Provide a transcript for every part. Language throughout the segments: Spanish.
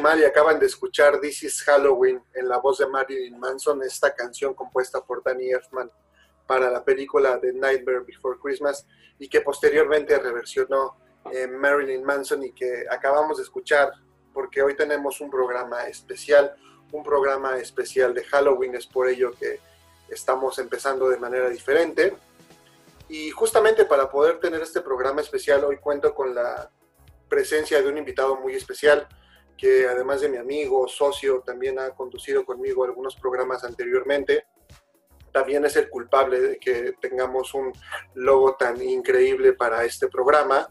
1. Yo soy Chimal y acaban de escuchar This is Halloween en la voz de Marilyn Manson, esta canción compuesta por Danny Elfman para la película The Nightmare Before Christmas y que posteriormente reversionó eh, Marilyn Manson y que acabamos de escuchar porque hoy tenemos un programa especial, un programa especial de Halloween, es por ello que estamos empezando de manera diferente. Y justamente para poder tener este programa especial hoy cuento con la presencia de un invitado muy especial que además de mi amigo, socio, también ha conducido conmigo algunos programas anteriormente. También es el culpable de que tengamos un logo tan increíble para este programa.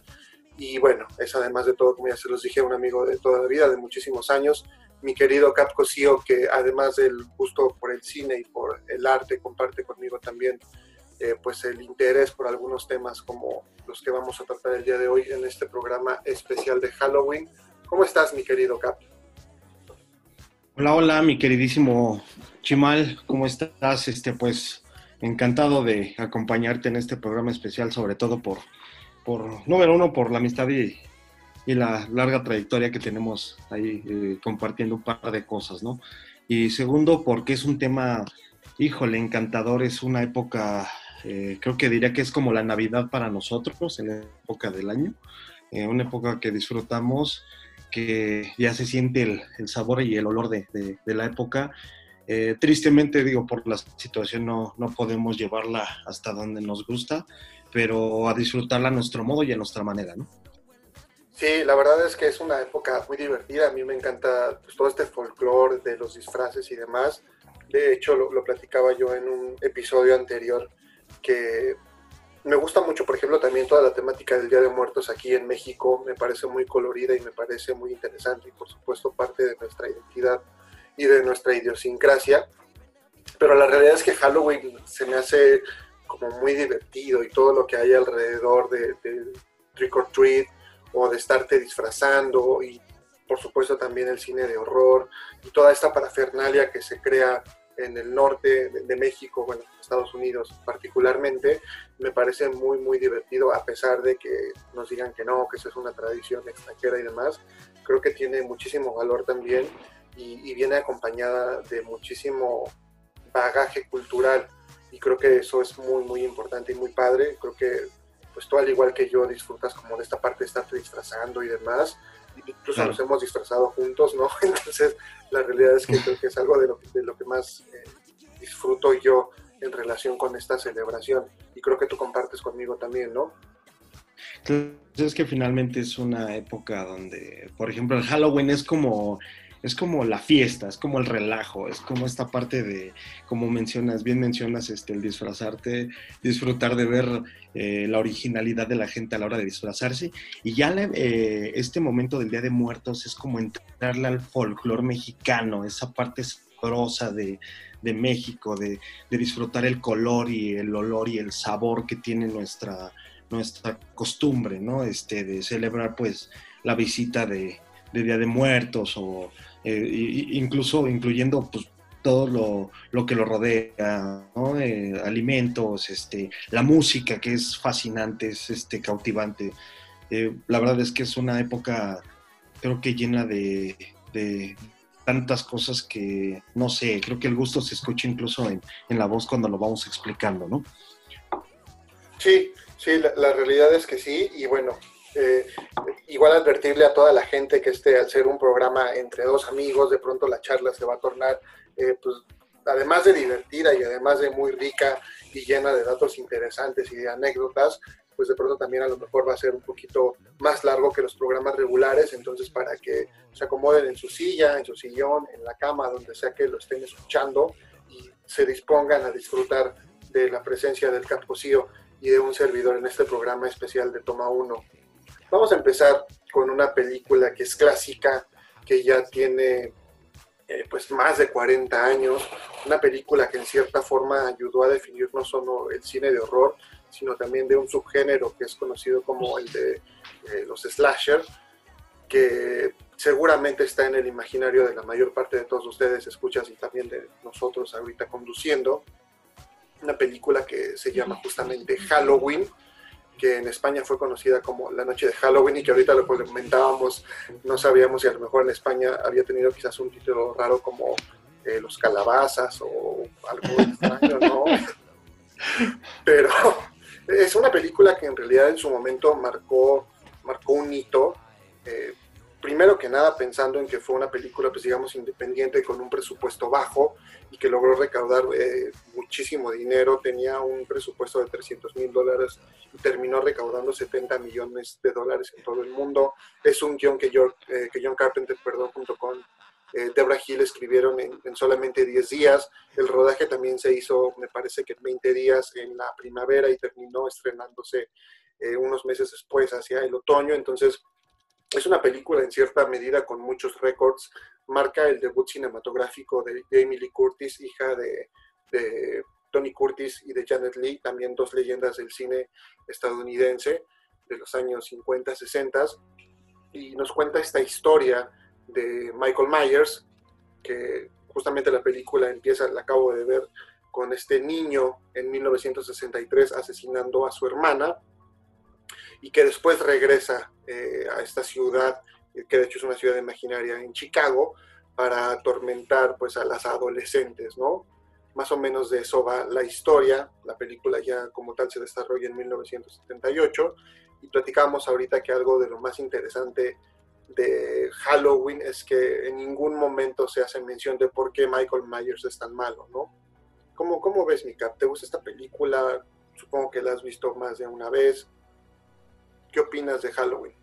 Y bueno, es además de todo, como ya se los dije, un amigo de toda la vida, de muchísimos años. Mi querido Cap Cosío, que además del gusto por el cine y por el arte, comparte conmigo también eh, pues el interés por algunos temas como los que vamos a tratar el día de hoy en este programa especial de Halloween. ¿Cómo estás, mi querido Cap? Hola, hola, mi queridísimo Chimal, ¿cómo estás? Este, pues, encantado de acompañarte en este programa especial, sobre todo por, por número uno, por la amistad y, la larga trayectoria que tenemos ahí eh, compartiendo un par de cosas, ¿no? Y segundo, porque es un tema, híjole, encantador, es una época eh, creo que diría que es como la Navidad para nosotros en la época del año, eh, una época que disfrutamos, que ya se siente el, el sabor y el olor de, de, la época. Eh, tristemente, digo, por la situación no, no podemos llevarla hasta donde nos gusta, pero a disfrutarla a nuestro modo y a nuestra manera, ¿no? Sí, la verdad es que es una época muy divertida. A mí me encanta pues, todo este folclore de los disfraces y demás. De hecho, lo, lo platicaba yo en un episodio anterior que me gusta mucho, por ejemplo, también toda la temática del Día de Muertos aquí en México, me parece muy colorida y me parece muy interesante y por supuesto parte de nuestra identidad y de nuestra idiosincrasia. Pero la realidad es que Halloween se me hace como muy divertido y todo lo que hay alrededor de, Trick or Treat o de estarte disfrazando y por supuesto también el cine de horror y toda esta parafernalia que se crea en el norte de, de, México, bueno, Estados Unidos particularmente, me parece muy, muy divertido, a pesar de que nos digan que no, que eso es una tradición extranjera y demás. Creo que tiene muchísimo valor también y, y viene acompañada de muchísimo bagaje cultural y creo que eso es muy, muy importante y muy padre. Creo que pues tú al igual que yo disfrutas como de esta parte de estarte disfrazando y demás. Incluso Claro. nos hemos disfrazado juntos, ¿no? Entonces, la realidad es que creo que es algo de lo, de lo que más eh, disfruto yo en relación con esta celebración. Y creo que tú compartes conmigo también, ¿no? Entonces es que finalmente es una época donde, por ejemplo, el Halloween es como, es como la fiesta, es como el relajo, es como esta parte de, como mencionas, bien mencionas, este, el disfrazarte, disfrutar de ver eh, la originalidad de la gente a la hora de disfrazarse. Y ya eh, este momento del Día de Muertos es como entrarle al folclore mexicano, esa parte sabrosa de, de México, de, de disfrutar el color y el olor y el sabor que tiene nuestra nuestra costumbre, ¿no? Este, de celebrar, pues, la visita de, de Día de Muertos o eh, incluso incluyendo, pues, todo lo, lo que lo rodea, ¿no? Eh, alimentos, este, la música que es fascinante, es este, cautivante. Eh, la verdad es que es una época, creo que llena de, de tantas cosas que, no sé, creo que el gusto se escucha incluso en, en la voz cuando lo vamos explicando, ¿no? Sí, sí, la realidad es que sí, y bueno, eh, igual advertirle a toda la gente que este, al ser un programa entre dos amigos, de pronto la charla se va a tornar, eh, pues, además de divertida y además de muy rica y llena de datos interesantes y de anécdotas, pues de pronto también a lo mejor va a ser un poquito más largo que los programas regulares, entonces para que se acomoden en su silla, en su sillón, en la cama, donde sea que lo estén escuchando y se dispongan a disfrutar de la presencia del Capcosío y de un servidor en este programa especial de Toma 1. Vamos a empezar con una película que es clásica, que ya tiene eh, pues más de 40 años, una película que en cierta forma ayudó a definir no solo el cine de horror, sino también de un subgénero que es conocido como el de eh, los slasher, que seguramente está en el imaginario de la mayor parte de todos ustedes, escuchas y también de nosotros ahorita conduciendo. Una película que se llama justamente Halloween, que en España fue conocida como La Noche de Halloween y que ahorita lo comentábamos, no sabíamos si a lo mejor en España había tenido quizás un título raro como eh, Los Calabazas o algo extraño, ¿no? Pero es una película que en realidad en su momento marcó, marcó un hito. eh, primero que nada pensando en que fue una película, pues digamos, independiente con un presupuesto bajo y que logró recaudar eh, muchísimo dinero, tenía un presupuesto de 300 mil dólares y terminó recaudando 70 millones de dólares en todo el mundo. Es un guion que, eh, que John Carpenter, perdón, junto con eh, Deborah Hill escribieron en, en, solamente 10 días. El rodaje también se hizo, me parece que en 20 días en la primavera y terminó estrenándose unos meses después, hacia el otoño. Entonces, es una película en cierta medida con muchos récords. Marca el debut cinematográfico de Jamie Lee Curtis, hija de, de, Tony Curtis y de Janet Lee, también dos leyendas del cine estadounidense de los años 50, 60. Y nos cuenta esta historia de Michael Myers, que justamente la película empieza, la acabo de ver, con este niño en 1963 asesinando a su hermana y que después regresa eh, a esta ciudad, que de hecho es una ciudad imaginaria en Chicago, para atormentar pues a las adolescentes, ¿no? Más o menos de eso va la historia, la película ya como tal se desarrolla en 1978 y platicamos ahorita que algo de lo más interesante de Halloween es que en ningún momento se hace mención de por qué Michael Myers es tan malo, ¿no? ¿Cómo, cómo ves, Mika? ¿Te gusta esta película? Supongo que la has visto más de una vez. ¿Qué opinas de Halloween?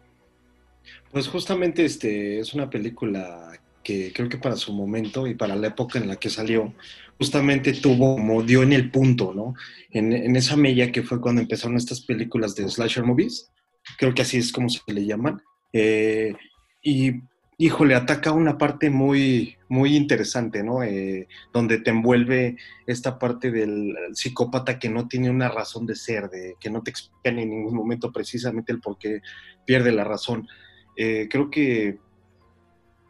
Pues justamente este es una película que creo que para su momento y para la época en la que salió, justamente tuvo como dio en el punto, ¿no? En, esa mella que fue cuando empezaron estas películas de slasher movies, creo que así es como se le llaman, eh, y híjole, ataca una parte muy, muy interesante, ¿no? Eh, donde te envuelve esta parte del psicópata que no tiene una razón de ser, de que no te explican en ningún momento precisamente el por qué pierde la razón. Eh, creo que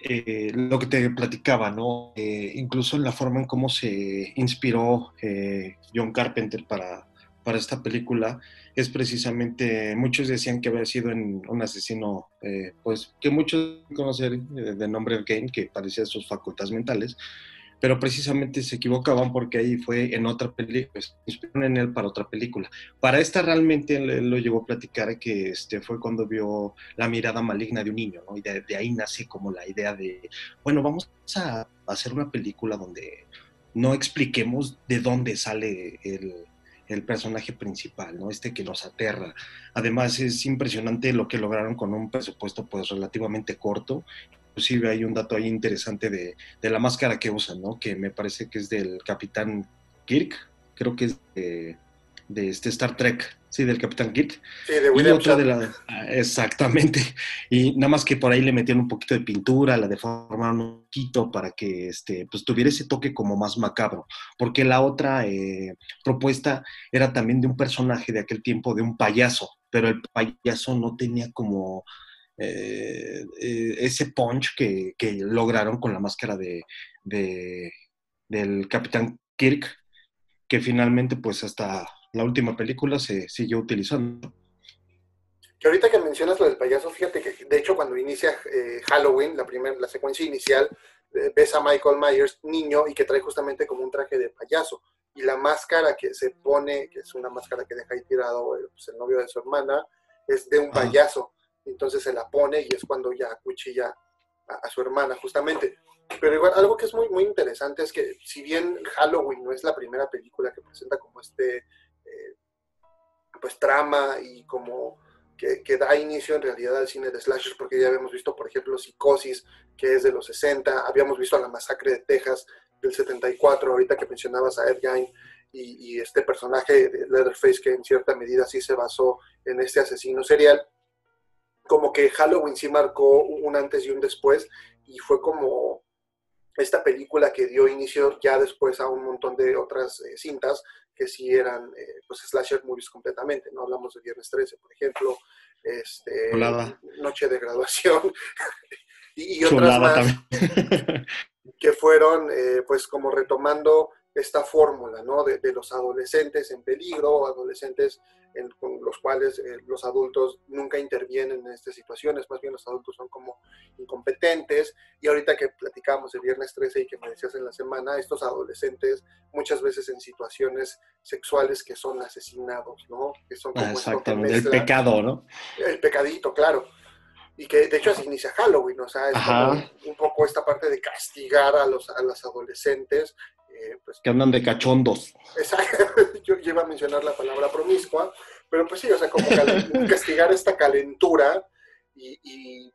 eh, lo que te platicaba, ¿no? Eh, incluso en la forma en cómo se inspiró eh, John Carpenter para, para esta película, es precisamente, muchos decían que había sido en un asesino, eh, pues que muchos conocen de nombre Kane, que parecía sus facultades mentales, pero precisamente se equivocaban porque ahí fue en otra película, pues, en él para otra película. Para esta realmente él, lo llegó a platicar que este, fue cuando vio la mirada maligna de un niño, ¿no? Y de, de ahí nace como la idea de, bueno, vamos a hacer una película donde no expliquemos de dónde sale el, el personaje principal, ¿no? Este que nos aterra. Además es impresionante lo que lograron con un presupuesto pues relativamente corto. Inclusive hay un dato ahí interesante de, de la máscara que usan, ¿no? Que me parece que es del Capitán Kirk, creo que es de, de este Star Trek, sí, del Capitán Kirk. Sí, de William y otra de la, exactamente. Y nada más que por ahí le metieron un poquito de pintura, la deformaron un poquito para que este, pues, tuviera ese toque como más macabro. Porque la otra eh, propuesta era también de un personaje de aquel tiempo, de un payaso, pero el payaso no tenía como eh, eh, ese punch que, que lograron con la máscara de, de- del Capitán Kirk, que finalmente pues hasta la última película se siguió utilizando. Que ahorita que mencionas lo del payaso, fíjate que de hecho cuando inicia eh, Halloween, la primera, la secuencia inicial, eh, ves a Michael Myers niño y que trae justamente como un traje de payaso. Y la máscara que se pone, que es una máscara que deja ahí tirado eh, pues, el novio de su hermana, es de un Ah. payaso. Entonces se la pone y es cuando ya cuchilla a, a su hermana, justamente. Pero igual, algo que es muy, muy interesante es que si bien Halloween no es la primera película que presenta como este, pues trama y como que, que da inicio en realidad al cine de slashers, porque ya habíamos visto, por ejemplo, Psicosis, que es de los 60, habíamos visto La Masacre de Texas del 74, ahorita que mencionabas a Ed Gein, y, y este personaje de Leatherface, que en cierta medida sí se basó en este asesino serial, como que Halloween sí marcó un antes y un después, y fue como esta película que dio inicio ya después a un montón de otras eh, cintas que sí eran eh, pues slasher movies completamente, ¿no? Hablamos de Viernes 13, por ejemplo, este, Chulada. Noche de Graduación y, y otras más que fueron eh, pues como retomando esta fórmula, ¿no? De, de los adolescentes en peligro, adolescentes en- con los cuales eh, los adultos nunca intervienen en estas situaciones, más bien los adultos son como incompetentes. Y ahorita que platicábamos el viernes 13 y que me decías en la semana, estos adolescentes muchas veces en situaciones sexuales que son asesinados, ¿no? Que son como Ah, Exactamente, el pecado, ¿no? el pecadito, claro. Y que de hecho así inicia Halloween, o sea, es como un poco esta parte de castigar a los, a los adolescentes. eh, pues, Que andan de cachondos. exacto, yo, yo iba a mencionar la palabra promiscua, pero pues sí, o sea, como castigar esta calentura y, y,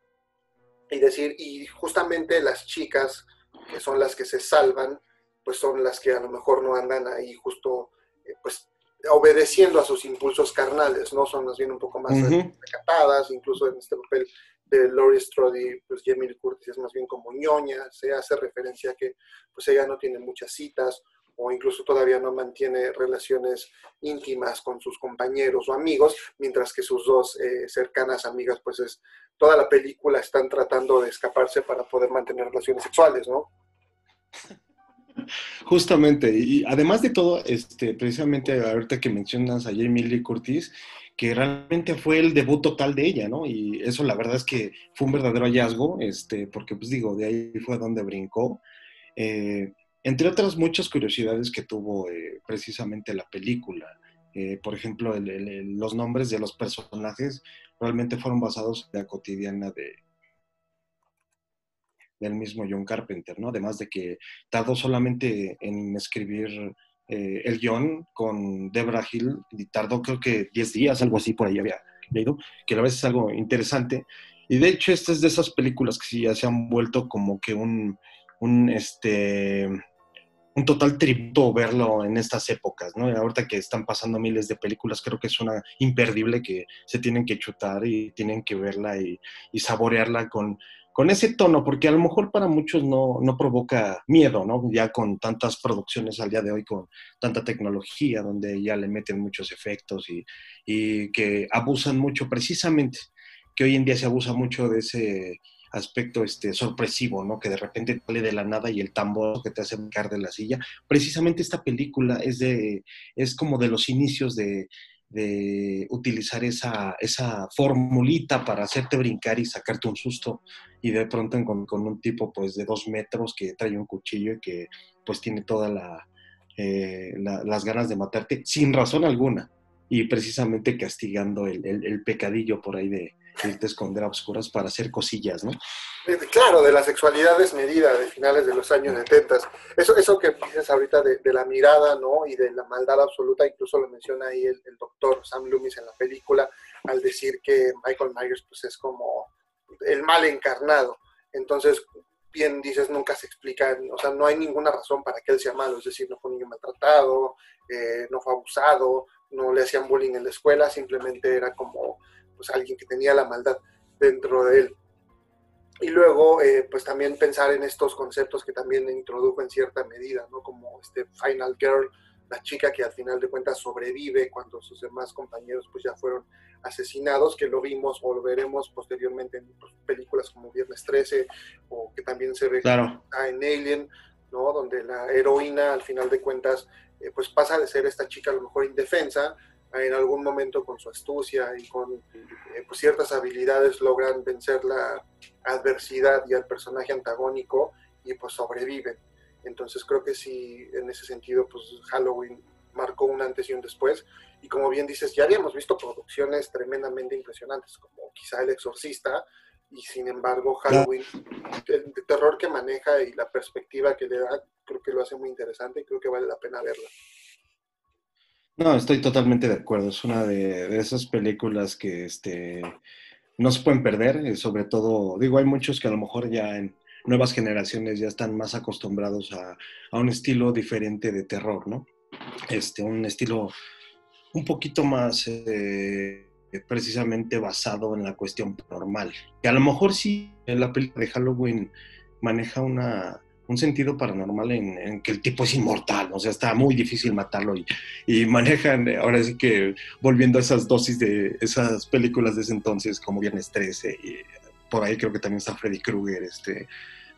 y decir, y justamente las chicas, que son las que se salvan, pues son las que a lo mejor no andan ahí justo, eh, pues obedeciendo a sus impulsos carnales, ¿no? Son más bien un poco más recatadas, incluso en este papel de Laurie Strode, pues Jamie Curtis es más bien como ñoña, se hace referencia a que pues ella no tiene muchas citas o incluso todavía no mantiene relaciones íntimas con sus compañeros o amigos, mientras que sus dos eh, cercanas amigas, pues es toda la película están tratando de escaparse para poder mantener relaciones sexuales, ¿no? Justamente, y además de todo, este, precisamente ahorita que mencionas a Jamie Lee Curtis, que realmente fue el debut total de ella, ¿no? Y eso la verdad es que fue un verdadero hallazgo, este, porque pues digo, de ahí fue donde brincó. Eh, entre otras muchas curiosidades que tuvo eh, precisamente la película, eh, por ejemplo, los nombres de los personajes realmente fueron basados en la cotidiana de, del mismo John Carpenter, ¿no? Además de que tardó solamente en escribir eh, el guion con Debra Hill y tardó creo que 10 días, algo así por ahí había leído, que a vez es algo interesante. Y de hecho, esta es de esas películas que sí ya se han vuelto como que un, un, este, un total tributo verlo en estas épocas, ¿no? Ahorita que están pasando miles de películas, creo que es una imperdible que se tienen que chutar y tienen que verla y saborearla con, con ese tono, porque a lo mejor para muchos no, no provoca miedo, ¿no? Ya con tantas producciones al día de hoy, con tanta tecnología, donde ya le meten muchos efectos y, y que abusan mucho, precisamente, que hoy en día se abusa mucho de ese aspecto este, sorpresivo, ¿no? Que de repente sale de la nada y el tambor que te hace brincar de la silla. Precisamente esta película es, de, es como de los inicios de, de utilizar esa, esa formulita para hacerte brincar y sacarte un susto y de pronto con, con, un tipo pues de dos metros que trae un cuchillo y que pues tiene todas eh, la, las ganas de matarte sin razón alguna y precisamente castigando el, el, el pecadillo por ahí de, irte a esconder a oscuras para hacer cosillas, ¿no? Claro, de la sexualidad desmedida de finales de los años 70. Eso, eso que dices ahorita de, de la mirada, ¿no? Y de la maldad absoluta, incluso lo menciona ahí el, el doctor Sam Loomis en la película, al decir que Michael Myers pues es como el mal encarnado. Entonces, bien dices, nunca se explica, o sea, no hay ninguna razón para que él sea malo, es decir, no fue un niño maltratado, eh, no fue abusado, no le hacían bullying en la escuela, simplemente era como pues alguien que tenía la maldad dentro de él. Y luego, eh, pues también pensar en estos conceptos que también introdujo en cierta medida, ¿no? Como este Final Girl, la chica que al final de cuentas sobrevive cuando sus demás compañeros pues ya fueron asesinados, que lo vimos o lo veremos posteriormente en pues, películas como Viernes 13 o que también se ve Claro. en Alien, ¿no? Donde la heroína al final de cuentas eh, pues pasa de ser esta chica a lo mejor indefensa en algún momento con su astucia y con eh, pues, ciertas habilidades logran vencer la adversidad y al personaje antagónico y pues sobreviven. Entonces creo que sí, en ese sentido, pues Halloween marcó un antes y un después. Y como bien dices, ya habíamos visto producciones tremendamente impresionantes, como quizá El Exorcista, y sin embargo Halloween, el terror que maneja y la perspectiva que le da, creo que lo hace muy interesante y creo que vale la pena verla. No, estoy totalmente de acuerdo. Es una de, esas películas que este, no se pueden perder. eh, Sobre todo, digo, hay muchos que a lo mejor ya en nuevas generaciones ya están más acostumbrados a, a un estilo diferente de terror, ¿no? Este, un estilo un poquito más eh, precisamente basado en la cuestión paranormal. Que a lo mejor sí, la película de Halloween maneja una, un sentido paranormal en, que el tipo es inmortal, o sea, está muy difícil matarlo y, manejan, eh, ahora sí que volviendo a esas dosis de esas películas de ese entonces, como Viernes 13, y por ahí creo que también está Freddy Krueger, este,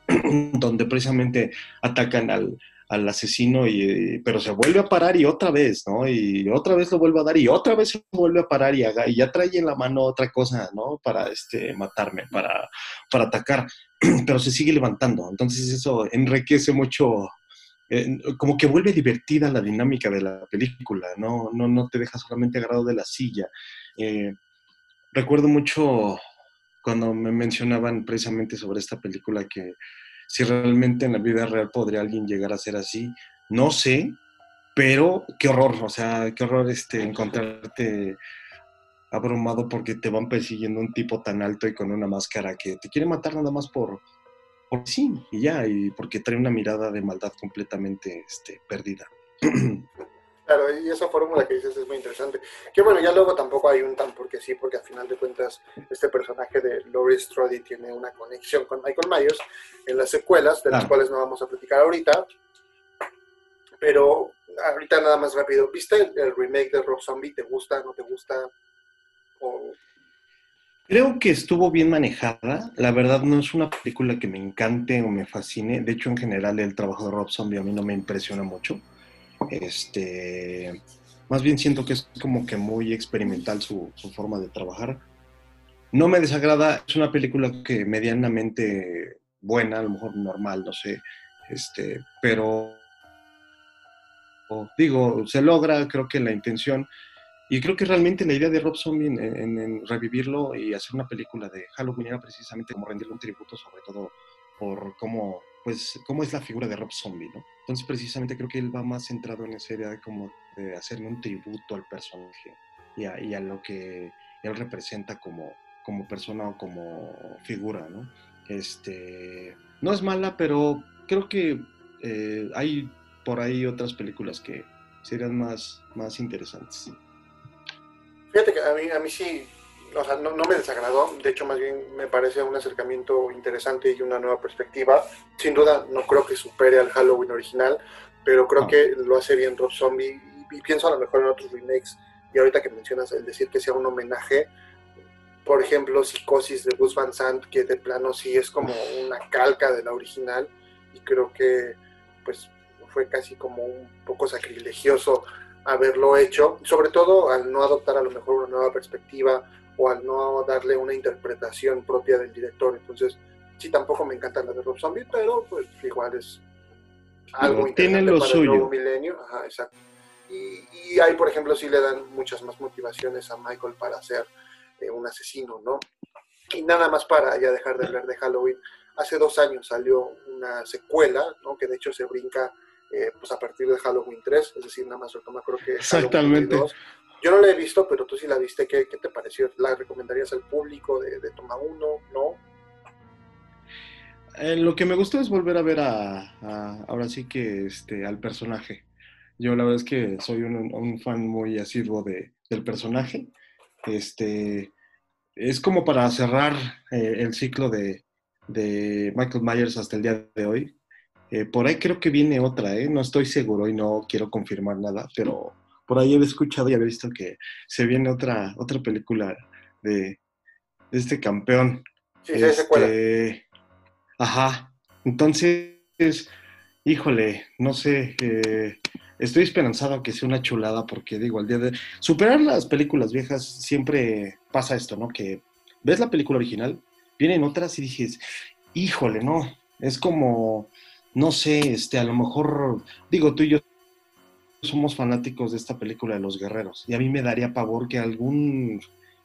donde precisamente atacan al, al asesino, y, pero se vuelve a parar y otra vez, ¿no? Y otra vez lo vuelve a dar y otra vez se vuelve a parar y, haga, y ya trae en la mano otra cosa, ¿no? Para este, matarme, para, para atacar, pero se sigue levantando. Entonces eso enriquece mucho, eh, como que vuelve divertida la dinámica de la película, ¿no? No, no te deja solamente agarrado de la silla. Eh, recuerdo mucho cuando me mencionaban precisamente sobre esta película que si realmente en la vida real podría alguien llegar a ser así, no sé, pero qué horror, o sea, qué horror este, encontrarte abrumado porque te van persiguiendo un tipo tan alto y con una máscara que te quiere matar nada más por, por sí, y ya, y porque trae una mirada de maldad completamente este, perdida. Claro, y esa fórmula que dices es muy interesante. Que bueno, ya luego tampoco hay un tan porque sí, porque al final de cuentas este personaje de Laurie Strode tiene una conexión con Michael Myers en las secuelas, de las Claro. cuales no vamos a platicar ahorita. Pero ahorita nada más rápido, ¿viste el, el remake de Rob Zombie? ¿Te gusta? ¿No te gusta? O, Creo que estuvo bien manejada. La verdad no es una película que me encante o me fascine. De hecho, en general el trabajo de Rob Zombie a mí no me impresiona mucho. Este, más bien siento que es como que muy experimental su, forma de trabajar. No me desagrada. Es una película que medianamente buena, a lo mejor normal, no sé. Este, pero digo, se logra, creo que la intención. Y creo que realmente la idea de Rob Zombie en, en- en revivirlo y hacer una película de Halloween era precisamente como rendirle un tributo, sobre todo por cómo, pues, cómo es la figura de Rob Zombie, ¿no? Entonces, precisamente creo que él va más centrado en esa idea de como de hacerle un tributo al personaje y a, lo que él representa como, como persona o como figura, ¿no? Este, no es mala, pero creo que eh, hay por ahí otras películas que serían más, más interesantes. Fíjate que a mí, a mí sí, o sea, no, no me desagradó, de hecho más bien me parece un acercamiento interesante y una nueva perspectiva. Sin duda no creo que supere al Halloween original, pero creo No. que lo hace bien Rob Zombie y, y pienso a lo mejor en otros remakes. Y ahorita que mencionas el decir que sea un homenaje, por ejemplo, Psicosis de Gus Van Sant, que de plano sí es como una calca de la original y creo que pues fue casi como un poco sacrilegioso haberlo hecho, sobre todo al no adoptar a lo mejor una nueva perspectiva o al no darle una interpretación propia del director. Entonces, sí, tampoco me encanta la de Rob Zombie, pero pues igual es algo Pero tiene interesante lo para suyo. el nuevo milenio. Ajá, exacto. Y, y ahí, por ejemplo, sí le dan muchas más motivaciones a Michael para ser eh, un asesino, ¿no? Y nada más para ya dejar de hablar de Halloween. Hace dos años salió una secuela, ¿no? Que de hecho se brinca eh, pues a partir de Halloween 3, es decir, nada más retoma creo que Halloween Exactamente. 2. Yo no la he visto, pero tú sí la viste. ¿Qué, te pareció? ¿La recomendarías al público de, de Toma 1? ¿No? Eh, lo que me gustó es volver a ver a, ahora sí que este, al personaje. Yo la verdad es que soy un, un fan muy asiduo de, del personaje. Este, es como para cerrar eh, el ciclo de, de Michael Myers hasta el día de hoy. Eh, por ahí creo que viene otra, ¿eh? no estoy seguro y no quiero confirmar nada, pero por ahí había escuchado y había visto que se viene otra, otra película de, de este campeón. Sí, sí, hay secuela. Este, Ajá. Entonces, híjole, no sé. eh, estoy esperanzado que sea una chulada porque digo, al día de superar las películas viejas siempre pasa esto, ¿no? Que ves la película original, vienen otras y dices, híjole, no. Es como, no sé, este, a lo mejor, digo, tú y yo somos fanáticos de esta película de los guerreros y a mí me daría pavor que algún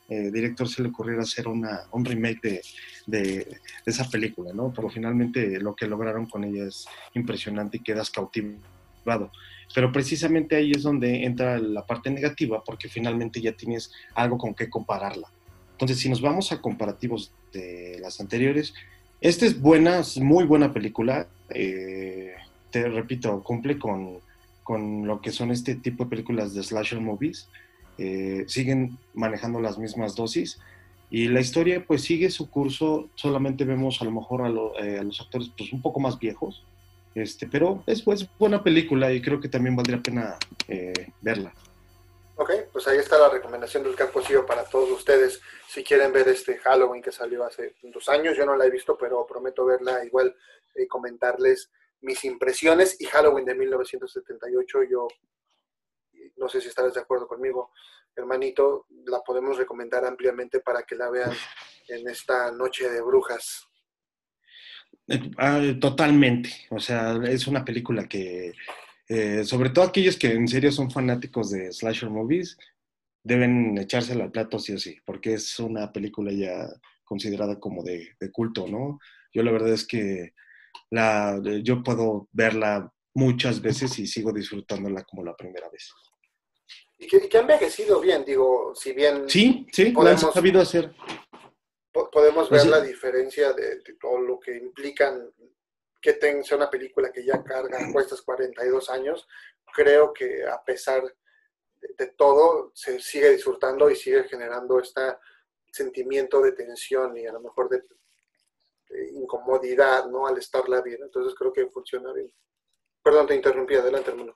eh, director se le ocurriera hacer una, un remake de, de, esa película, ¿no? Pero finalmente lo que lograron con ella es impresionante y quedas cautivado. Pero precisamente ahí es donde entra la parte negativa, porque finalmente ya tienes algo con qué compararla. Entonces, si nos vamos a comparativos de las anteriores, esta es buena, muy buena película. eh, te repito, cumple con, con lo que son este tipo de películas de slasher movies. Eh, siguen manejando las mismas dosis y la historia pues sigue su curso, solamente vemos a lo mejor a, lo- eh, a los actores pues un poco más viejos, este, pero es pues buena película y creo que también valdría pena eh, verla. Ok, pues ahí está la recomendación del Camposillo para todos ustedes. Si quieren ver este Halloween que salió hace dos años, yo no la he visto, pero prometo verla, igual eh, comentarles mis impresiones. Y Halloween de 1978, yo no sé si estarás de acuerdo conmigo, hermanito, la podemos recomendar ampliamente para que la vean en esta noche de brujas. Eh, ah, totalmente, o sea, es una película que, eh, sobre todo aquellos que en serio son fanáticos de slasher movies, deben echársela al plato sí o sí, porque es una película ya considerada como de, de culto, ¿no? Yo la verdad es que la, yo puedo verla muchas veces y sigo disfrutándola como la primera vez. Y que, que ha envejecido bien, digo, si bien Sí, sí, lo han Podemos- sabido hacer. po- podemos ver la diferencia de, de todo lo que implican que ten- sea una película que ya carga cuestas 42 años, creo que a pesar de, de todo se sigue disfrutando y sigue generando este sentimiento de tensión y a lo mejor de incomodidad, ¿no? Al estarla viendo. Entonces creo que funciona bien. Perdón, te interrumpí. Adelante, hermano.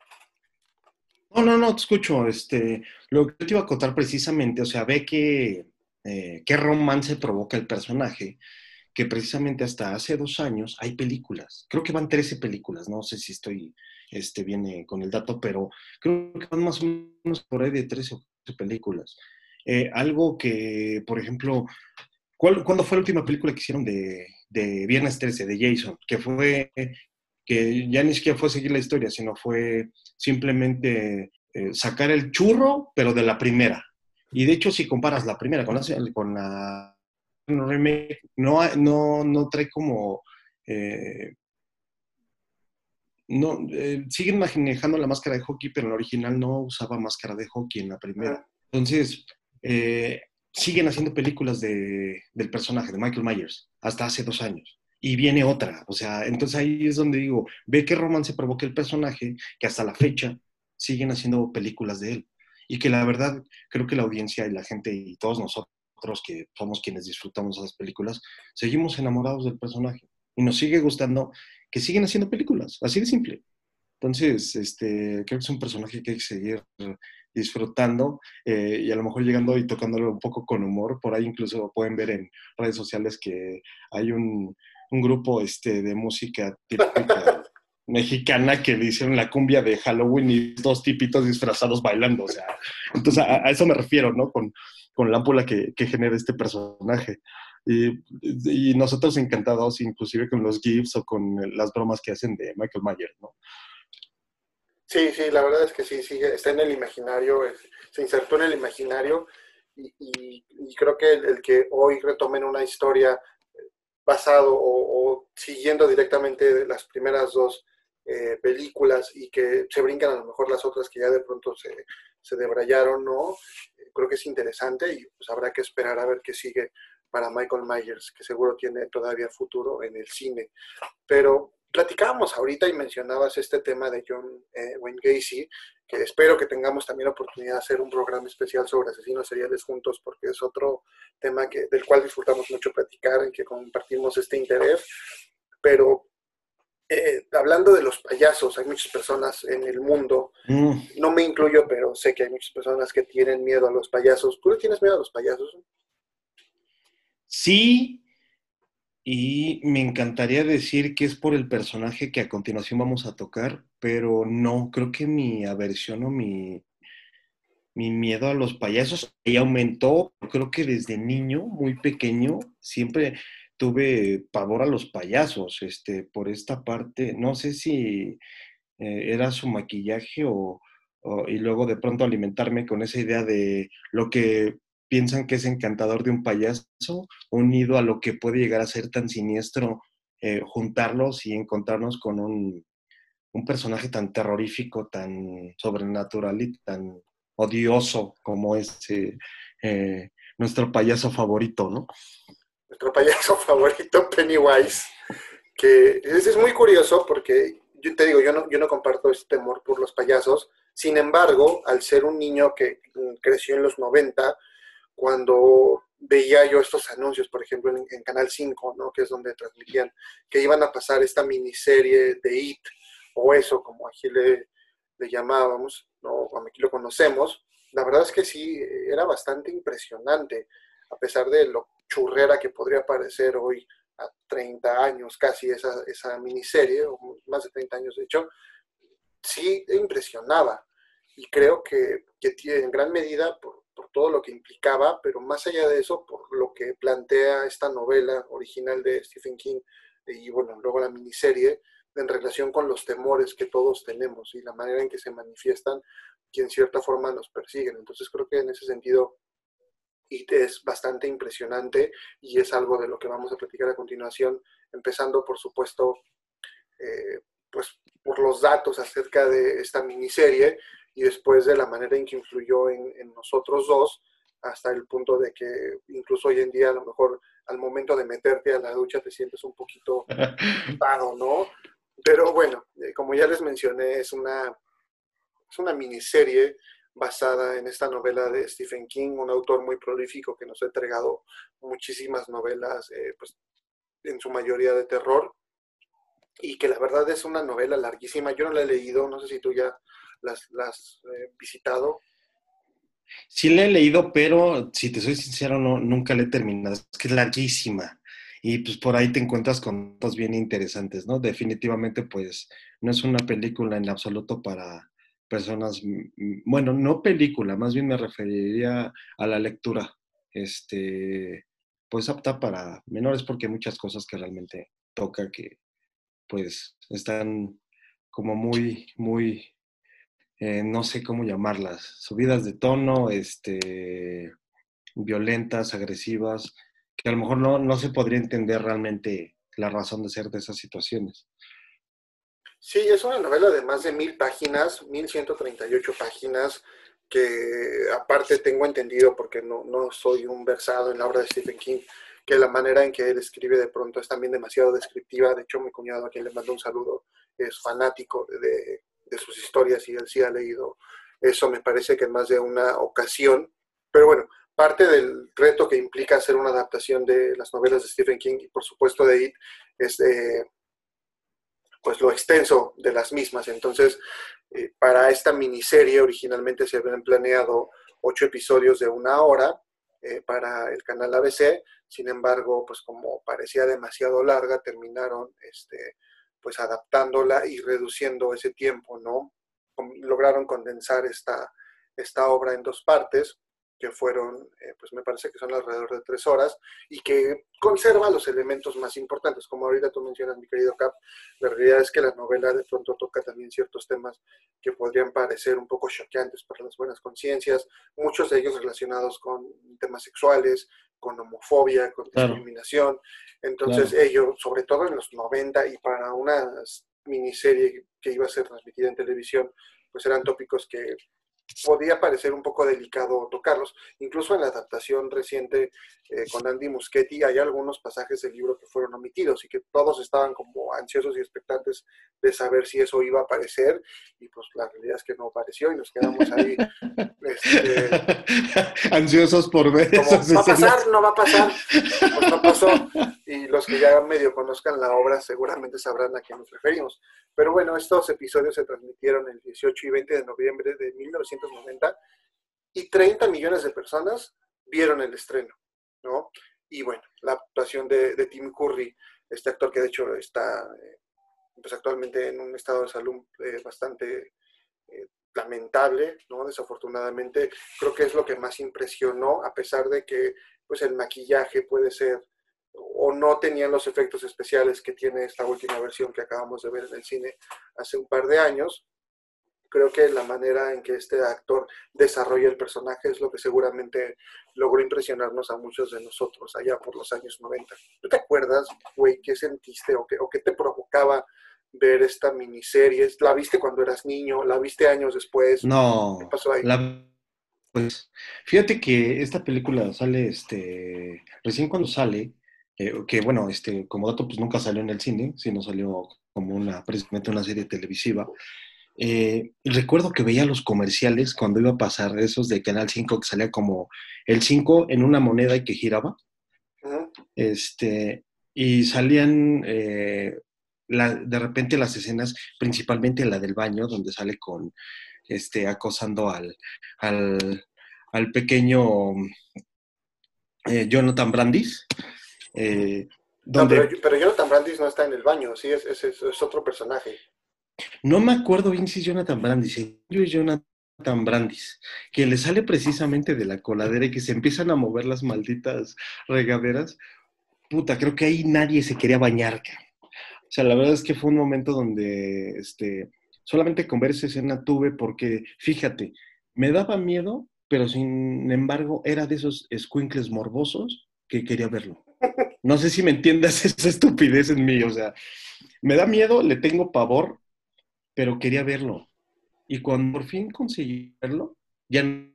No, no, no, te escucho. Este, lo que te iba a contar precisamente, o sea, ve que eh, qué romance provoca el personaje, que precisamente hasta hace dos años hay películas. Creo que van 13 películas, no sé si estoy este, bien eh, con el dato, pero creo que van más o menos por ahí de 13 o 14 películas. Eh, algo que, por ejemplo, ¿cuál, ¿cuándo fue la última película que hicieron de, de Viernes 13, de Jason? Que fue, que ya ni siquiera fue seguir la historia, sino fue simplemente eh, sacar el churro, pero de la primera. Y de hecho, si comparas la primera con la, con la remake, no, no, no trae como... eh, no, eh, siguen manejando la máscara de hockey, pero en la original no usaba máscara de hockey en la primera. Entonces, eh, siguen haciendo películas de, del personaje, de Michael Myers, hasta hace dos años. Y viene otra. O sea, entonces ahí es donde digo, ve qué romance provoca el personaje, que hasta la fecha siguen haciendo películas de él. Y que la verdad, creo que la audiencia y la gente y todos nosotros que somos quienes disfrutamos esas películas, seguimos enamorados del personaje. Y nos sigue gustando que siguen haciendo películas, así de simple. Entonces, este, creo que es un personaje que hay que seguir disfrutando eh, y a lo mejor llegando y tocándolo un poco con humor. Por ahí incluso pueden ver en redes sociales que hay un, un grupo este, de música típica mexicana que le hicieron la cumbia de Halloween y dos tipitos disfrazados bailando. O sea, entonces a, a eso me refiero, ¿no? Con, con la ámpula que, que genera este personaje. Y, y, nosotros encantados, inclusive con los GIFs o con las bromas que hacen de Michael Myers, ¿no? Sí, sí, la verdad es que sí, sí, está en el imaginario, se insertó en el imaginario y, creo que el, que hoy retomen una historia basado o, siguiendo directamente las primeras dos eh, películas y que se brincan a lo mejor las otras que ya de pronto se, se debrayaron, ¿no? Creo que es interesante y pues habrá que esperar a ver qué sigue para Michael Myers, que seguro tiene todavía futuro en el cine. Pero platicábamos ahorita y mencionabas este tema de John eh, Wayne Gacy, que espero que tengamos también la oportunidad de hacer un programa especial sobre asesinos seriales juntos, porque es otro tema que, del cual disfrutamos mucho platicar, en que compartimos este interés. Pero eh, hablando de los payasos, hay muchas personas en el mundo, mm. no me incluyo, pero sé que hay muchas personas que tienen miedo a los payasos. ¿Tú le tienes miedo a los payasos? Sí, y me encantaría decir que es por el personaje que a continuación vamos a tocar, pero no, creo que mi aversión o mi, mi miedo a los payasos ahí aumentó. Creo que desde niño, muy pequeño, siempre tuve pavor a los payasos. Este, por esta parte, no sé si eh, era su maquillaje o, y luego de pronto alimentarme con esa idea de lo que piensan que es encantador de un payaso, unido a lo que puede llegar a ser tan siniestro eh, juntarlos y encontrarnos con un, personaje tan terrorífico, tan sobrenatural y tan odioso como es eh, eh, nuestro payaso favorito, ¿no? Nuestro payaso favorito, Pennywise, que es, es muy curioso porque yo te digo, yo no, yo no comparto este temor por los payasos, sin embargo, al ser un niño que mm, creció en los 90, cuando veía yo estos anuncios, por ejemplo, en, Canal 5, ¿no? que es donde transmitían, que iban a pasar esta miniserie de IT, o eso, como aquí le, le llamábamos, ¿no? aquí lo conocemos, la verdad es que sí, era bastante impresionante, a pesar de lo churrera que podría parecer hoy a 30 años casi esa, esa miniserie, o más de 30 años de hecho, sí impresionaba. Y creo que, que en gran medida, por, por todo lo que implicaba, pero más allá de eso, por lo que plantea esta novela original de Stephen King y bueno, luego la miniserie, en relación con los temores que todos tenemos y la manera en que se manifiestan y en cierta forma nos persiguen. Entonces creo que en ese sentido es bastante impresionante y es algo de lo que vamos a platicar a continuación, empezando por supuesto eh, pues por los datos acerca de esta miniserie y después de la manera en que influyó en, nosotros dos, hasta el punto de que incluso hoy en día a lo mejor al momento de meterte a la ducha te sientes un poquito paro, ¿no? Pero bueno, eh, como ya les mencioné, es una, es una miniserie basada en esta novela de Stephen King, un autor muy prolífico que nos ha entregado muchísimas novelas, eh, pues en su mayoría de terror, y que la verdad es una novela larguísima. Yo no la he leído, no sé si tú ya las, las eh, visitado? Sí la he leído, pero si te soy sincero, no, nunca la he terminado. Es que es larguísima. Y pues por ahí te encuentras con cosas bien interesantes, ¿no? Definitivamente, pues no es una película en absoluto para personas, bueno, no película, más bien me referiría a la lectura. Este, pues apta para menores porque hay muchas cosas que realmente toca que pues están como muy, muy eh, no sé cómo llamarlas, subidas de tono, este, violentas, agresivas, que a lo mejor no, no se podría entender realmente la razón de ser de esas situaciones. Sí, es una novela de más de mil páginas, mil ciento treinta y ocho páginas, que aparte tengo entendido, porque no, no soy un versado en la obra de Stephen King, que la manera en que él escribe de pronto es también demasiado descriptiva. De hecho, mi cuñado, a quien le mando un saludo, es fanático de, de sus historias y él sí ha leído eso, me parece que en más de una ocasión. Pero bueno, parte del reto que implica hacer una adaptación de las novelas de Stephen King y por supuesto de It es pues lo extenso de las mismas. Entonces, eh, para esta miniserie originalmente se habían planeado ocho episodios de una hora eh, para el canal ABC, sin embargo, pues como parecía demasiado larga, terminaron este, pues adaptándola y reduciendo ese tiempo, ¿no? Lograron condensar esta, esta obra en dos partes que fueron, eh, pues me parece que son alrededor de tres horas, y que conserva los elementos más importantes. Como ahorita tú mencionas, mi querido Cap, la realidad es que la novela de pronto toca también ciertos temas que podrían parecer un poco choqueantes para las buenas conciencias, muchos de ellos relacionados con temas sexuales, con homofobia, con discriminación. Entonces, ello, sobre todo en los 90 y para una miniserie que iba a ser transmitida en televisión, pues eran tópicos que podía parecer un poco delicado tocarlos. Incluso en la adaptación reciente eh, con Andy Muschietti hay algunos pasajes del libro que fueron omitidos y que todos estaban como ansiosos y expectantes de saber si eso iba a aparecer y pues la realidad es que no apareció y nos quedamos ahí este, ansiosos por ver. Como, ¿Va a pasar? ¿No va a pasar? Pues no pasó. Y los que ya medio conozcan la obra seguramente sabrán a qué nos referimos. Pero bueno, estos episodios se transmitieron el 18 y 20 de noviembre de 1990 y 30 millones de personas vieron el estreno, ¿no? Y bueno, la actuación de, Tim Curry, este actor que de hecho está eh, pues actualmente en un estado de salud eh, bastante eh, lamentable, ¿no? Desafortunadamente, creo que es lo que más impresionó, a pesar de que pues el maquillaje puede ser o no tenían los efectos especiales que tiene esta última versión que acabamos de ver en el cine hace un par de años. Creo que la manera en que este actor desarrolla el personaje es lo que seguramente logró impresionarnos a muchos de nosotros allá por los años 90. ¿Tú te acuerdas, güey, qué sentiste o qué, o qué te provocaba ver esta miniserie? ¿La viste cuando eras niño? ¿La viste años después? No. ¿Qué pasó ahí? pues fíjate que esta película sale, este, recién cuando sale, eh, que bueno, este, como dato, pues nunca salió en el cine, sino salió como una, precisamente una serie televisiva. Eh, recuerdo que veía los comerciales cuando iba a pasar esos de Canal 5 que salía como el 5 en una moneda y que giraba. Este, y salían eh, de repente las escenas, principalmente la del baño, donde sale con este, acosando al, al, al pequeño Jonathan Brandis. Eh, donde... pero, Jonathan Brandis no está en el baño, sí, es, es, es, otro personaje. No me acuerdo bien si es Jonathan Brandis, es Jonathan Brandis, que le sale precisamente de la coladera y que se empiezan a mover las malditas regaderas. Puta, creo que ahí nadie se quería bañar. O sea, la verdad es que fue un momento donde este, solamente con ver esa escena tuve, porque fíjate, me daba miedo, pero sin embargo era de esos squinkles morbosos que quería verlo. No sé si me entiendas esa estupidez en mí, o sea, me da miedo, le tengo pavor, pero quería verlo. Y cuando por fin conseguí verlo, ya no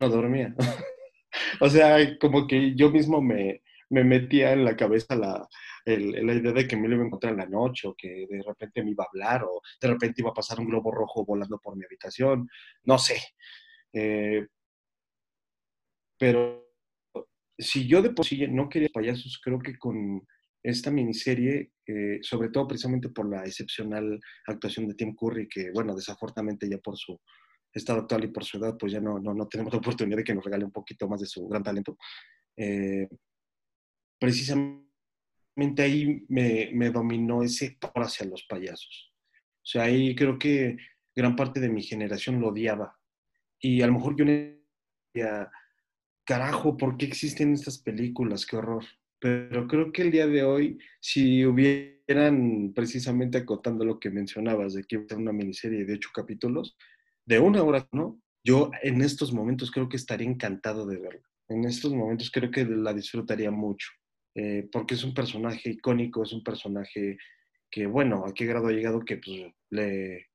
dormía. o sea, como que yo mismo me, metía en la cabeza la, la idea de que me lo iba a encontrar en la noche, o que de repente me iba a hablar, o de repente iba a pasar un globo rojo volando por mi habitación, no sé. Eh, pero si yo de por sí no quería payasos, creo que con esta miniserie, eh, sobre todo precisamente por la excepcional actuación de Tim Curry, que bueno, desafortunadamente ya por su estado actual y por su edad, pues ya no, no, tenemos la oportunidad de que nos regale un poquito más de su gran talento. Eh, precisamente ahí me, me, dominó ese por hacia los payasos. O sea, ahí creo que gran parte de mi generación lo odiaba. Y a lo mejor yo no carajo, ¿por qué existen estas películas? Qué horror. Pero creo que el día de hoy, si hubieran precisamente acotando lo que mencionabas, de que iba a una miniserie de ocho capítulos, de una hora, ¿no? Yo en estos momentos creo que estaría encantado de verla. En estos momentos creo que la disfrutaría mucho, eh, porque es un personaje icónico, es un personaje que, bueno, a qué grado ha llegado que pues, le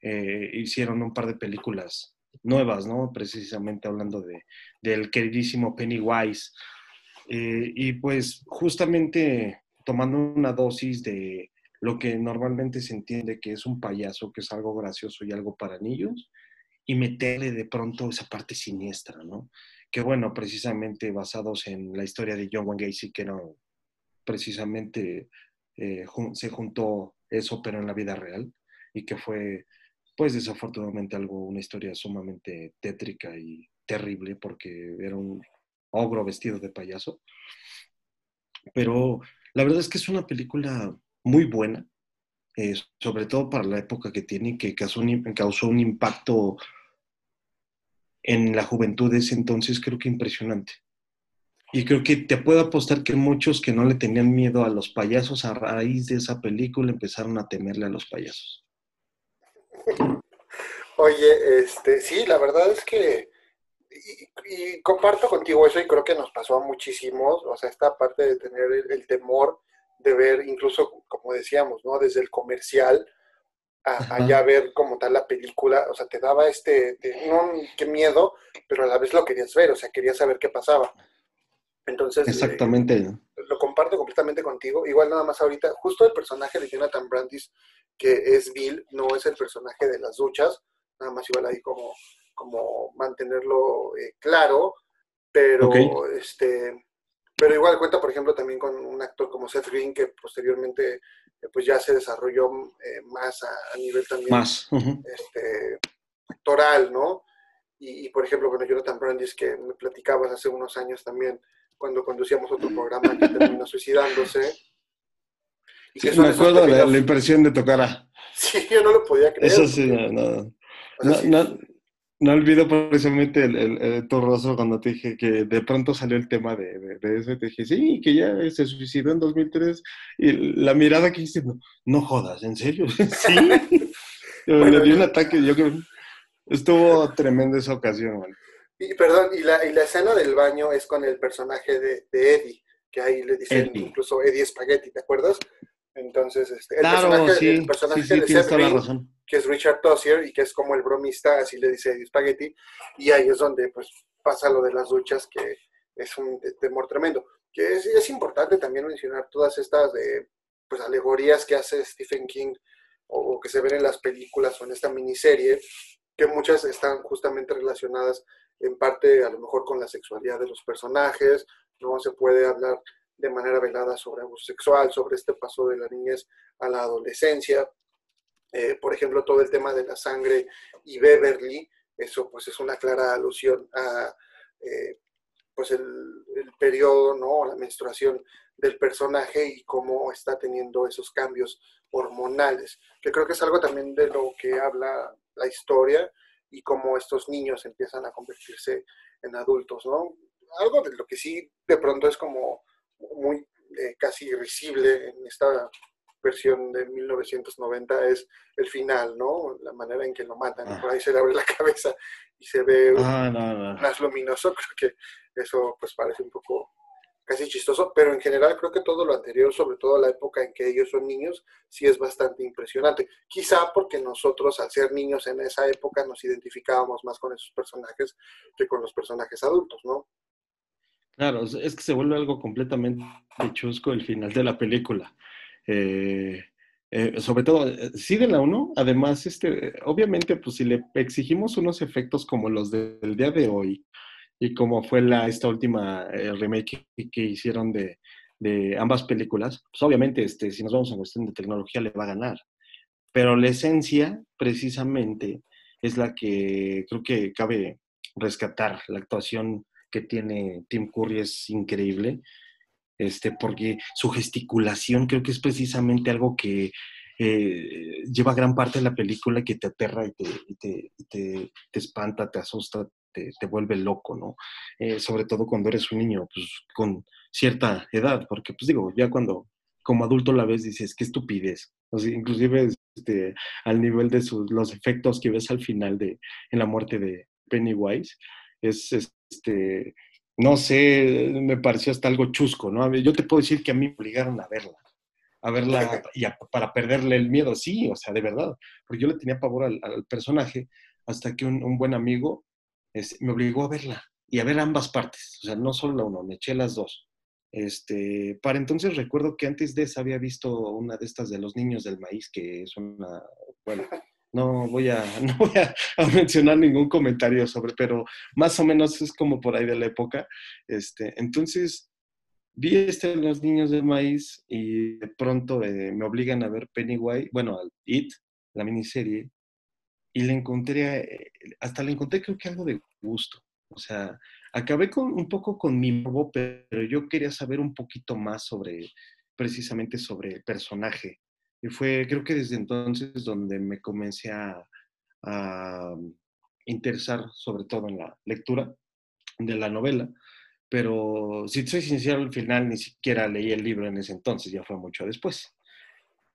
eh, hicieron un par de películas nuevas, ¿no? Precisamente hablando de, del queridísimo Pennywise. Eh, y pues justamente tomando una dosis de lo que normalmente se entiende que es un payaso, que es algo gracioso y algo para niños, y meterle de pronto esa parte siniestra, ¿no? Que bueno, precisamente basados en la historia de John Wayne Gacy, que no precisamente eh, se juntó eso, pero en la vida real, y que fue pues desafortunadamente algo, una historia sumamente tétrica y terrible porque era un ogro vestido de payaso. Pero la verdad es que es una película muy buena, eh, sobre todo para la época que tiene, que causó un, causó un impacto en la juventud de ese entonces, creo que impresionante. Y creo que te puedo apostar que muchos que no le tenían miedo a los payasos a raíz de esa película empezaron a temerle a los payasos. Oye, este, sí, la verdad es que, y, y comparto contigo eso y creo que nos pasó a muchísimos, o sea, esta parte de tener el, el temor de ver, incluso como decíamos, ¿no? Desde el comercial a, allá ver como tal la película, o sea, te daba este, no, qué miedo, pero a la vez lo querías ver, o sea, querías saber qué pasaba. Entonces, eh, Exactamente. Lo comparto completamente contigo. Igual nada más ahorita, justo el personaje de Jonathan Brandis, que es Bill, no es el personaje de las duchas, nada más igual ahí como, como mantenerlo eh, claro, pero este pero igual cuenta, por ejemplo, también con un actor como Seth Green, que posteriormente eh, pues ya se desarrolló eh, más a, a nivel también Más. este, actoral, ¿no? Y, y, por ejemplo, bueno, Jonathan Brandis, que me platicabas hace unos años también, cuando conducíamos otro programa que terminó suicidándose. Y que Sí, son me acuerdo de la, la impresión de tocar a... Sí, yo no lo podía creer. Eso sí, no, no, o sea, no, sí, no, no olvido precisamente el, el- el- tu rostro cuando te dije que de pronto salió el tema de, de, de eso y te dije, sí, que ya se suicidó en 2003 y la mirada que hiciste, no, no jodas, ¿en serio? sí. Bueno, Le dio un ataque, yo creo, estuvo tremenda esa ocasión, man. Y perdón, y la, y la escena del baño es con el personaje de, de Eddie, que ahí le dicen Eddie. incluso Eddie Spaghetti, ¿te acuerdas? Entonces, este, el Claro, personaje, sí, el personaje sí, sí, de Seth Green, que es Richard Tossier y que es como el bromista, así le dice Eddie Spaghetti, y ahí es donde pues pasa lo de las duchas, que es un te- temor tremendo. Que es, es importante también mencionar todas estas de, pues, alegorías que hace Stephen King o, o que se ven en las películas o en esta miniserie, que muchas están justamente relacionadas en parte a lo mejor con la sexualidad de los personajes, no se puede hablar de manera velada sobre abuso sexual, sobre este paso de la niñez a la adolescencia, eh, por ejemplo, todo el tema de la sangre y Beverly, eso pues es una clara alusión a eh, pues el, periodo, ¿no? La menstruación del personaje y cómo está teniendo esos cambios hormonales, que creo que es algo también de lo que habla la historia y cómo estos niños empiezan a convertirse en adultos, ¿no? Algo de lo que sí de pronto es como muy eh, casi risible en esta versión de 1990 es el final, ¿no? La manera en que lo matan. Ah. Por ahí se le abre la cabeza y se ve Ah, no, no. más luminoso. Creo que eso pues parece un poco casi chistoso, pero en general creo que todo lo anterior, sobre todo la época en que ellos son niños, sí es bastante impresionante. Quizá porque nosotros al ser niños en esa época nos identificábamos más con esos personajes que con los personajes adultos, ¿no? Claro, es- que se vuelve algo completamente chusco el final de la película. Eh, eh, sobre todo, eh, sí de la 1, además, este, obviamente, pues si le exigimos unos efectos como los de- del día de hoy y como fue la, esta última eh, remake que, que hicieron de, de ambas películas, pues obviamente, este, si nos vamos a cuestión de tecnología, le va a ganar. Pero la esencia, precisamente, es la que creo que cabe rescatar. La actuación que tiene Tim Curry es increíble, este, porque su gesticulación creo que es precisamente algo que eh, lleva gran parte de la película que te aterra y te, y te, te- te espanta, te asusta, te, te vuelve loco, ¿no? Eh, sobre todo cuando eres un niño, pues con cierta edad, porque pues digo, ya cuando como adulto la ves dices, qué estupidez. O sea, inclusive este, al nivel de sus, los efectos que ves al final de en la muerte de Pennywise, es este, no sé, me pareció hasta algo chusco, ¿no? Yo te puedo decir que a mí me obligaron a verla, a verla y a- para perderle el miedo, sí, o sea, de verdad, porque yo le tenía pavor al, al personaje hasta que un, un buen amigo este, me obligó a verla y a ver ambas partes, o sea, no solo la uno, me eché las dos. Este, para entonces recuerdo que antes de esa había visto una de estas de los niños del maíz, que es una, bueno, no voy a, no voy a, a mencionar ningún comentario sobre, pero más o menos es como por ahí de la época. Este, entonces, vi este de los niños del maíz y de pronto eh, me obligan a ver Pennywise, bueno, al It, la miniserie, y le encontré, eh, hasta le encontré creo que algo de gusto. O sea, acabé con, un poco con mi morbo, pero yo quería saber un poquito más sobre, precisamente sobre el personaje. Y fue, creo que desde entonces donde me comencé a, a interesar sobre todo en la lectura de la novela, pero si soy sincero, al final ni siquiera leí el libro en ese entonces, ya fue mucho después.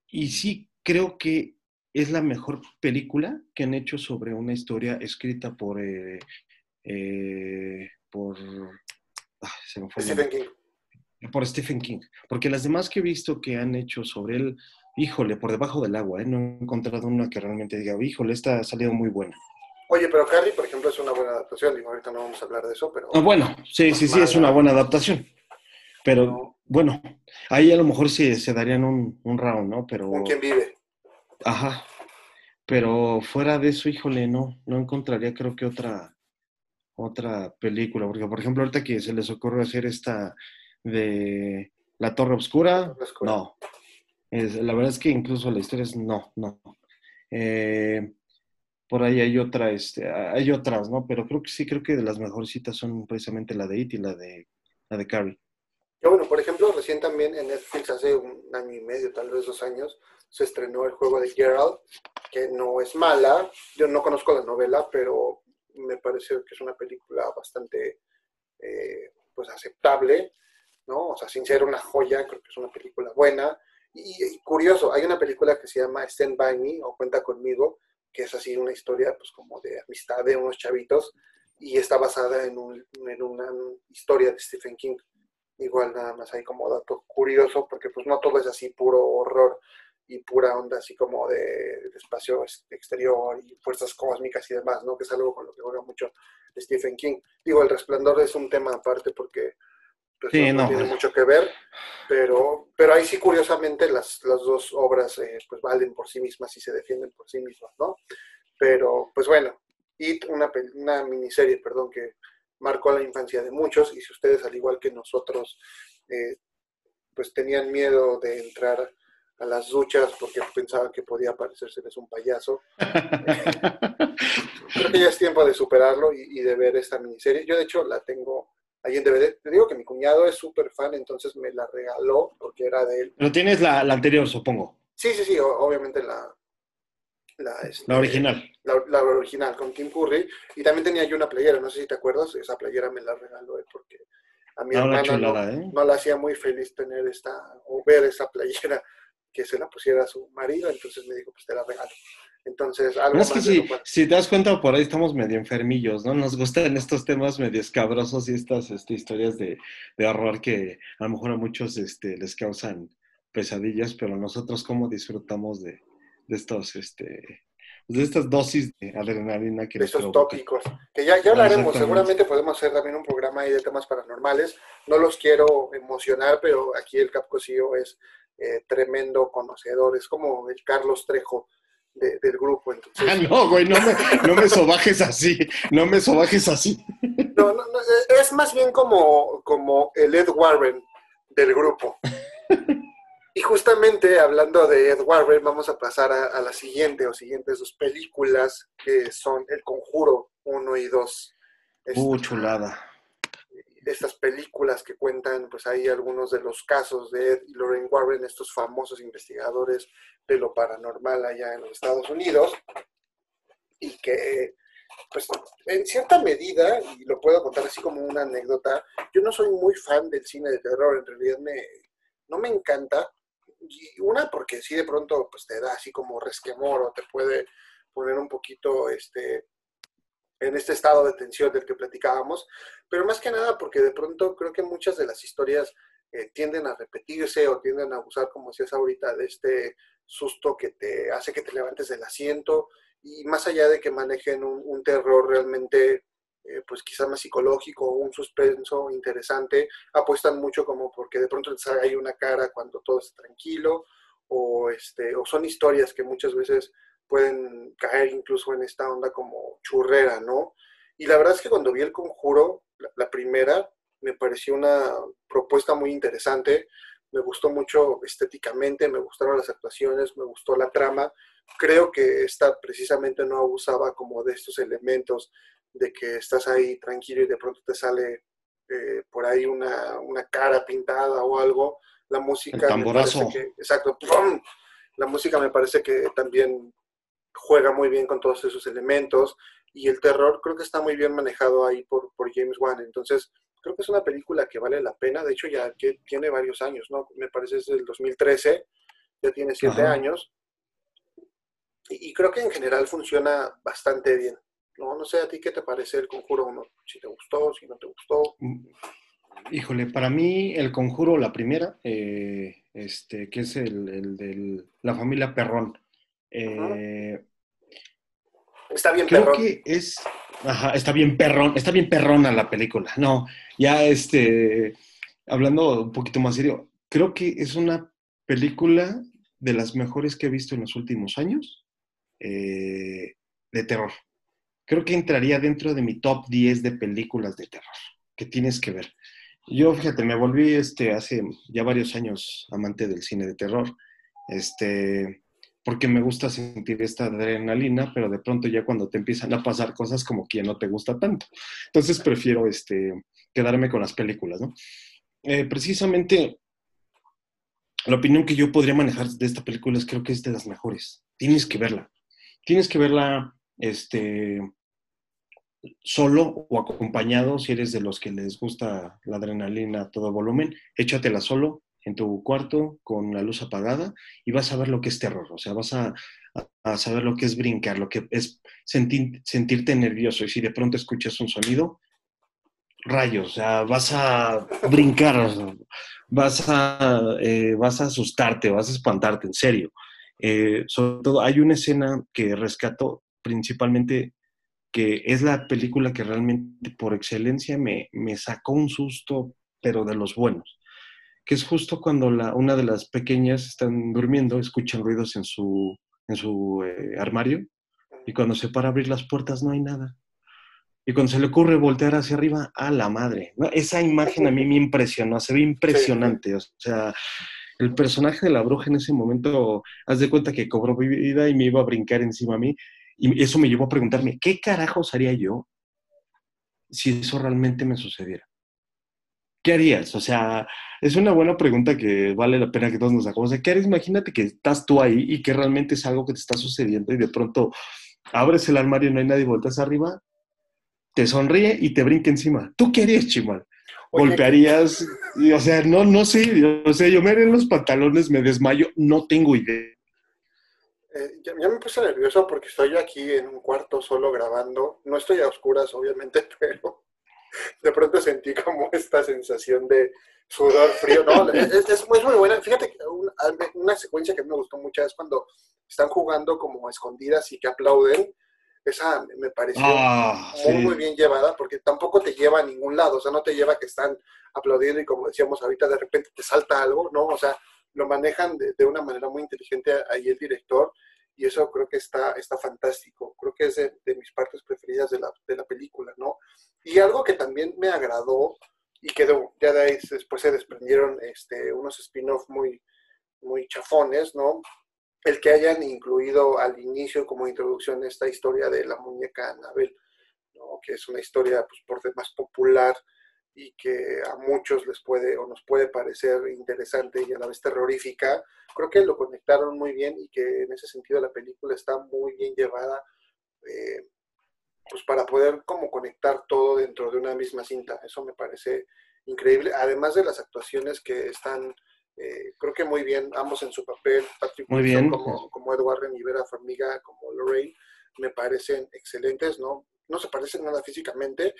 Y sí creo que es la mejor película que han hecho sobre una historia escrita por, eh, eh, por, ah, se me fue Stephen. King. por Stephen King, porque las demás que he visto que han hecho sobre él, híjole, por debajo del agua, ¿eh? no he encontrado una que realmente diga, híjole, esta ha salido muy buena. Oye, pero Carrie, por ejemplo, es una buena adaptación. Digo, ahorita no vamos a hablar de eso, pero... Ah, bueno, sí, sí, sí, es una buena adaptación. Pero No. bueno, ahí a lo mejor sí se darían un, un round, ¿no? Pero, ¿Con quién vive? Ajá, pero fuera de eso, híjole, no, no encontraría creo que otra, otra película, porque por ejemplo ahorita que se les ocurre hacer esta de La Torre Oscura, no, Es- la verdad es que incluso la historia es no, no. Eh, por ahí hay otra, este, hay otras, ¿no? Pero creo que sí, creo que de las mejorcitas son precisamente la de It y la de la de Carrie. Bueno, por ejemplo, recién también en Netflix, hace un año y medio, tal vez dos años, se estrenó el juego de Geralt, que no es mala. Yo no conozco la novela, pero me parece que es una película bastante eh, pues aceptable, ¿no? O sea, sin ser una joya, creo que es una película buena. Y, y curioso, hay una película que se llama Stand By Me o Cuenta conmigo, que es así una historia pues como de amistad de unos chavitos y está basada en, un- en una historia de Stephen King. Igual nada más hay como dato curioso, porque pues no todo es así puro horror y pura onda así como de, de espacio ex- exterior y fuerzas cósmicas y demás, ¿no? Que es algo con lo que juega mucho Stephen King. Digo, El Resplandor es un tema aparte porque pues, Sí, no, tiene mucho que ver, pero, pero ahí sí curiosamente las, las dos obras eh, pues valen por sí mismas y se defienden por sí mismas, ¿no? Pero pues bueno, It, una, una miniserie, perdón, que marcó la infancia de muchos y si ustedes al igual que nosotros eh, pues tenían miedo de entrar a las duchas porque pensaban que podía parecérseles un payaso, creo que ya es tiempo de superarlo y, y de ver esta miniserie. Yo de hecho la tengo ahí en DVD. Te digo que mi cuñado es súper fan, entonces me la regaló porque era de él. Pero tienes la, la anterior, supongo, Sí, sí, sí, o- obviamente la... La, este, la original. La, la original con Tim Curry. Y también tenía yo una playera, no sé si te acuerdas, esa playera me la regaló él porque a mi Ah, una hermana no, ¿eh? no la hacía muy feliz tener esta, o ver esa playera que se la pusiera a su marido, entonces me dijo, pues te la regalo. Entonces, algo Pero es que si, si te das cuenta, por ahí estamos medio enfermillos, ¿no? Nos gustan estos temas medio escabrosos y estas este, historias de, de horror que a lo mejor a muchos este, les causan pesadillas, pero nosotros cómo disfrutamos de, de estos, este, de estas dosis de adrenalina que de provocan. tópicos, que ya, ya hablaremos, seguramente podemos hacer también un programa ahí de temas paranormales, no los quiero emocionar, pero aquí el Capcosío es eh, tremendo conocedor, es como el Carlos Trejo de- del grupo, entonces... Ah, no, güey, no me, no me sobajes así, no me sobajes así. No, no, no, es más bien como, como el Ed Warren del grupo. Y justamente hablando de Ed Warren, vamos a pasar a, a la siguiente o siguientes dos películas que son El Conjuro 1 y 2. Uh, chulada. Estas películas que cuentan, pues ahí algunos de los casos de Ed y Lorraine Warren, estos famosos investigadores de lo paranormal allá en los Estados Unidos, y que, pues, en cierta medida, y lo puedo contar así como una anécdota, yo no soy muy fan del cine de terror, en realidad me, no me encanta, y una porque sí de pronto pues te da así como resquemor o te puede poner un poquito este en este estado de tensión del que platicábamos, pero más que nada porque de pronto creo que muchas de las historias eh, tienden a repetirse o tienden a abusar, como decías ahorita, de este susto que te hace que te levantes del asiento y más allá de que manejen un, terror realmente, eh, pues quizá más psicológico, un suspenso interesante, apuestan mucho como porque de pronto ahí una cara cuando todo está tranquilo, o, este, o son historias que muchas veces pueden caer incluso en esta onda como churrera, ¿no? Y la verdad es que cuando vi el conjuro, la, la primera, me pareció una propuesta muy interesante, me gustó mucho estéticamente, me gustaron las actuaciones, me gustó la trama. Creo que esta precisamente no abusaba como de estos elementos de que estás ahí tranquilo y de pronto te sale eh, por ahí una, una, cara pintada o algo. La música... El tamborazo. Que, exacto. ¡pum! La música me parece que también juega muy bien con todos esos elementos y el terror creo que está muy bien manejado ahí por, por James Wan. Entonces, creo que es una película que vale la pena. De hecho, ya que tiene varios años, ¿no? Me parece es del 2013, ya tiene siete Ajá. años. Y, y creo que en general funciona bastante bien. No, no sé a ti qué te parece el Conjuro 1, si te gustó, si no te gustó. Mm, Híjole, para mí el conjuro, la primera, eh, este, que es el, el de la familia Perrón. Eh, Está bien, creo que es, ajá, está bien perrón, está bien perrona la película. No, ya este, hablando un poquito más serio, creo que es una película de las mejores que he visto en los últimos años eh, de terror. Creo que entraría dentro de mi top 10 de películas de terror que tienes que ver. Yo, fíjate, me volví este, hace ya varios años amante del cine de terror, este, porque me gusta sentir esta adrenalina, pero de pronto ya cuando te empiezan a pasar cosas como que no te gusta tanto. Entonces prefiero este, quedarme con las películas, ¿no? Eh, precisamente la opinión que yo podría manejar de esta película es creo que es de las mejores. Tienes que verla. Tienes que verla este, solo o acompañado, si eres de los que les gusta la adrenalina a todo volumen, échatela solo en tu cuarto con la luz apagada y vas a ver lo que es terror, o sea, vas a, a- saber lo que es brincar, lo que es sentir- sentirte nervioso y si de pronto escuchas un sonido, rayos, o sea, vas a brincar, vas a, eh, vas a asustarte, vas a espantarte, en serio. Eh, sobre todo, hay una escena que rescato principalmente que es la película que realmente por excelencia me, me sacó un susto, pero de los buenos, que es justo cuando la, una de las pequeñas están durmiendo, escuchan ruidos en su, en su eh, armario, y cuando se para a abrir las puertas no hay nada. Y cuando se le ocurre voltear hacia arriba, a la madre. Esa imagen a mí me impresionó, se ve impresionante. O sea, el personaje de la bruja en ese momento, haz de cuenta que cobró vida y me iba a brincar encima a mí. Y eso me llevó a preguntarme, ¿qué carajos haría yo si eso realmente me sucediera? ¿Qué harías? O sea, es una buena pregunta que vale la pena que todos nos hagamos. O sea, ¿qué harías? Imagínate que estás tú ahí y que realmente es algo que te está sucediendo y de pronto abres el armario y no hay nadie, volteas arriba, te sonríe y te brinca encima. ¿Tú qué harías, Chimal? ¿Golpearías? Y, o sea, no, no sé. O sea, yo me haré en los pantalones, me desmayo, no tengo idea. Eh, ya, ya me puse nervioso porque estoy aquí en un cuarto solo grabando. No estoy a oscuras, obviamente, pero de pronto sentí como esta sensación de sudor frío. No, es, es- es muy, muy buena. Fíjate que una, una secuencia que me gustó mucho es cuando están jugando como a escondidas y que aplauden. Esa me pareció Ah, muy, sí. muy bien llevada porque tampoco te lleva a ningún lado. O sea, no te lleva que están aplaudiendo y como decíamos ahorita, de repente te salta algo, ¿no? O sea, lo manejan de, de una manera muy inteligente ahí el director y eso creo que está, está fantástico. Creo que es de, de mis partes preferidas de la, de la película, ¿no? Y algo que también me agradó y que de- ya de ahí después se desprendieron este, unos spin-off muy, muy chafones, ¿no? El que hayan incluido al inicio como introducción esta historia de la muñeca Anabel, ¿no? que es una historia pues, por demás popular y que a muchos les puede o nos puede parecer interesante y a la vez terrorífica, creo que lo conectaron muy bien y que en ese sentido la película está muy bien llevada eh, pues para poder como conectar todo dentro de una misma cinta. Eso me parece increíble, además de las actuaciones que están, eh, creo que muy bien, ambos en su papel, Patrick Muy Wilson bien. como, como Ed Warren y Vera Farmiga como Lorraine, me parecen excelentes, ¿no? No se parecen nada físicamente,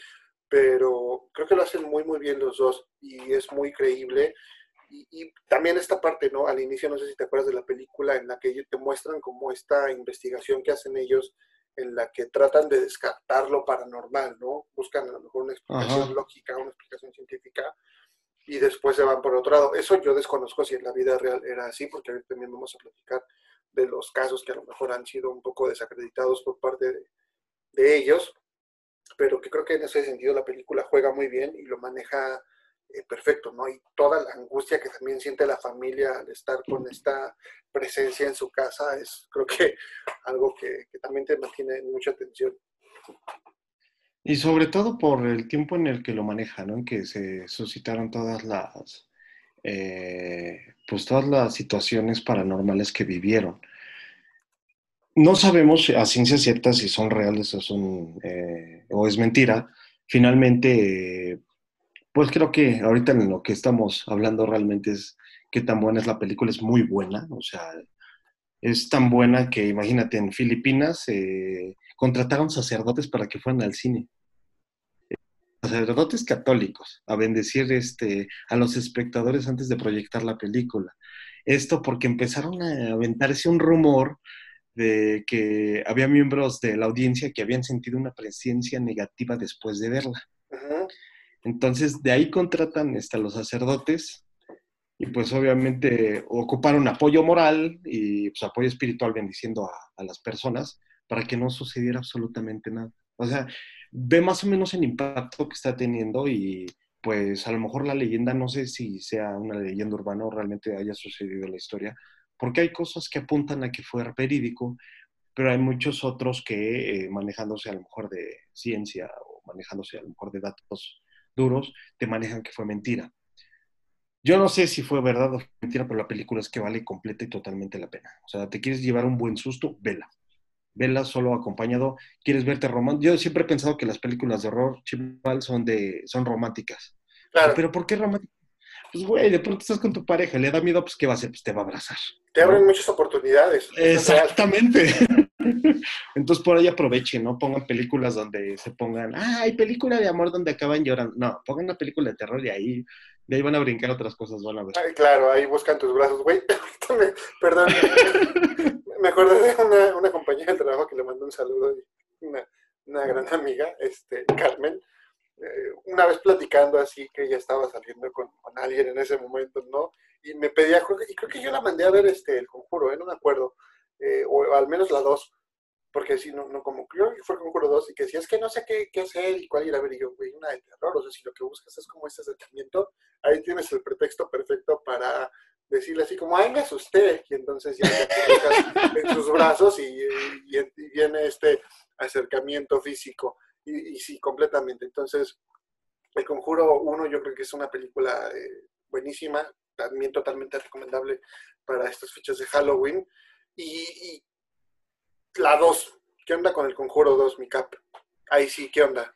pero creo que lo hacen muy, muy bien los dos y es muy creíble. Y, y también esta parte, ¿no? Al inicio, no sé si te acuerdas de la película en la que te muestran como esta investigación que hacen ellos en la que tratan de descartar lo paranormal, ¿no? Buscan a lo mejor una explicación Ajá. lógica, una explicación científica y después se van por otro lado. Eso yo desconozco si en la vida real era así, porque ahorita también vamos a platicar de los casos que a lo mejor han sido un poco desacreditados por parte de, de ellos, pero que creo que en ese sentido la película juega muy bien y lo maneja eh, perfecto, ¿no? Y toda la angustia que también siente la familia al estar con esta presencia en su casa es creo que algo que, que también te mantiene en mucha atención. Y sobre todo por el tiempo en el que lo maneja, ¿no? En que se suscitaron todas las, eh, pues todas las situaciones paranormales que vivieron. No sabemos a ciencia cierta si son reales o, son, eh, o es mentira. Finalmente, pues creo que ahorita en lo que estamos hablando realmente es qué tan buena es la película, es muy buena, o sea, es tan buena que imagínate, en Filipinas eh, contrataron sacerdotes para que fueran al cine. Sacerdotes católicos a bendecir este, a los espectadores antes de proyectar la película. Esto porque empezaron a aventarse un rumor de que había miembros de la audiencia que habían sentido una presencia negativa después de verla. Entonces, de ahí contratan este, a los sacerdotes y pues obviamente ocuparon apoyo moral y pues, apoyo espiritual bendiciendo a, a, las personas para que no sucediera absolutamente nada. O sea, ve más o menos el impacto que está teniendo y pues a lo mejor la leyenda, no sé si sea una leyenda urbana o realmente haya sucedido la historia, porque hay cosas que apuntan a que fue verídico, pero hay muchos otros que eh, manejándose a lo mejor de ciencia o manejándose a lo mejor de datos duros, te manejan que fue mentira. Yo no sé si fue verdad o mentira, pero la película es que vale completa y totalmente la pena. O sea, te quieres llevar un buen susto, vela. Vela solo acompañado. ¿Quieres verte romántico? Yo siempre he pensado que las películas de horror chival son, de, son románticas. Claro. Pero ¿por qué románticas? Pues, güey, de pronto estás con tu pareja, le da miedo, pues, ¿qué va a hacer? Pues te va a abrazar. Te abren muchas oportunidades. Exactamente. Entonces, por ahí aprovechen, ¿no? Pongan películas donde se pongan, ah, hay película de amor donde acaban llorando. No, pongan una película de terror y ahí, de ahí van a brincar otras cosas, van a ver. Ay, claro, ahí buscan tus brazos, güey. Perdón. me acordé de una, una, compañera de trabajo que le mandó un saludo, una, una gran amiga, este, Carmen. Eh, una vez platicando así que ella estaba saliendo con, alguien en ese momento, ¿no? Y me pedía, y creo que yo la mandé a ver este, el conjuro, ¿eh? No me acuerdo, eh, o al menos la dos, porque si no, no, como creo que fue el conjuro 2 y que decía, es que no sé qué, qué hacer y cuál ir a ver, y yo, güey, una de terror, o sea, si lo que buscas es como este acercamiento, ahí tienes el pretexto perfecto para decirle así como, ay, me asusté, y entonces ya te en sus brazos y, y, viene este acercamiento físico. Y, sí, completamente. Entonces, El Conjuro 1 yo creo que es una película eh, buenísima, también totalmente recomendable para estas fechas de Halloween. Y, la 2, ¿qué onda con El Conjuro 2, mi cap? Ahí sí, ¿qué onda?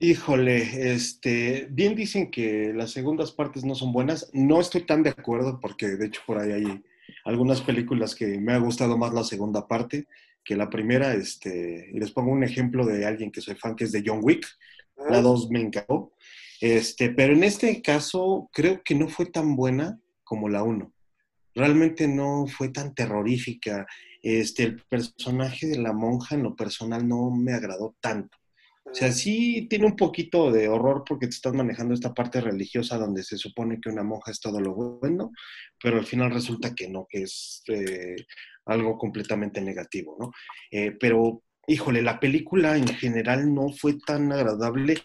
Híjole, este, bien dicen que las segundas partes no son buenas. No estoy tan de acuerdo porque de hecho por ahí hay algunas películas que me ha gustado más la segunda parte que la primera, este, y les pongo un ejemplo de alguien que soy fan, que es de John Wick. La dos me encantó. Este, pero en este caso creo que no fue tan buena como la uno. Realmente no fue tan terrorífica. Este, el personaje de la monja en lo personal no me agradó tanto. O sea, sí tiene un poquito de horror porque te estás manejando esta parte religiosa donde se supone que una monja es todo lo bueno, pero al final resulta que no, que es eh, algo completamente negativo, ¿no? Eh, pero, híjole, la película en general no fue tan agradable.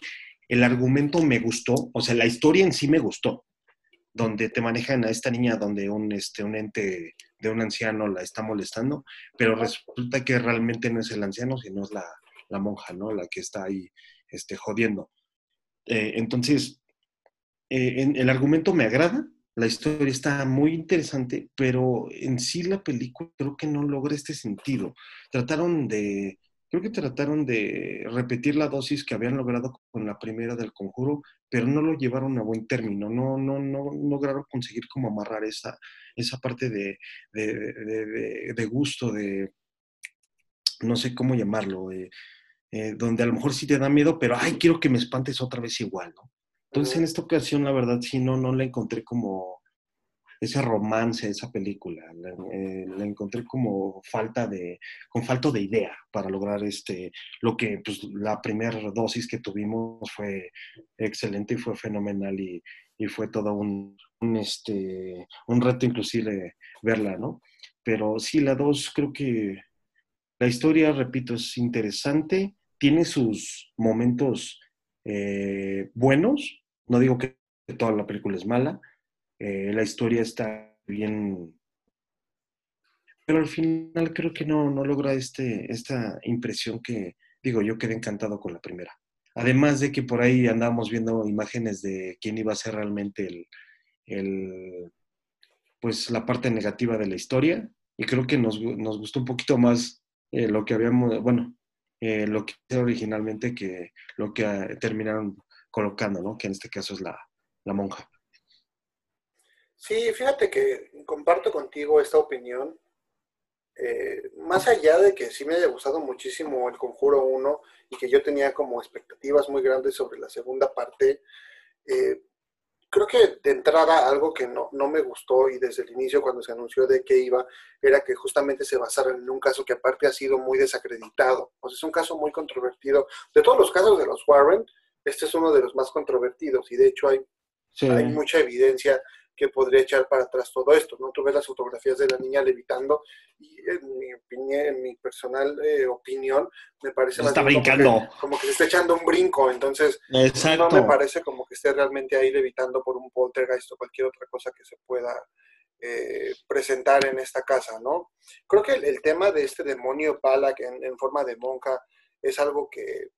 El argumento me gustó, o sea, la historia en sí me gustó, donde te manejan a esta niña donde un, este, un ente de un anciano la está molestando, pero resulta que realmente no es el anciano, sino es la, la monja, ¿no? La que está ahí este, jodiendo. Eh, entonces, eh, en, el argumento me agrada, la historia está muy interesante, pero en sí la película creo que no logra este sentido. Trataron de, creo que trataron de repetir la dosis que habían logrado con la primera del conjuro, pero no lo llevaron a buen término, no, no, no lograron conseguir como amarrar esa, esa parte de, de, de, de gusto, de, no sé cómo llamarlo, eh, eh, donde a lo mejor sí te da miedo, pero, ay, quiero que me espantes otra vez igual, ¿no? Entonces, en esta ocasión, la verdad, sí, no, no la encontré como ese romance, esa película. La, eh, encontré como falta de, con falta de idea para lograr este, lo que, pues, la primera dosis que tuvimos fue excelente y fue fenomenal y, y fue todo un, un, este, un reto inclusive verla, ¿no? Pero sí, la dos creo que la historia, repito, es interesante, tiene sus momentos eh, buenos, no digo que toda la película es mala, eh, la historia está bien, pero al final creo que no, no logra este, esta impresión que, digo, yo quedé encantado con la primera. Además de que por ahí andábamos viendo imágenes de quién iba a ser realmente el, el pues la parte negativa de la historia y creo que nos, nos gustó un poquito más eh, lo que habíamos, bueno, eh, lo que era originalmente que lo que eh, terminaron colocando, ¿no? Que en este caso es la, la monja. Sí, fíjate que comparto contigo esta opinión. Eh, más allá de que sí me haya gustado muchísimo el Conjuro 1 y que yo tenía como expectativas muy grandes sobre la segunda parte, eh, creo que de entrada algo que no, no, me gustó y desde el inicio cuando se anunció de que iba era que justamente se basara en un caso que aparte ha sido muy desacreditado. O sea, es un caso muy controvertido. De todos los casos de los Warren, este es uno de los más controvertidos y de hecho hay, sí. hay mucha evidencia que podría echar para atrás todo esto, ¿no? Tú ves las fotografías de la niña levitando y en mi, opinión, en mi personal eh, opinión me parece está brincando. Como que, como que, se está echando un brinco, entonces Exacto. no me parece como que esté realmente ahí levitando por un poltergeist o cualquier otra cosa que se pueda eh, presentar en esta casa, ¿no? Creo que el, el tema de este demonio Balak en, en forma de monja es algo que,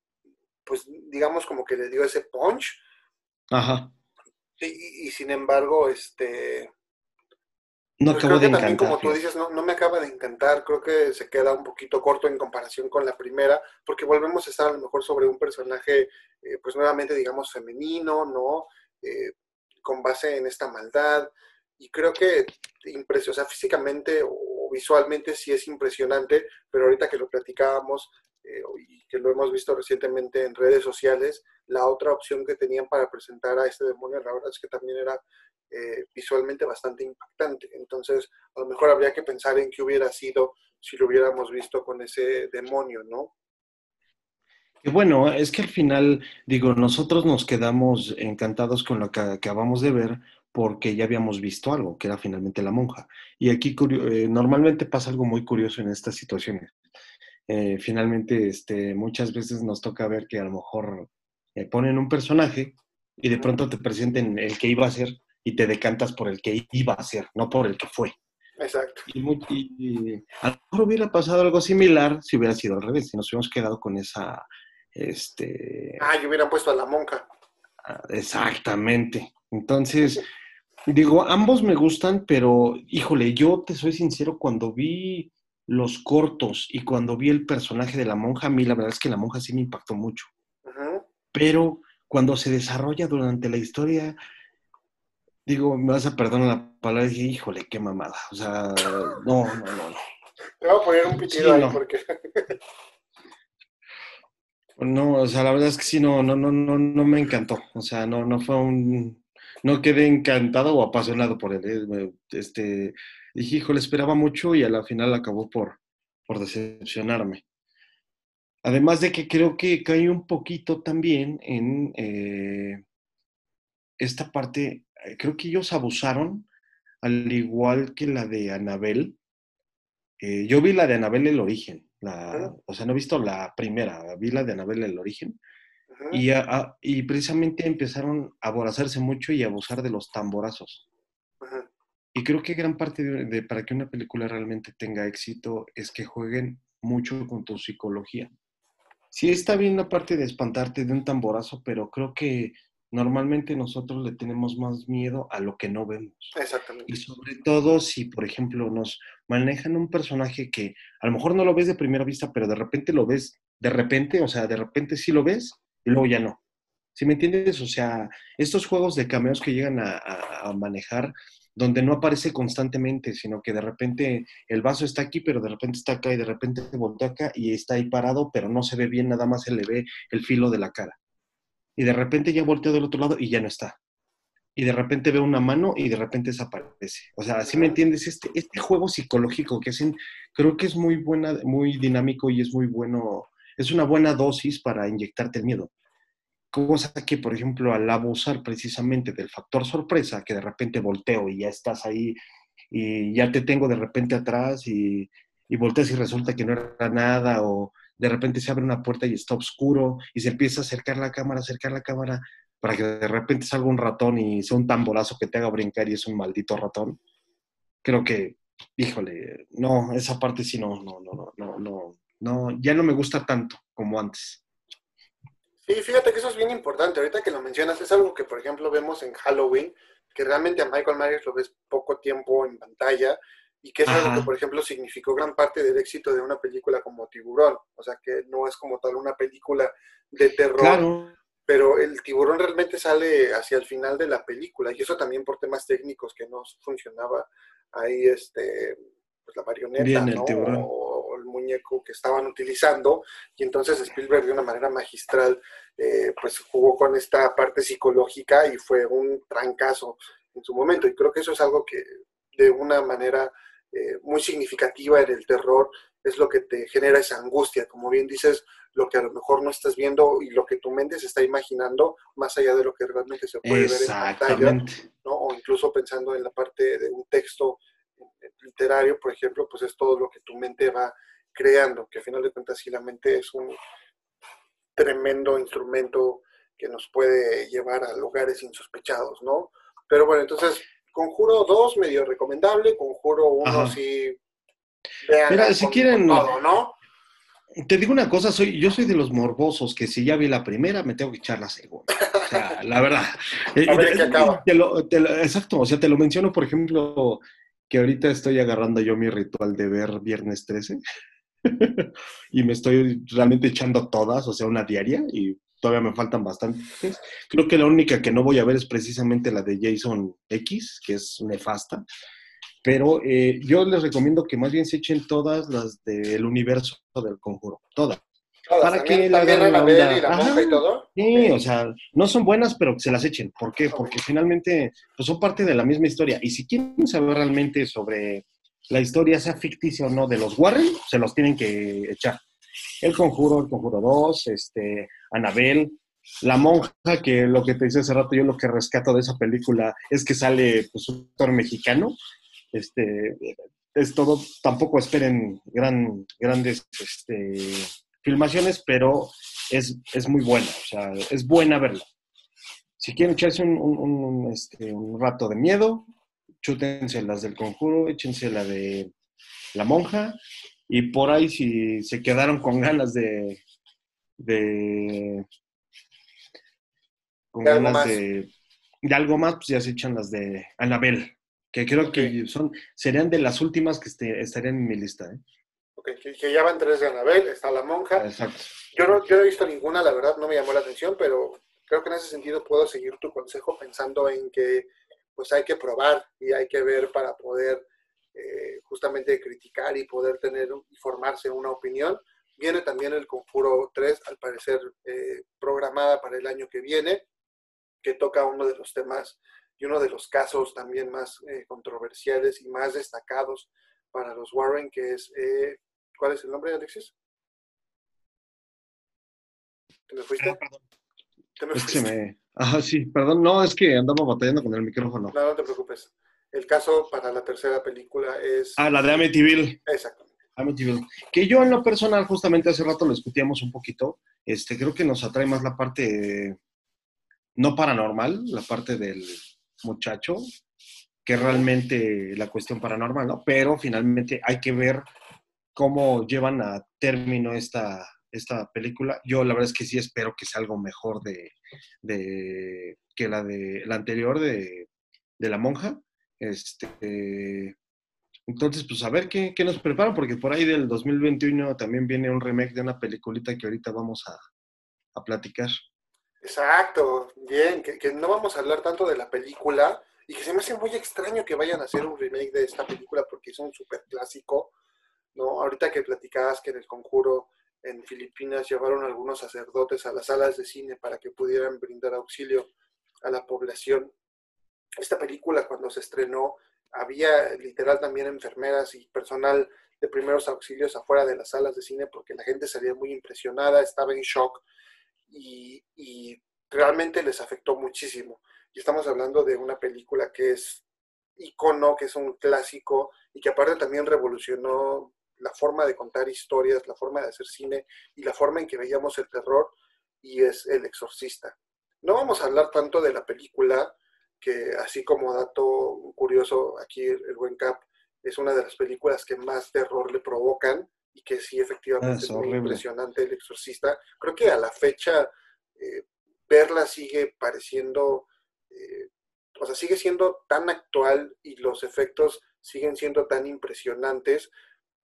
pues digamos como que le dio ese punch. Ajá. Y, y, sin embargo, este... No pues acabo de creo que también, encantar. como tú dices, no, no, me acaba de encantar. Creo que se queda un poquito corto en comparación con la primera, porque volvemos a estar a lo mejor sobre un personaje, eh, pues nuevamente, digamos, femenino, ¿no? Eh, con base en esta maldad. Y creo que, o sea, físicamente o visualmente sí es impresionante, pero ahorita que lo platicábamos, eh, y que lo hemos visto recientemente en redes sociales, la otra opción que tenían para presentar a este demonio, la verdad es que también era eh, visualmente bastante impactante. Entonces, a lo mejor habría que pensar en qué hubiera sido si lo hubiéramos visto con ese demonio, ¿no? Bueno, es que al final, digo, nosotros nos quedamos encantados con lo que acabamos de ver porque ya habíamos visto algo, que era finalmente la monja. Y aquí eh, normalmente pasa algo muy curioso en estas situaciones. Eh, finalmente, este, muchas veces nos toca ver que a lo mejor eh, ponen un personaje y de pronto te presenten el que iba a ser y te decantas por el que iba a ser, no por el que fue. Exacto. Y, muy, y, y, a lo mejor hubiera pasado algo similar si hubiera sido al revés, si nos hubiéramos quedado con esa... Este... Ah, y hubieran puesto a la monja. Exactamente. Entonces, digo, ambos me gustan, pero híjole, yo te soy sincero, cuando vi los cortos y cuando vi el personaje de la monja, a mí la verdad es que la monja sí me impactó mucho. Pero cuando se desarrolla durante la historia, digo, me vas a perdonar la palabra, dije, híjole, qué mamada. O sea, no, no, no. no. Te voy a poner un pitido Sí, ahí no. porque... No, o sea, la verdad es que sí, no, no, no, no, no me encantó. O sea, no, no fue un, no quedé encantado o apasionado por él. eh, Este, dije, híjole, esperaba mucho y a la final acabó por, por decepcionarme. Además de que creo que cae un poquito también en eh, esta parte, eh, creo que ellos abusaron, al igual que la de Anabel. Eh, yo vi la de Anabel el origen, la, o sea, no he visto la primera, vi la de Anabel el origen. Y, a- a- y precisamente empezaron a aborazarse mucho y a abusar de los tamborazos. Y creo que gran parte de, de- para que una película realmente tenga éxito es que jueguen mucho con tu psicología. Sí está bien la parte de espantarte de un tamborazo, pero creo que normalmente nosotros le tenemos más miedo a lo que no vemos. Exactamente. Y sobre todo si, por ejemplo, nos manejan un personaje que a lo mejor no lo ves de primera vista, pero de repente lo ves, de repente, o sea, de repente sí lo ves y luego ya no. ¿Sí me entiendes? O sea, estos juegos de cameos que llegan a, a- a manejar, donde no aparece constantemente, sino que de repente el vaso está aquí, pero de repente está acá y de repente voltea acá y está ahí parado, pero no se ve bien, nada más se le ve el filo de la cara. Y de repente ya voltea del otro lado y ya no está y de repente veo una mano y de repente desaparece. O sea, ¿sí me entiendes? Este, este juego psicológico que hacen, creo que es muy buena, muy dinámico y es muy bueno, es una buena dosis para inyectarte el miedo. Cosa que, por ejemplo, al abusar precisamente del factor sorpresa, que de repente volteo y ya estás ahí y ya te tengo de repente atrás y, y volteas y resulta que no era nada o de repente se abre una puerta y está oscuro y se empieza a acercar la cámara, acercar la cámara para que de repente salga un ratón y sea un tamborazo que te haga brincar y es un maldito ratón. Creo que, híjole, no, esa parte sí no, no, no, no, no, no, ya no me gusta tanto como antes. Sí, fíjate que eso es bien importante. Ahorita que lo mencionas, es algo que, por ejemplo, vemos en Halloween, que realmente a Michael Myers lo ves poco tiempo en pantalla y que es algo que, por ejemplo, significó gran parte del éxito de una película como Tiburón. O sea, que no es como tal una película de terror, Claro, pero el tiburón realmente sale hacia el final de la película, y eso también por temas técnicos que no funcionaba ahí este pues la marioneta, Bien, el ¿no? tiburón. O, el muñeco que estaban utilizando, y entonces Spielberg de una manera magistral eh, pues jugó con esta parte psicológica y fue un trancazo en su momento, y creo que eso es algo que de una manera eh, muy significativa en el terror es lo que te genera esa angustia, como bien dices, lo que a lo mejor no estás viendo y lo que tu mente se está imaginando más allá de lo que realmente se puede ver en pantalla. ¿no? O incluso pensando en la parte de un texto eh, literario, por ejemplo, pues es todo lo que tu mente va creando, que a final de cuentas sí la mente es un tremendo instrumento que nos puede llevar a lugares insospechados, ¿no? Pero bueno, entonces, Conjuro 2 medio recomendable, Conjuro 1 Ajá. sí vean Mira, si quieren- todo, ¿no? Te digo una cosa, soy, yo soy de los morbosos que si ya vi la primera, me tengo que echar la segunda. O sea, la verdad. A ver qué acaba. Te lo- te lo- exacto, o sea, te lo menciono, por ejemplo, que ahorita estoy agarrando yo mi ritual de ver Viernes 13 y me estoy realmente echando todas, o sea, una diaria y todavía me faltan bastantes. Creo que la única que no voy a ver es precisamente la de Jason X, que es nefasta. Pero eh, yo les recomiendo que más bien se echen todas las del universo del conjuro, todas. Todas, Para también, que también agarren la onda. y la Ajá. y todo. Sí, o sea, no son buenas, pero que se las echen. ¿Por qué? Porque finalmente pues, son parte de la misma historia. Y si quieren saber realmente sobre la historia, sea ficticia o no, de los Warren, se los tienen que echar. El Conjuro, El Conjuro 2, este, Anabel, La Monja, que lo que te dice hace rato, yo lo que rescato de esa película es que sale pues, un actor mexicano. Este, es todo, tampoco esperen gran, grandes este, filmaciones, pero es, es muy buena, o sea, es buena verla. Si quieren echarse un, este, un rato de miedo, chútense las del conjuro, échense la de la monja, y por ahí si se quedaron con ganas de, de con De algo ganas más. de, de algo más, pues ya se echan las de Anabel, que creo que son, serían de las últimas que este- estarían en mi lista. ¿eh? Ok, que, que ya van tres de Annabelle, está la monja. Exacto. Yo no, yo no he visto ninguna, la verdad no me llamó la atención, pero creo que en ese sentido puedo seguir tu consejo pensando en que pues hay que probar y hay que ver para poder eh, justamente criticar y poder tener y formarse una opinión. Viene también el Conjuro 3, al parecer eh, programada para el año que viene, que toca uno de los temas y uno de los casos también más eh, controversiales y más destacados para los Warren, que es, eh, ¿cuál es el nombre, Alexis? ¿Te me fuiste? ¿Te me Es que me... Ajá, sí, perdón, no, es que andaba batallando con el micrófono. No, no te preocupes. El caso para la tercera película es... Ah, la de Amityville. Exactamente. Amityville. Que yo en lo personal, justamente hace rato lo discutíamos un poquito, este, creo que nos atrae más la parte no paranormal, la parte del muchacho, que realmente la cuestión paranormal, ¿no? Pero finalmente hay que ver cómo llevan a término esta, esta película. Yo la verdad es que sí espero que sea algo mejor de, de que la de la anterior de, de la monja. Este, entonces, pues a ver qué, qué nos preparan, porque por ahí del 2021 también viene un remake de una peliculita que ahorita vamos a, a platicar. Exacto, bien, que, no vamos a hablar tanto de la película y que se me hace muy extraño que vayan a hacer un remake de esta película porque es un súper clásico, ¿no? Ahorita que platicabas que en el conjuro en Filipinas llevaron algunos sacerdotes a las salas de cine para que pudieran brindar auxilio a la población. Esta película cuando se estrenó había literal también enfermeras y personal de primeros auxilios afuera de las salas de cine porque la gente salía muy impresionada, estaba en shock y, y realmente les afectó muchísimo. Y estamos hablando de una película que es icono, que es un clásico y que aparte también revolucionó la forma de contar historias, la forma de hacer cine y la forma en que veíamos el terror y es El Exorcista. No vamos a hablar tanto de la película, que así como dato curioso, aquí el, buen Cap es una de las películas que más terror le provocan y que sí efectivamente es es muy impresionante El Exorcista. Creo que a la fecha eh, verla sigue pareciendo eh, o sea, sigue siendo tan actual y los efectos siguen siendo tan impresionantes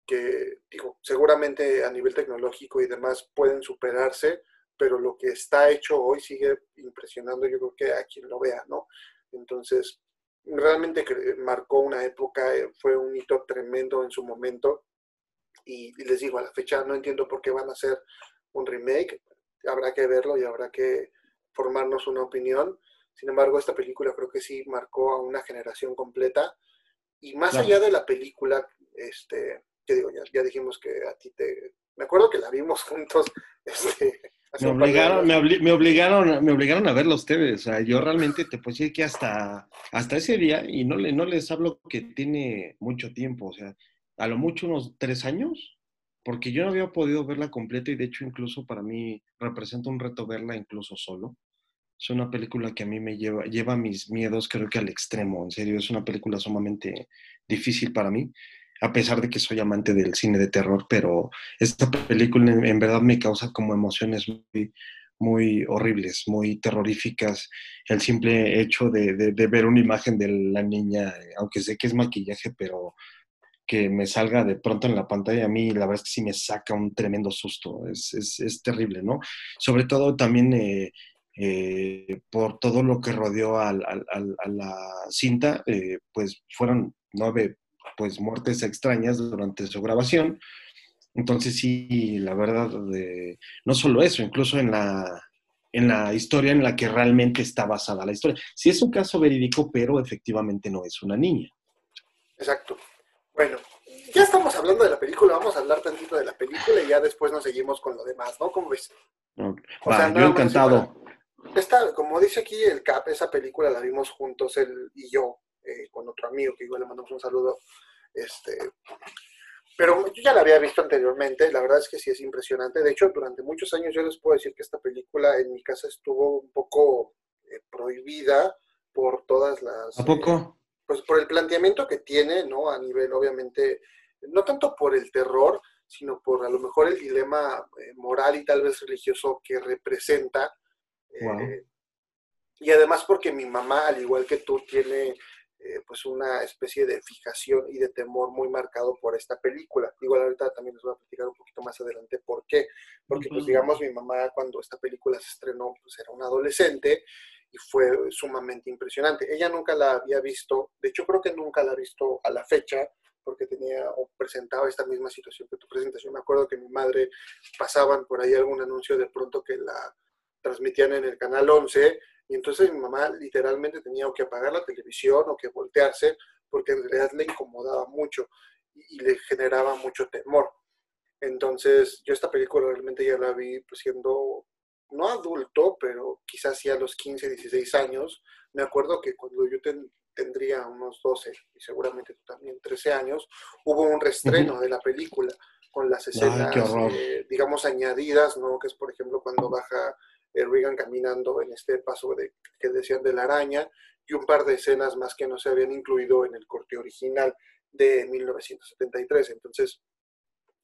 que, digo, seguramente a nivel tecnológico y demás pueden superarse, pero lo que está hecho hoy sigue impresionando, yo creo que a quien lo vea, ¿no? Entonces, realmente marcó una época, eh, fue un hito tremendo en su momento. Y, les digo, a la fecha no entiendo por qué van a hacer un remake, habrá que verlo y habrá que formarnos una opinión. Sin embargo, esta película creo que sí marcó a una generación completa. Y más allá de la película, este, digo, ya, ya dijimos que a ti te... Me acuerdo que la vimos juntos, este, me obligaron, me, obligaron, me obligaron a verlo ustedes. O sea, yo realmente te puedo decir que hasta, hasta ese día, y no, le, no les hablo que tiene mucho tiempo, o sea, a lo mucho unos tres años, porque yo no había podido verla completa y de hecho incluso para mí representa un reto verla incluso solo. Es una película que a mí me lleva, lleva mis miedos creo que al extremo, en serio, es una película sumamente difícil para mí a pesar de que soy amante del cine de terror, pero esta película en, verdad me causa como emociones muy, muy horribles, muy terroríficas. El simple hecho de, ver una imagen de la niña, aunque sé que es maquillaje, pero que me salga de pronto en la pantalla, a mí la verdad es que sí me saca un tremendo susto, es, es, terrible, ¿no? Sobre todo también eh, eh, por todo lo que rodeó a la cinta, eh, pues fueron nueve pues muertes extrañas durante su grabación. Entonces sí, la verdad, de, no solo eso, incluso en la, en la historia en la que realmente está basada la historia. Sí es un caso verídico, pero efectivamente no es una niña. Exacto. Bueno, ya estamos hablando de la película, vamos a hablar tantito de la película y ya después nos seguimos con lo demás, ¿no? ¿Cómo ves? yo encantado. Esta, como dice aquí el CAP, esa película la vimos juntos él y yo, eh, con otro amigo que igual le mandamos un saludo. Este, pero yo ya la había visto anteriormente, la verdad es que sí es impresionante. De hecho, durante muchos años yo les puedo decir que esta película en mi casa estuvo un poco eh, prohibida por todas las... ¿A poco? Eh, pues por el planteamiento que tiene, ¿no? A nivel, obviamente, no tanto por el terror, sino por a lo mejor el dilema moral y tal vez religioso que representa. y además porque mi mamá, al igual que tú, tiene eh, pues una especie de fijación y de temor muy marcado por esta película. Igual ahorita también les voy a platicar un poquito más adelante por qué. Porque pues digamos mi mamá cuando esta película se estrenó pues era una adolescente y fue sumamente impresionante. Ella nunca la había visto, de hecho creo que nunca la ha visto a la fecha porque tenía o presentaba esta misma situación que tu presentación. Me acuerdo que mi madre pasaban por ahí algún anuncio de pronto que la transmitían en el canal 11 y entonces mi mamá literalmente tenía que apagar la televisión o que voltearse porque en realidad le incomodaba mucho y, le generaba mucho temor. Entonces yo esta película realmente ya la vi pues, siendo no adulto, pero quizás sí a los 15, 16 años. Me acuerdo que cuando yo tendría unos 12 y seguramente tú también 13 años, hubo un restreno de la película con las escenas, eh, digamos, añadidas, ¿no? Que es, por ejemplo, cuando baja Regan caminando en este paso de, que decían de la araña y un par de escenas más que no se habían incluido en el corte original de 1973. Entonces,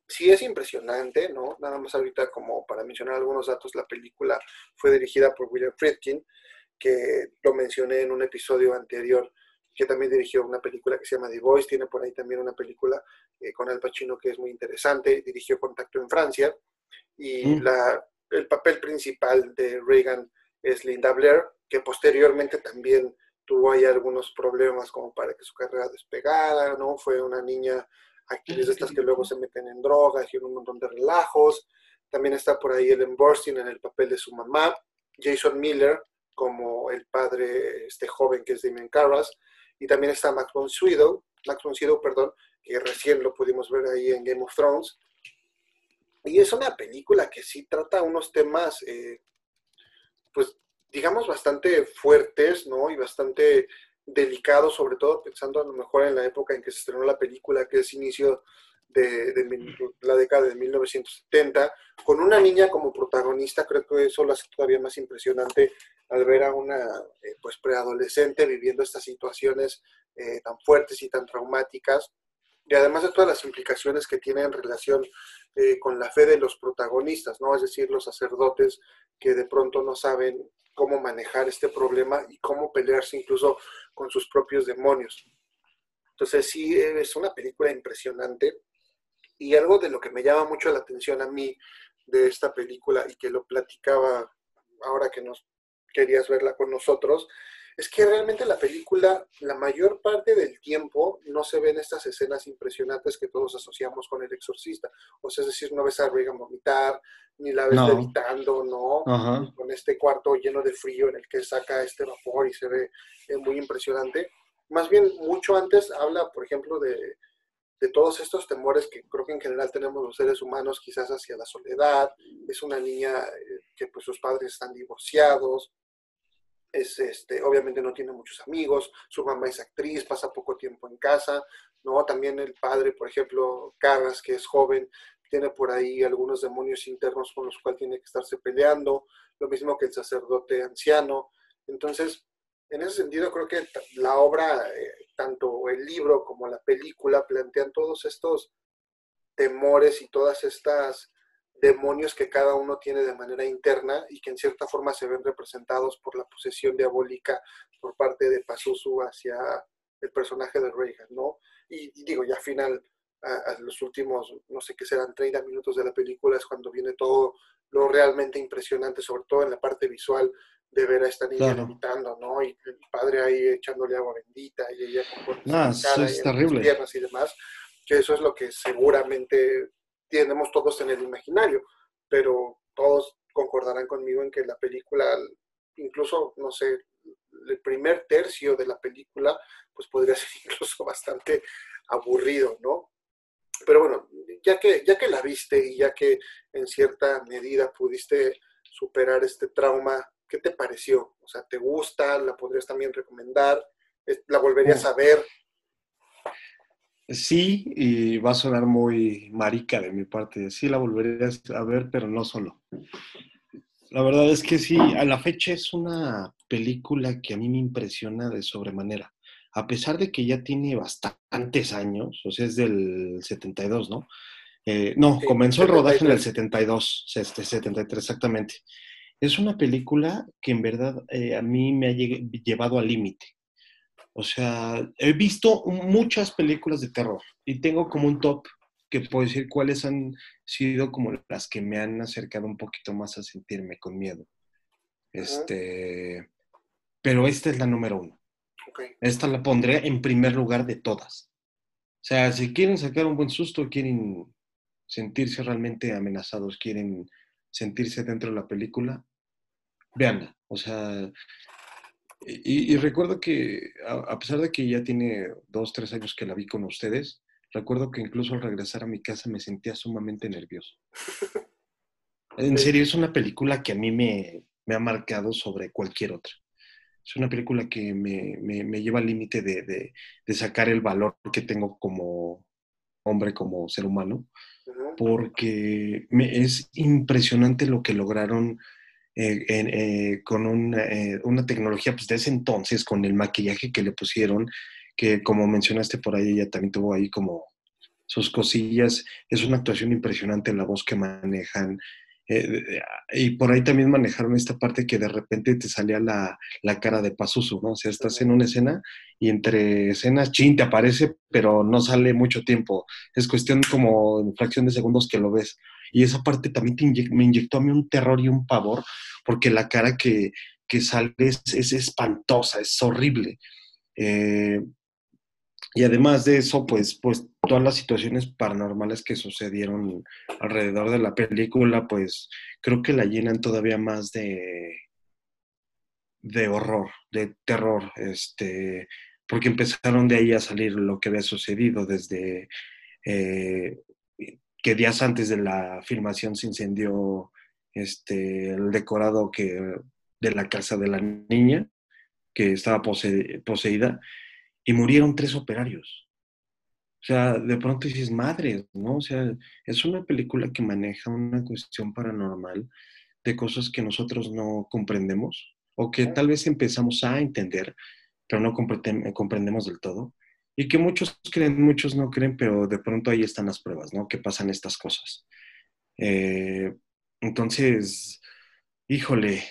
sí es impresionante, ¿no? Nada más ahorita como para mencionar algunos datos, la película fue dirigida por William Friedkin, que lo mencioné en un episodio anterior, que también dirigió una película que se llama The Voice, tiene por ahí también una película eh, con Al Pacino que es muy interesante, dirigió Contacto en Francia, y la el papel principal de Reagan es Linda Blair, que posteriormente también tuvo ahí algunos problemas como para que su carrera despegara, ¿no? Fue una niña actriz de estas que luego se meten en drogas y en un montón de relajos. También está por ahí Ellen Burstyn en el papel de su mamá, Jason Miller como el padre este joven que es Damien Carras, y también está Max von Sydow, Max von Sydow, perdón, que recién lo pudimos ver ahí en Game of Thrones, y es una película que sí trata unos temas, eh, pues, digamos, bastante fuertes, ¿no? Y bastante delicados, sobre todo pensando a lo mejor en la época en que se estrenó la película, que es inicio de, la década de 1970, con una niña como protagonista, creo que eso lo hace todavía más impresionante al ver a una eh, pues preadolescente viviendo estas situaciones eh, tan fuertes y tan traumáticas, y además de todas las implicaciones que tiene en relación eh, con la fe de los protagonistas, ¿no? Es decir, los sacerdotes que de pronto no saben cómo manejar este problema y cómo pelearse incluso con sus propios demonios. Entonces sí, es una película impresionante y algo de lo que me llama mucho la atención a mí de esta película y que lo platicaba ahora que nos querías verla con nosotros, es que realmente la película, la mayor parte del tiempo, no se ven estas escenas impresionantes que todos asociamos con el exorcista. O sea, es decir, no ves a Reagan vomitar, ni la ves No. levitando, ¿no? Ajá. Con este cuarto lleno de frío en el que saca este vapor y se ve eh, muy impresionante. Más bien, mucho antes habla, por ejemplo, de, de todos estos temores que creo que en general tenemos los seres humanos, quizás hacia la soledad. Es una niña eh, que pues sus padres están divorciados, es este, obviamente no tiene muchos amigos, su mamá es actriz, pasa poco tiempo en casa, ¿no? También el padre, por ejemplo, Carras, que es joven, tiene por ahí algunos demonios internos con los cuales tiene que estarse peleando, lo mismo que el sacerdote anciano. Entonces, en ese sentido, creo que la obra, eh, tanto el libro como la película, plantean todos estos temores y todas estas demonios que cada uno tiene de manera interna y que en cierta forma se ven representados por la posesión diabólica por parte de Pazuzu hacia el personaje de Reagan, ¿no? Y, y digo, ya al final, a, a los últimos, no sé qué serán, 30 minutos de la película es cuando viene todo lo realmente impresionante, sobre todo en la parte visual de ver a esta niña Claro. ¿no? Y el padre ahí echándole agua bendita y ella con Ah, cara es y terrible. piernas y demás, que eso es lo que seguramente tenemos todos en el imaginario, pero todos concordarán conmigo en que la película, incluso, no sé, el primer tercio de la película, pues podría ser incluso bastante aburrido, ¿no? Pero bueno, ya que, ya que la viste y ya que en cierta medida pudiste superar este trauma, ¿qué te pareció? O sea, ¿te gusta? ¿La podrías también recomendar? ¿Es- ¿La volverías a ver? Sí, y va a sonar muy marica de mi parte. Sí, la volveré a ver, pero no solo. La verdad es que sí, a la fecha es una película que a mí me impresiona de sobremanera. A pesar de que ya tiene bastantes años, o sea, es del 72, ¿no? Eh, no, Sí, comenzó el rodaje en el 73. 72, este, 73 exactamente. Es una película que en verdad eh, a mí me ha llevado al límite. O sea, he visto muchas películas de terror y tengo como un top que puedo decir cuáles han sido como las que me han acercado un poquito más a sentirme con miedo. Este, pero esta es la número uno. Esta la pondré en primer lugar de todas. O sea, si quieren sacar un buen susto, quieren sentirse realmente amenazados, quieren sentirse dentro de la película, véanla. O sea, y, y recuerdo que a, a pesar de que ya tiene dos, tres años que la vi con ustedes, recuerdo que incluso al regresar a mi casa me sentía sumamente nervioso. En serio, es una película que a mí me, me ha marcado sobre cualquier otra. Es una película que me, me- me lleva al límite de, de- de sacar el valor que tengo como hombre, como ser humano, porque me- es impresionante lo que lograron eh, eh, con una, eh, una tecnología pues, de ese entonces, con el maquillaje que le pusieron, que como mencionaste por ahí, ella también tuvo ahí como sus cosillas. Es una actuación impresionante la voz que manejan. eh, y por ahí también manejaron esta parte que de repente te salía la, la cara de Pazuzu, ¿no? O sea, estás en una escena y entre escenas, chin, te aparece, pero no sale mucho tiempo. Es cuestión como en fracción de segundos que lo ves. Y esa parte también me inyectó a mí un terror y un pavor, porque la cara que, que sale es, es espantosa, es horrible. Eh, y además de eso, pues, pues todas las situaciones paranormales que sucedieron alrededor de la película, pues creo que la llenan todavía más de, de horror, de terror, este, porque empezaron de ahí a salir lo que había sucedido desde eh, que días antes de la filmación se incendió este, el decorado que, de la casa de la niña, que estaba pose- poseída, y murieron tres operarios. O sea, de pronto dices, madre, ¿no? O sea, es una película que maneja una cuestión paranormal de cosas que nosotros no comprendemos o que tal vez empezamos a entender, pero no comprendem- comprendemos del todo. Y que muchos creen, muchos no creen, pero de pronto ahí están las pruebas, ¿no? Que pasan estas cosas. Eh, entonces, híjole,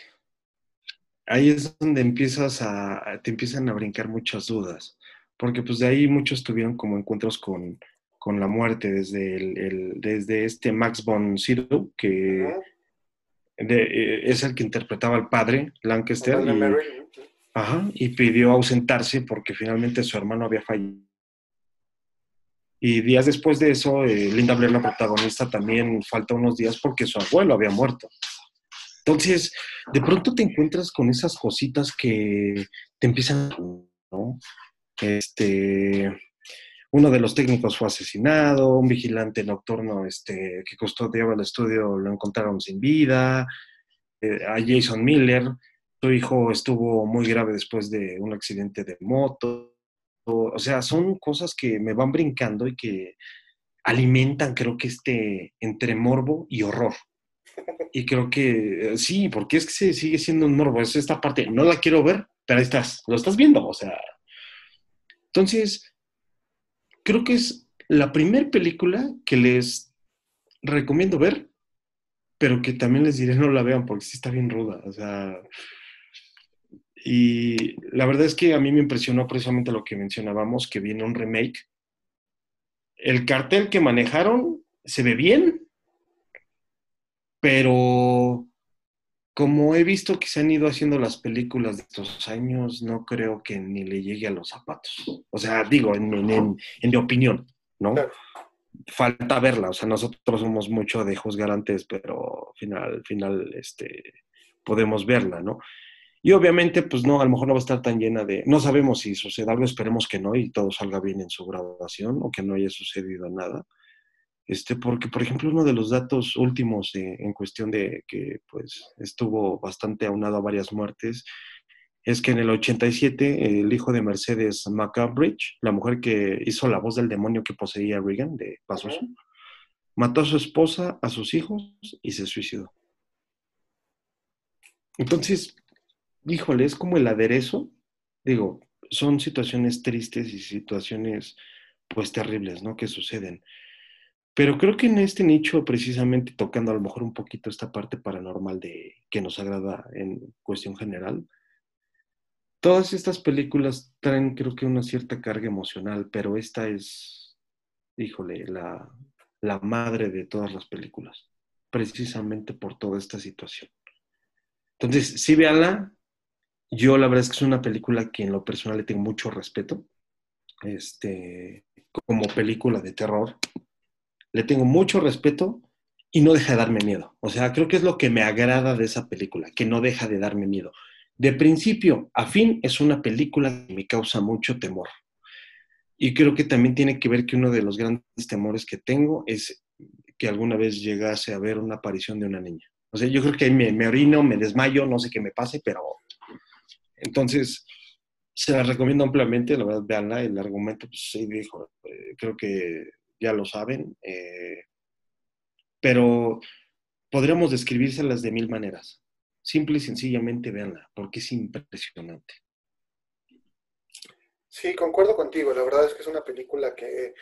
ahí es donde empiezas a, te empiezan a brincar muchas dudas, porque pues de ahí muchos tuvieron como encuentros con, con la muerte, desde, el, desde este Max von Sydow, que eh, es el que interpretaba al padre, Lancaster, y, ajá, y pidió ausentarse porque finalmente su hermano había fallado. Y días después de eso, eh, Linda Blair, la protagonista, también falta unos días porque su abuelo había muerto. Entonces, de pronto te encuentras con esas cositas que te empiezan, ¿no? Este, uno de los técnicos fue asesinado, un vigilante nocturno este, que custodiaba el estudio lo encontraron sin vida, eh, a Jason Miller, su hijo estuvo muy grave después de un accidente de moto, o sea, son cosas que me van brincando y que alimentan, creo que este entre morbo y horror. Y creo que eh, sí, porque es que se sigue siendo un morbo. Es esta parte, no la quiero ver, pero ahí estás, lo estás viendo. O sea, entonces, creo que es la primera película que les recomiendo ver, pero que también les diré no la vean porque sí está bien ruda. O sea, y la verdad es que a mí me impresionó precisamente lo que mencionábamos, que viene un remake. El cartel que manejaron se ve bien, pero como he visto que se han ido haciendo las películas de estos años, no creo que ni le llegue a los zapatos. O sea, digo, en, mi opinión, ¿no? Falta verla, o sea, nosotros somos mucho de juzgar antes, pero al final, final, este, podemos verla, ¿no? Y obviamente, pues no, a lo mejor no va a estar tan llena de, no sabemos si sucede algo, esperemos que no y todo salga bien en su graduación o que no haya sucedido nada este, porque, por ejemplo, uno de los datos últimos en cuestión de que pues, estuvo bastante aunado a varias muertes es que en el 87 el hijo de Mercedes McCambridge, la mujer que hizo la voz del demonio que poseía a Reagan de Pasos, mató a su esposa, a sus hijos y se suicidó. Entonces, híjole, es como el aderezo. Digo, son situaciones tristes y situaciones pues terribles, ¿no? Que suceden. Pero creo que en este nicho, precisamente tocando a lo mejor un poquito esta parte paranormal de que nos agrada en cuestión general, todas estas películas traen creo que una cierta carga emocional, pero esta es, híjole, la, la madre de todas las películas, precisamente por toda esta situación. Entonces, sí, véanla. Yo la verdad es que es una película que en lo personal le tengo mucho respeto. Este, como película de terror, le tengo mucho respeto y no deja de darme miedo. O sea, creo que es lo que me agrada de esa película, que no deja de darme miedo. De principio a fin es una película que me causa mucho temor. Y creo que también tiene que ver que uno de los grandes temores que tengo es que alguna vez llegase a ver una aparición de una niña. O sea, yo creo que me, me orino, me desmayo, no sé qué me pase, pero entonces se la recomiendo ampliamente, la verdad, veanla, el argumento, pues sí, dijo, eh, creo que ya lo saben, eh, pero podríamos describírselas de mil maneras. Simple y sencillamente véanla, porque es impresionante. Sí, concuerdo contigo. La verdad es que es una película que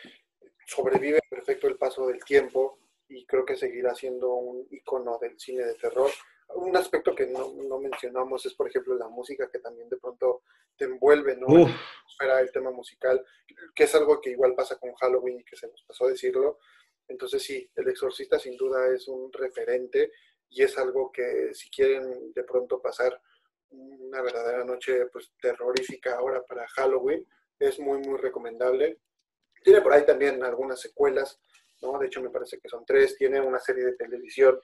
sobrevive perfecto el paso del tiempo y creo que seguirá siendo un icono del cine de terror. Un aspecto que no, mencionamos es, por ejemplo, la música que también de pronto te envuelve, ¿no? Espera el tema musical, que es algo que igual pasa con Halloween y que se nos pasó a decirlo. Entonces sí, El Exorcista sin duda es un referente y es algo que si quieren de pronto pasar una verdadera noche pues terrorífica ahora para Halloween, es muy muy recomendable. Tiene por ahí también algunas secuelas, ¿no? De hecho me parece que son tres. Tiene una serie de televisión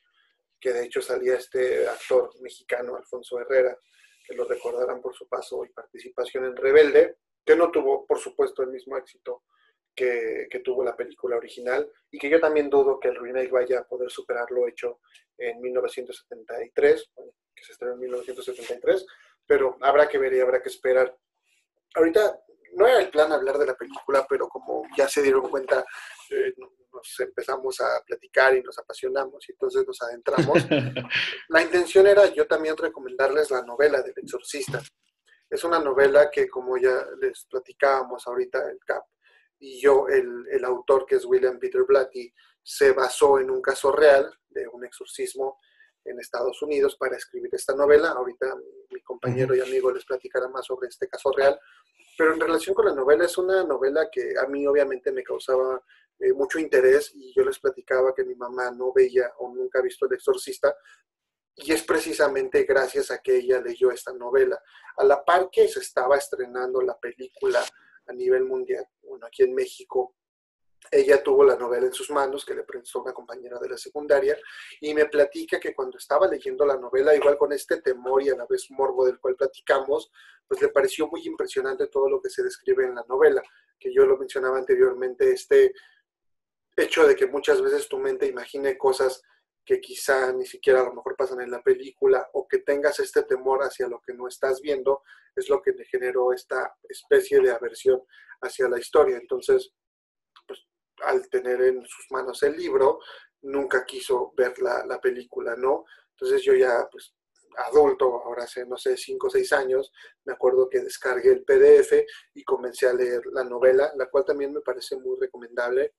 que de hecho salía este actor mexicano, Alfonso Herrera, que lo recordarán por su paso y participación en Rebelde, que no tuvo, por supuesto, el mismo éxito que, tuvo la película original y que yo también dudo que el remake vaya a poder superar lo hecho en 1973, que se estrenó en 1973, pero habrá que ver y habrá que esperar. Ahorita no era el plan hablar de la película, pero como ya se dieron cuenta, eh, nos empezamos a platicar y nos apasionamos y entonces nos adentramos. la intención era yo también recomendarles la novela del exorcista. Es una novela que, como ya les platicábamos ahorita, el CAP y yo, el, el autor que es William Peter Blatty, se basó en un caso real de un exorcismo en Estados Unidos para escribir esta novela. Ahorita mi compañero y amigo les platicará más sobre este caso real. Pero en relación con la novela, es una novela que a mí obviamente me causaba eh, mucho interés y yo les platicaba que mi mamá no veía o nunca ha visto El Exorcista. Y es precisamente gracias a que ella leyó esta novela. A la par que se estaba estrenando la película a nivel mundial, bueno, aquí en México, ella tuvo la novela en sus manos que le prestó una compañera de la secundaria y me platica que cuando estaba leyendo la novela, igual con este temor y a la vez morbo del cual platicamos, pues le pareció muy impresionante todo lo que se describe en la novela, que yo lo mencionaba anteriormente, este hecho de que muchas veces tu mente imagine cosas que quizá ni siquiera a lo mejor pasan en la película o que tengas este temor hacia lo que no estás viendo, es lo que le generó esta especie de aversión hacia la historia. Entonces, al tener en sus manos el libro, nunca quiso ver la, película, ¿no? Entonces yo ya, pues, adulto, ahora hace, no sé, cinco o seis años, me acuerdo que descargué el PDF y comencé a leer la novela, la cual también me parece muy recomendable.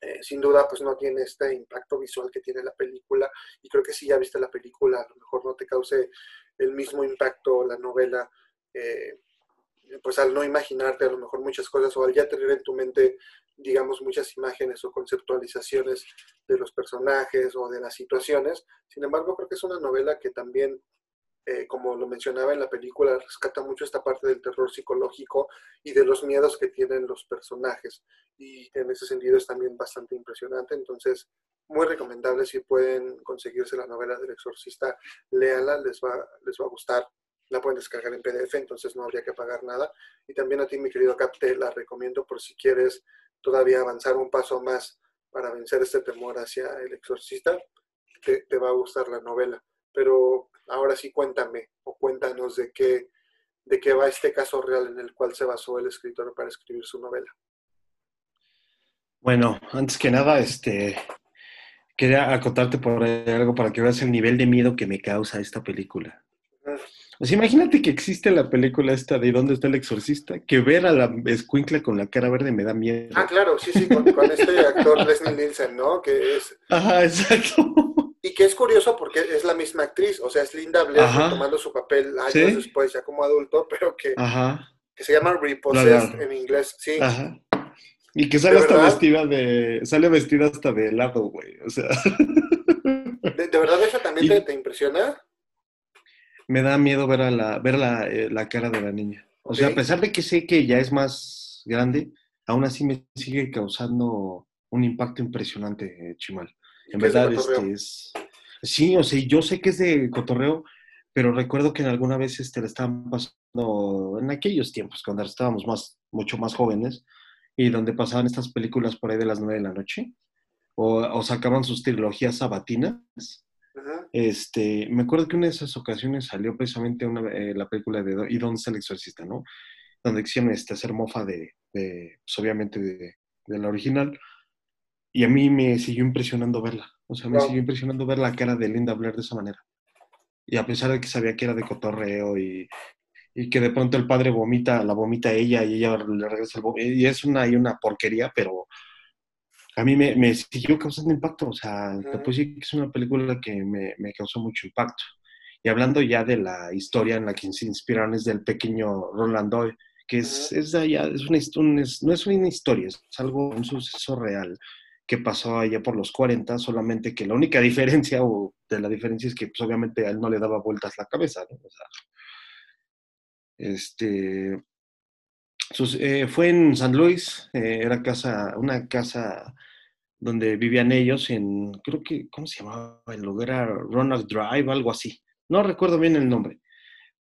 Eh, sin duda, pues no tiene este impacto visual que tiene la película y creo que si ya viste la película, a lo mejor no te cause el mismo impacto la novela. Eh, pues al no imaginarte a lo mejor muchas cosas o al ya tener en tu mente, digamos, muchas imágenes o conceptualizaciones de los personajes o de las situaciones. Sin embargo, creo que es una novela que también, eh, como lo mencionaba en la película, rescata mucho esta parte del terror psicológico y de los miedos que tienen los personajes. Y en ese sentido es también bastante impresionante. Entonces, muy recomendable si pueden conseguirse la novela del exorcista, léanla, les va, les va a gustar la pueden descargar en PDF, entonces no habría que pagar nada. Y también a ti, mi querido Cap, te la recomiendo por si quieres todavía avanzar un paso más para vencer este temor hacia el exorcista, te, va a gustar la novela. Pero ahora sí cuéntame o cuéntanos de qué, de qué va este caso real en el cual se basó el escritor para escribir su novela. Bueno, antes que nada, este, quería acotarte por algo para que veas el nivel de miedo que me causa esta película. Pues imagínate que existe la película esta de ¿Dónde está el exorcista? Que ver a la escuincla con la cara verde me da miedo. Ah, claro, sí, sí, con, este actor Leslie Nielsen, ¿no? Que es... Ajá, exacto. Y que es curioso porque es la misma actriz, o sea, es Linda Blair tomando su papel años después, ya como adulto, pero que, que se llama Repossessed en inglés, sí. Ajá. Y que sale hasta vestida de. Sale vestida hasta de helado, güey. O sea. ¿De, verdad eso también te, impresiona? Me da miedo ver, a la, ver la, eh, la cara de la niña. O sea, a pesar de que sé que ya es más grande, aún así me sigue causando un impacto impresionante, Chimal. En verdad, este es. Sí, o sea, yo sé que es de cotorreo, pero recuerdo que en alguna vez este, le estaban pasando en aquellos tiempos, cuando estábamos más, mucho más jóvenes, y donde pasaban estas películas por ahí de las nueve de la noche, o, o sacaban sus trilogías sabatinas este, me acuerdo que una de esas ocasiones salió precisamente una, eh, la película de ¿Y dónde está el exorcista? ¿no? Donde quisieron este, hacer mofa de, de pues, obviamente, de, la original. Y a mí me siguió impresionando verla. O sea, me siguió impresionando ver la cara de Linda Blair de esa manera. Y a pesar de que sabía que era de cotorreo y, y que de pronto el padre vomita, la vomita a ella y ella le regresa el. Y es una, y una porquería, pero a mí me, siguió causando impacto. O sea, después sí que es una película que me, causó mucho impacto. Y hablando ya de la historia en la que se inspiraron es del pequeño Roland Doyle, que es, es, allá, es una, no es una historia, es algo, un suceso real que pasó allá por los 40, solamente que la única diferencia o de la diferencia es que pues, obviamente a él no le daba vueltas la cabeza, ¿no? O sea, este, eh, fue en San Luis, eh, era casa, una casa donde vivían ellos en, creo que, ¿cómo se llamaba el lugar? Era Ronald Drive, algo así. No recuerdo bien el nombre.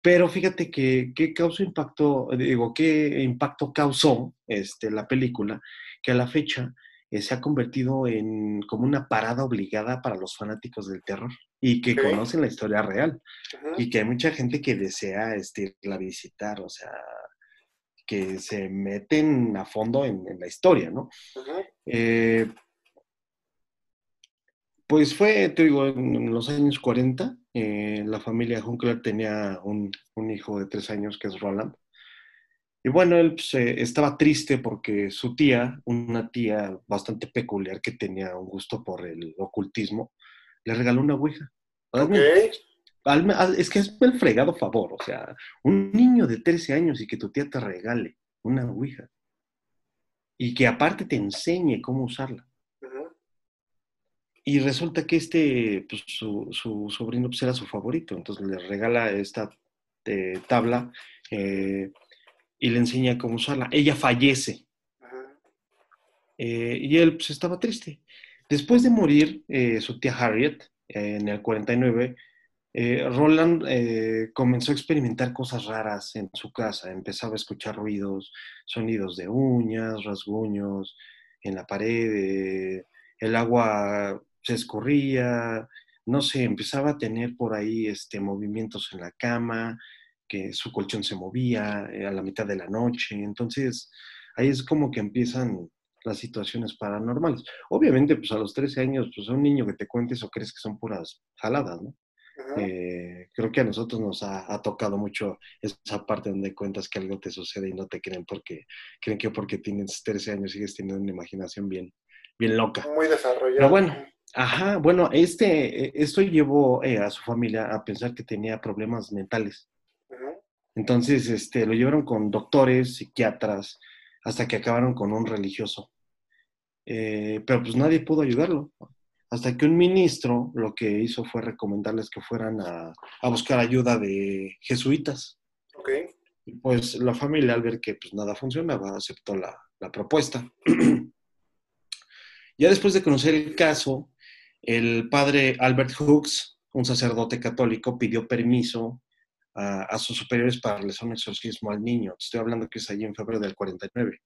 Pero fíjate que, qué causó impacto, digo, qué impacto causó este, la película, que a la fecha eh, se ha convertido en como una parada obligada para los fanáticos del terror y que conocen la historia real y que hay mucha gente que desea este, irla visitar, o sea, que se meten a fondo en, la historia, ¿no? Eh, pues fue, te digo, en los años 40, eh, la familia Hunkler tenía un, hijo de tres años que es Roland. Y bueno, él pues, eh, estaba triste porque su tía, una tía bastante peculiar que tenía un gusto por el ocultismo, le regaló una ouija. Ok. Hazme- haz- es que es el fregado favor, o sea, un niño de 13 años y que tu tía te regale una ouija y que aparte te enseñe cómo usarla. Y resulta que este, pues, su, su sobrino pues, era su favorito, entonces le regala esta eh, tabla eh, y le enseña cómo usarla. Ella fallece eh, y él pues, estaba triste. Después de morir eh, su tía Harriet en el 49, eh, Roland comenzó a experimentar cosas raras en su casa. Empezaba a escuchar ruidos, sonidos de uñas, rasguños en la pared, el agua se escurría, no sé, empezaba a tener por ahí este, movimientos en la cama, que su colchón se movía eh, a la mitad de la noche. Entonces, ahí es como que empiezan las situaciones paranormales. Obviamente, pues a los 13 años, pues a un niño que te cuentes o crees que son puras jaladas, ¿no? Eh, creo que a nosotros nos ha, ha tocado mucho esa parte donde cuentas que algo te sucede y no te creen porque creen que porque tienes 13 años sigues teniendo una imaginación bien, bien loca. Muy desarrollado. Pero bueno, ajá, bueno, este, eh, esto llevó eh, a su familia a pensar que tenía problemas mentales. Entonces, este, lo llevaron con doctores, psiquiatras, hasta que acabaron con un religioso. Eh, pero pues nadie pudo ayudarlo. Hasta que un ministro lo que hizo fue recomendarles que fueran a, a buscar ayuda de jesuitas. Ok. Y pues la familia, al ver que pues, nada funcionaba, aceptó la, la propuesta. ya después de conocer el caso, el padre Albert Hooks, un sacerdote católico, pidió permiso a, a sus superiores para realizar un exorcismo al niño. Estoy hablando que es allí en febrero del 49.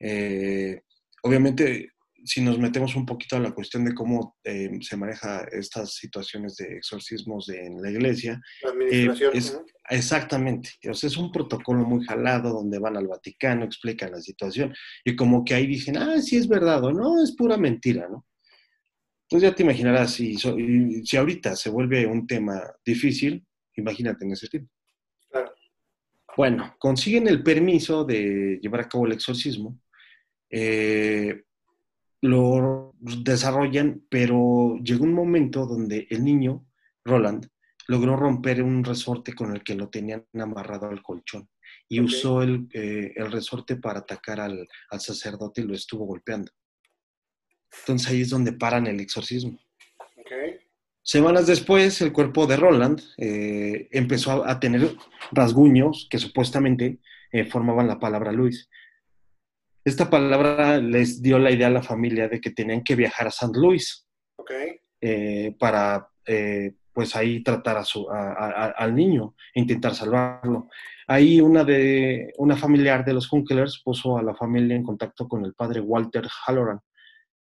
Eh, obviamente, si nos metemos un poquito a la cuestión de cómo eh, se maneja estas situaciones de exorcismos de- en la iglesia, La administración. Eh, es- ujú. Exactamente. O sea, es un protocolo muy jalado donde van al Vaticano, explican la situación y como que ahí dicen, ah, sí es verdad o no, es pura mentira, ¿no? Entonces ya te imaginarás, si, si ahorita se vuelve un tema difícil, imagínate en ese tiempo. Claro. Bueno, consiguen el permiso de llevar a cabo el exorcismo, eh, lo desarrollan, pero llegó un momento donde el niño, Roland, logró romper un resorte con el que lo tenían amarrado al colchón y usó el, eh, el resorte para atacar al, al sacerdote y lo estuvo golpeando. Entonces ahí es donde paran el exorcismo. Ok. Semanas después, el cuerpo de Roland eh, empezó a, a tener rasguños que supuestamente eh, formaban la palabra Luis. Esta palabra les dio la idea a la familia de que tenían que viajar a. Louis Ok. eh, para, pues ahí tratar a su, a- al niño e intentar salvarlo. Ahí una, de, una familiar de los Hunkelers puso a la familia en contacto con el padre Walter Halloran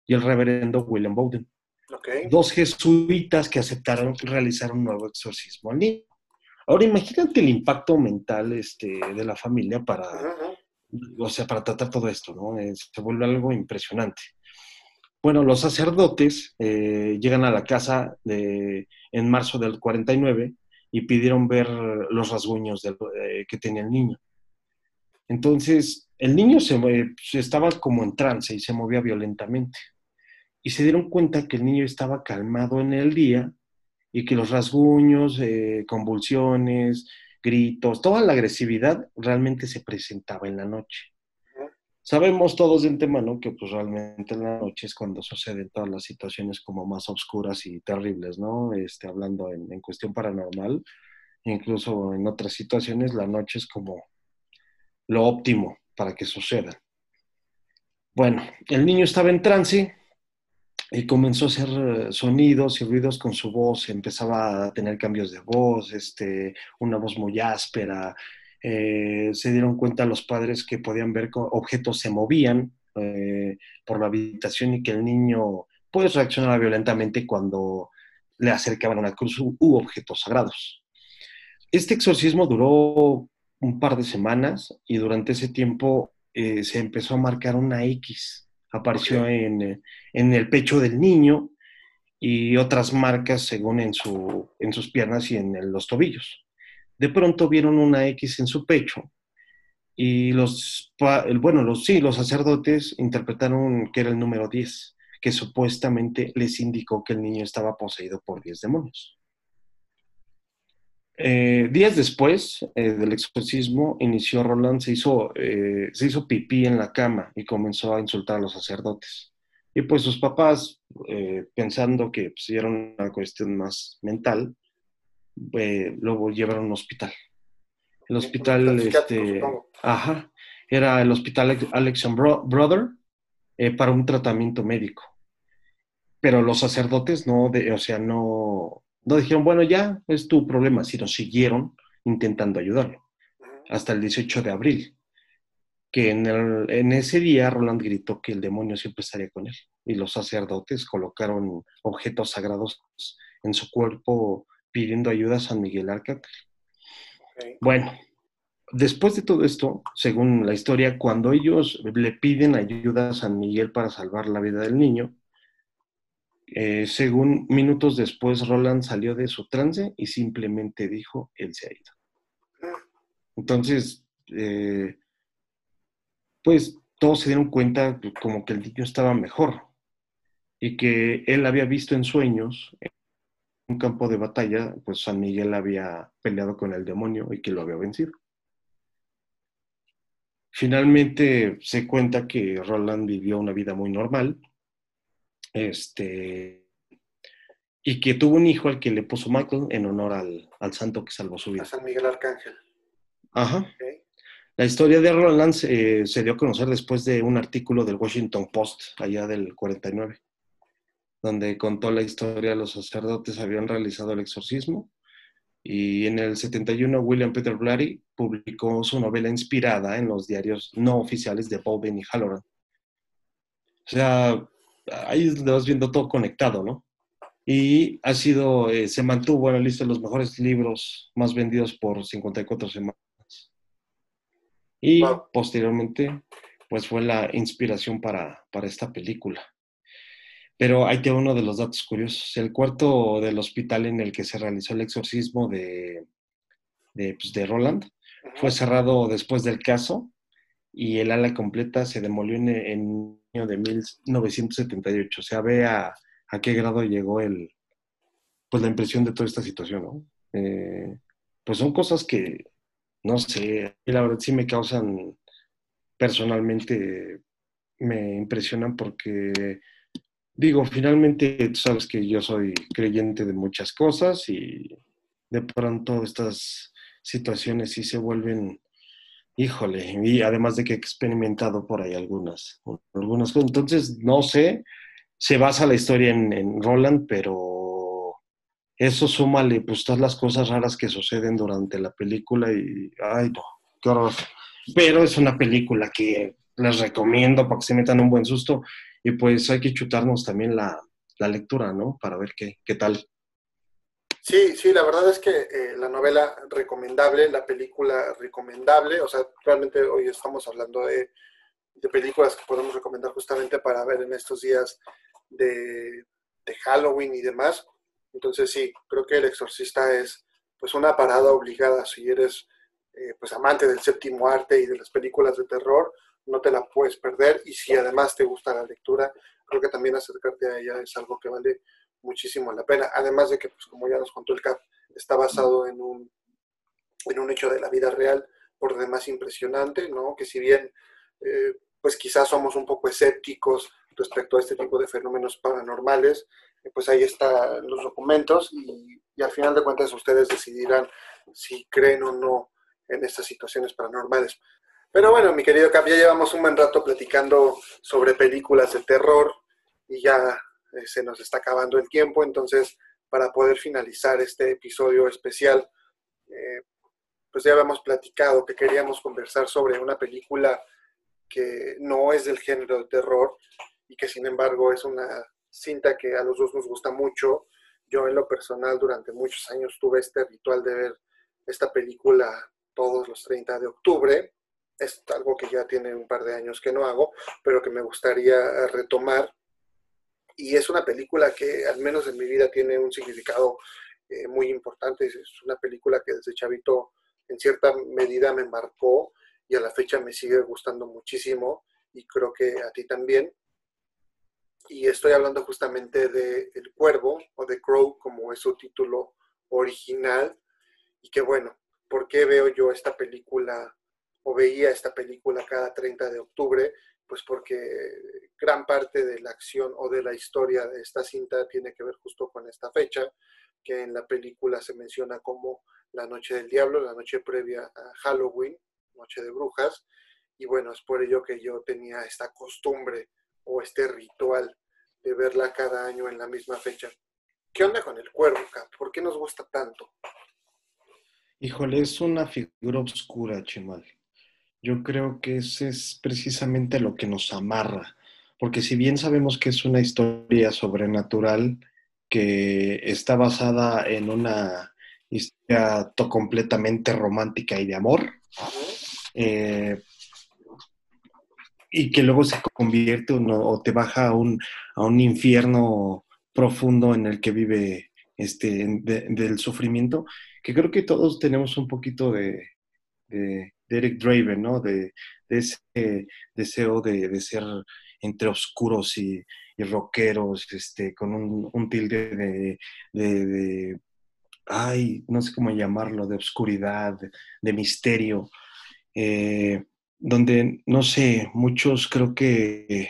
y el reverendo William Bowden Ok. dos jesuitas que aceptaron realizar un nuevo exorcismo al niño. Ahora imagínate el impacto mental este, de la familia para, o sea, para tratar todo esto, ¿no? Es- se vuelve algo impresionante. Bueno, los sacerdotes eh, llegan a la casa de, en marzo del 49 y pidieron ver los rasguños del- eh, que tenía el niño. Entonces, el niño se estaba como en trance y se movía violentamente y se dieron cuenta que el niño estaba calmado en el día y que los rasguños, eh, convulsiones, gritos, toda la agresividad realmente se presentaba en la noche. Sabemos todos de antemano que pues realmente en la noche es cuando suceden todas las situaciones como más oscuras y terribles, ¿no? Este, hablando en, en cuestión paranormal, incluso en otras situaciones, la noche es como lo óptimo para que suceda. Bueno, el niño estaba en trance, y comenzó a hacer eh, sonidos y ruidos con su voz, empezaba a tener cambios de voz, este, una voz muy áspera. Eh, se dieron cuenta los padres que podían ver que objetos se movían eh, por la habitación y que el niño pues reaccionaba violentamente cuando le acercaban una cruz u, objetos sagrados. Este exorcismo duró un par de semanas y durante ese tiempo eh, se empezó a marcar una X. Apareció en, eh, en el pecho del niño y otras marcas según en, su, en sus piernas y en los tobillos. De pronto vieron una X en su pecho y los, bueno, los, sí, los sacerdotes interpretaron que era el número 10, que supuestamente les indicó que el niño estaba poseído por 10 demonios. Eh, días después eh, del exorcismo, inició Roland, se hizo, eh, se hizo pipí en la cama y comenzó a insultar a los sacerdotes. Y pues sus papás, pensando que pues, era una cuestión más mental, lo llevaron a un hospital. El hospital, este, ajá, era el hospital Alexian Brother para un tratamiento médico. Pero los sacerdotes no, de, o sea, no, no dijeron, bueno, ya es tu problema, sino siguieron intentando ayudarlo hasta el 18 de abril, que en, en, ese día Roland gritó que el demonio siempre estaría con él y los sacerdotes colocaron objetos sagrados en su cuerpo pidiendo ayuda a San Miguel Arcángel. Bueno, después de todo esto, según la historia, cuando ellos le piden ayuda a San Miguel para salvar la vida del niño, eh, según minutos después, Roland salió de su trance y simplemente dijo, él se ha ido. Entonces, eh, pues todos se dieron cuenta como que el niño estaba mejor y que él había visto en sueños, en un campo de batalla, pues San Miguel había peleado con el demonio y que lo había vencido. Finalmente se cuenta que Roland vivió una vida muy normal, este, y que tuvo un hijo al que le puso Michael en honor al, santo que salvó su vida. A San Miguel Arcángel. Ajá. La historia de Roland se, se, dio a conocer después de un artículo del Washington Post, allá del 49, donde contó la historia de los sacerdotes habían realizado el exorcismo. Y en el 71, William Peter Blatty publicó su novela inspirada en los diarios no oficiales de Bowden y Halloran. O sea, ahí lo vas viendo todo conectado, ¿no? Y ha sido, eh, se mantuvo en la lista de los mejores libros más vendidos por 54 semanas. Y posteriormente, pues fue la inspiración para, para esta película. Pero hay que uno de los datos curiosos. El cuarto del hospital en el que se realizó el exorcismo de, de, pues, de Roland fue cerrado después del caso y el ala completa se demolió en, en año de 1978. O sea, ve a, a, qué grado llegó el, pues la impresión de toda esta situación, ¿no? Eh, pues son cosas que, no sé, la verdad sí me causan, personalmente, me impresionan porque, digo, finalmente tú sabes que yo soy creyente de muchas cosas y de pronto estas situaciones sí se vuelven Híjole, y además de que he experimentado por ahí algunas, algunas cosas. Entonces, no sé, se basa la historia en, Roland, pero eso súmale pues todas las cosas raras que suceden durante la película y, ay no, qué horror. Pero es una película que les recomiendo para que se metan un buen susto y pues hay que chutarnos también la, la lectura, ¿no? Para ver qué, qué tal. Sí, sí, la verdad es que eh, la novela recomendable, la película recomendable, o sea, realmente hoy estamos hablando de, películas que podemos recomendar justamente para ver en estos días de, Halloween y demás. Entonces sí, creo que El Exorcista es pues una parada obligada si eres eh, pues amante del séptimo arte y de las películas de terror, no te la puedes perder y si además te gusta la lectura, creo que también acercarte a ella es algo que vale muchísimo la pena. Además de que, pues como ya nos contó el CAP, está basado en un, en un hecho de la vida real, por demás impresionante, ¿no? Que si bien, eh, pues quizás somos un poco escépticos respecto a este tipo de fenómenos paranormales, eh, pues ahí están los documentos y, y, al final de cuentas ustedes decidirán si creen o no en estas situaciones paranormales. Pero bueno, mi querido Cap, ya llevamos un buen rato platicando sobre películas de terror y ya eh, se nos está acabando el tiempo, entonces para poder finalizar este episodio especial, eh, pues ya habíamos platicado que queríamos conversar sobre una película que no es del género de terror y que sin embargo es una cinta que a los dos nos gusta mucho. Yo en lo personal durante muchos años tuve este ritual de ver esta película todos los 30 de octubre. Es algo que ya tiene un par de años que no hago, pero que me gustaría retomar y es una película que al menos en mi vida tiene un significado eh, muy importante. Es una película que desde chavito en cierta medida me marcó y a la fecha me sigue gustando muchísimo y creo que a ti también. y estoy hablando justamente de El Cuervo o de Crow, como es su título original, y que bueno, ¿por qué veo yo esta película o veía esta película cada 30 de octubre? Pues porque gran parte de la acción o de la historia de esta cinta tiene que ver justo con esta fecha, que en la película se menciona como la noche del diablo, la noche previa a Halloween, noche de brujas, y bueno, es por ello que yo tenía esta costumbre o este ritual de verla cada año en la misma fecha. ¿Qué onda con el cuervo, Cap? ¿Por qué nos gusta tanto? Híjole, es una figura oscura, Chimal. Yo creo que ese es precisamente lo que nos amarra, porque si bien sabemos que es una historia sobrenatural que está basada en una historia completamente romántica y de amor, eh, y que luego se convierte o te baja a un, a un infierno profundo en el que vive este, del sufrimiento, que creo que todos tenemos un poquito de, de, Eric Draven, ¿no? De, ese deseo de, ser entre oscuros y, y rockeros, este, con un, tilde de, ay, no sé cómo llamarlo, de oscuridad, de, misterio. Eh, donde, no sé, muchos creo que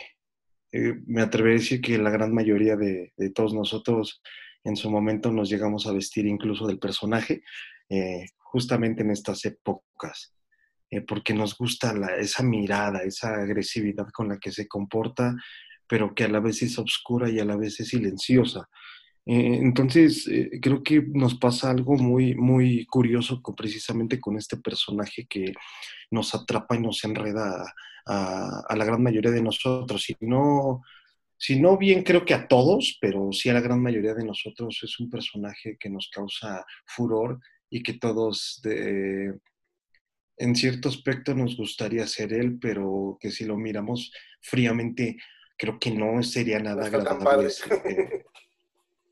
eh, me atrevería a decir que la gran mayoría de, todos nosotros en su momento nos llegamos a vestir incluso del personaje, eh, justamente en estas épocas, eh, porque nos gusta esa mirada, esa agresividad con la que se comporta, pero que a la vez es oscura y a la vez es silenciosa. Eh, entonces, eh, creo que nos pasa algo muy, muy curioso con, precisamente con este personaje que nos atrapa y nos enreda a, la gran mayoría de nosotros. Si no, si no bien creo que a todos, pero sí a la gran mayoría de nosotros es un personaje que nos causa furor y que todos en cierto aspecto nos gustaría ser él, pero que si lo miramos fríamente, creo que no sería nada agradable.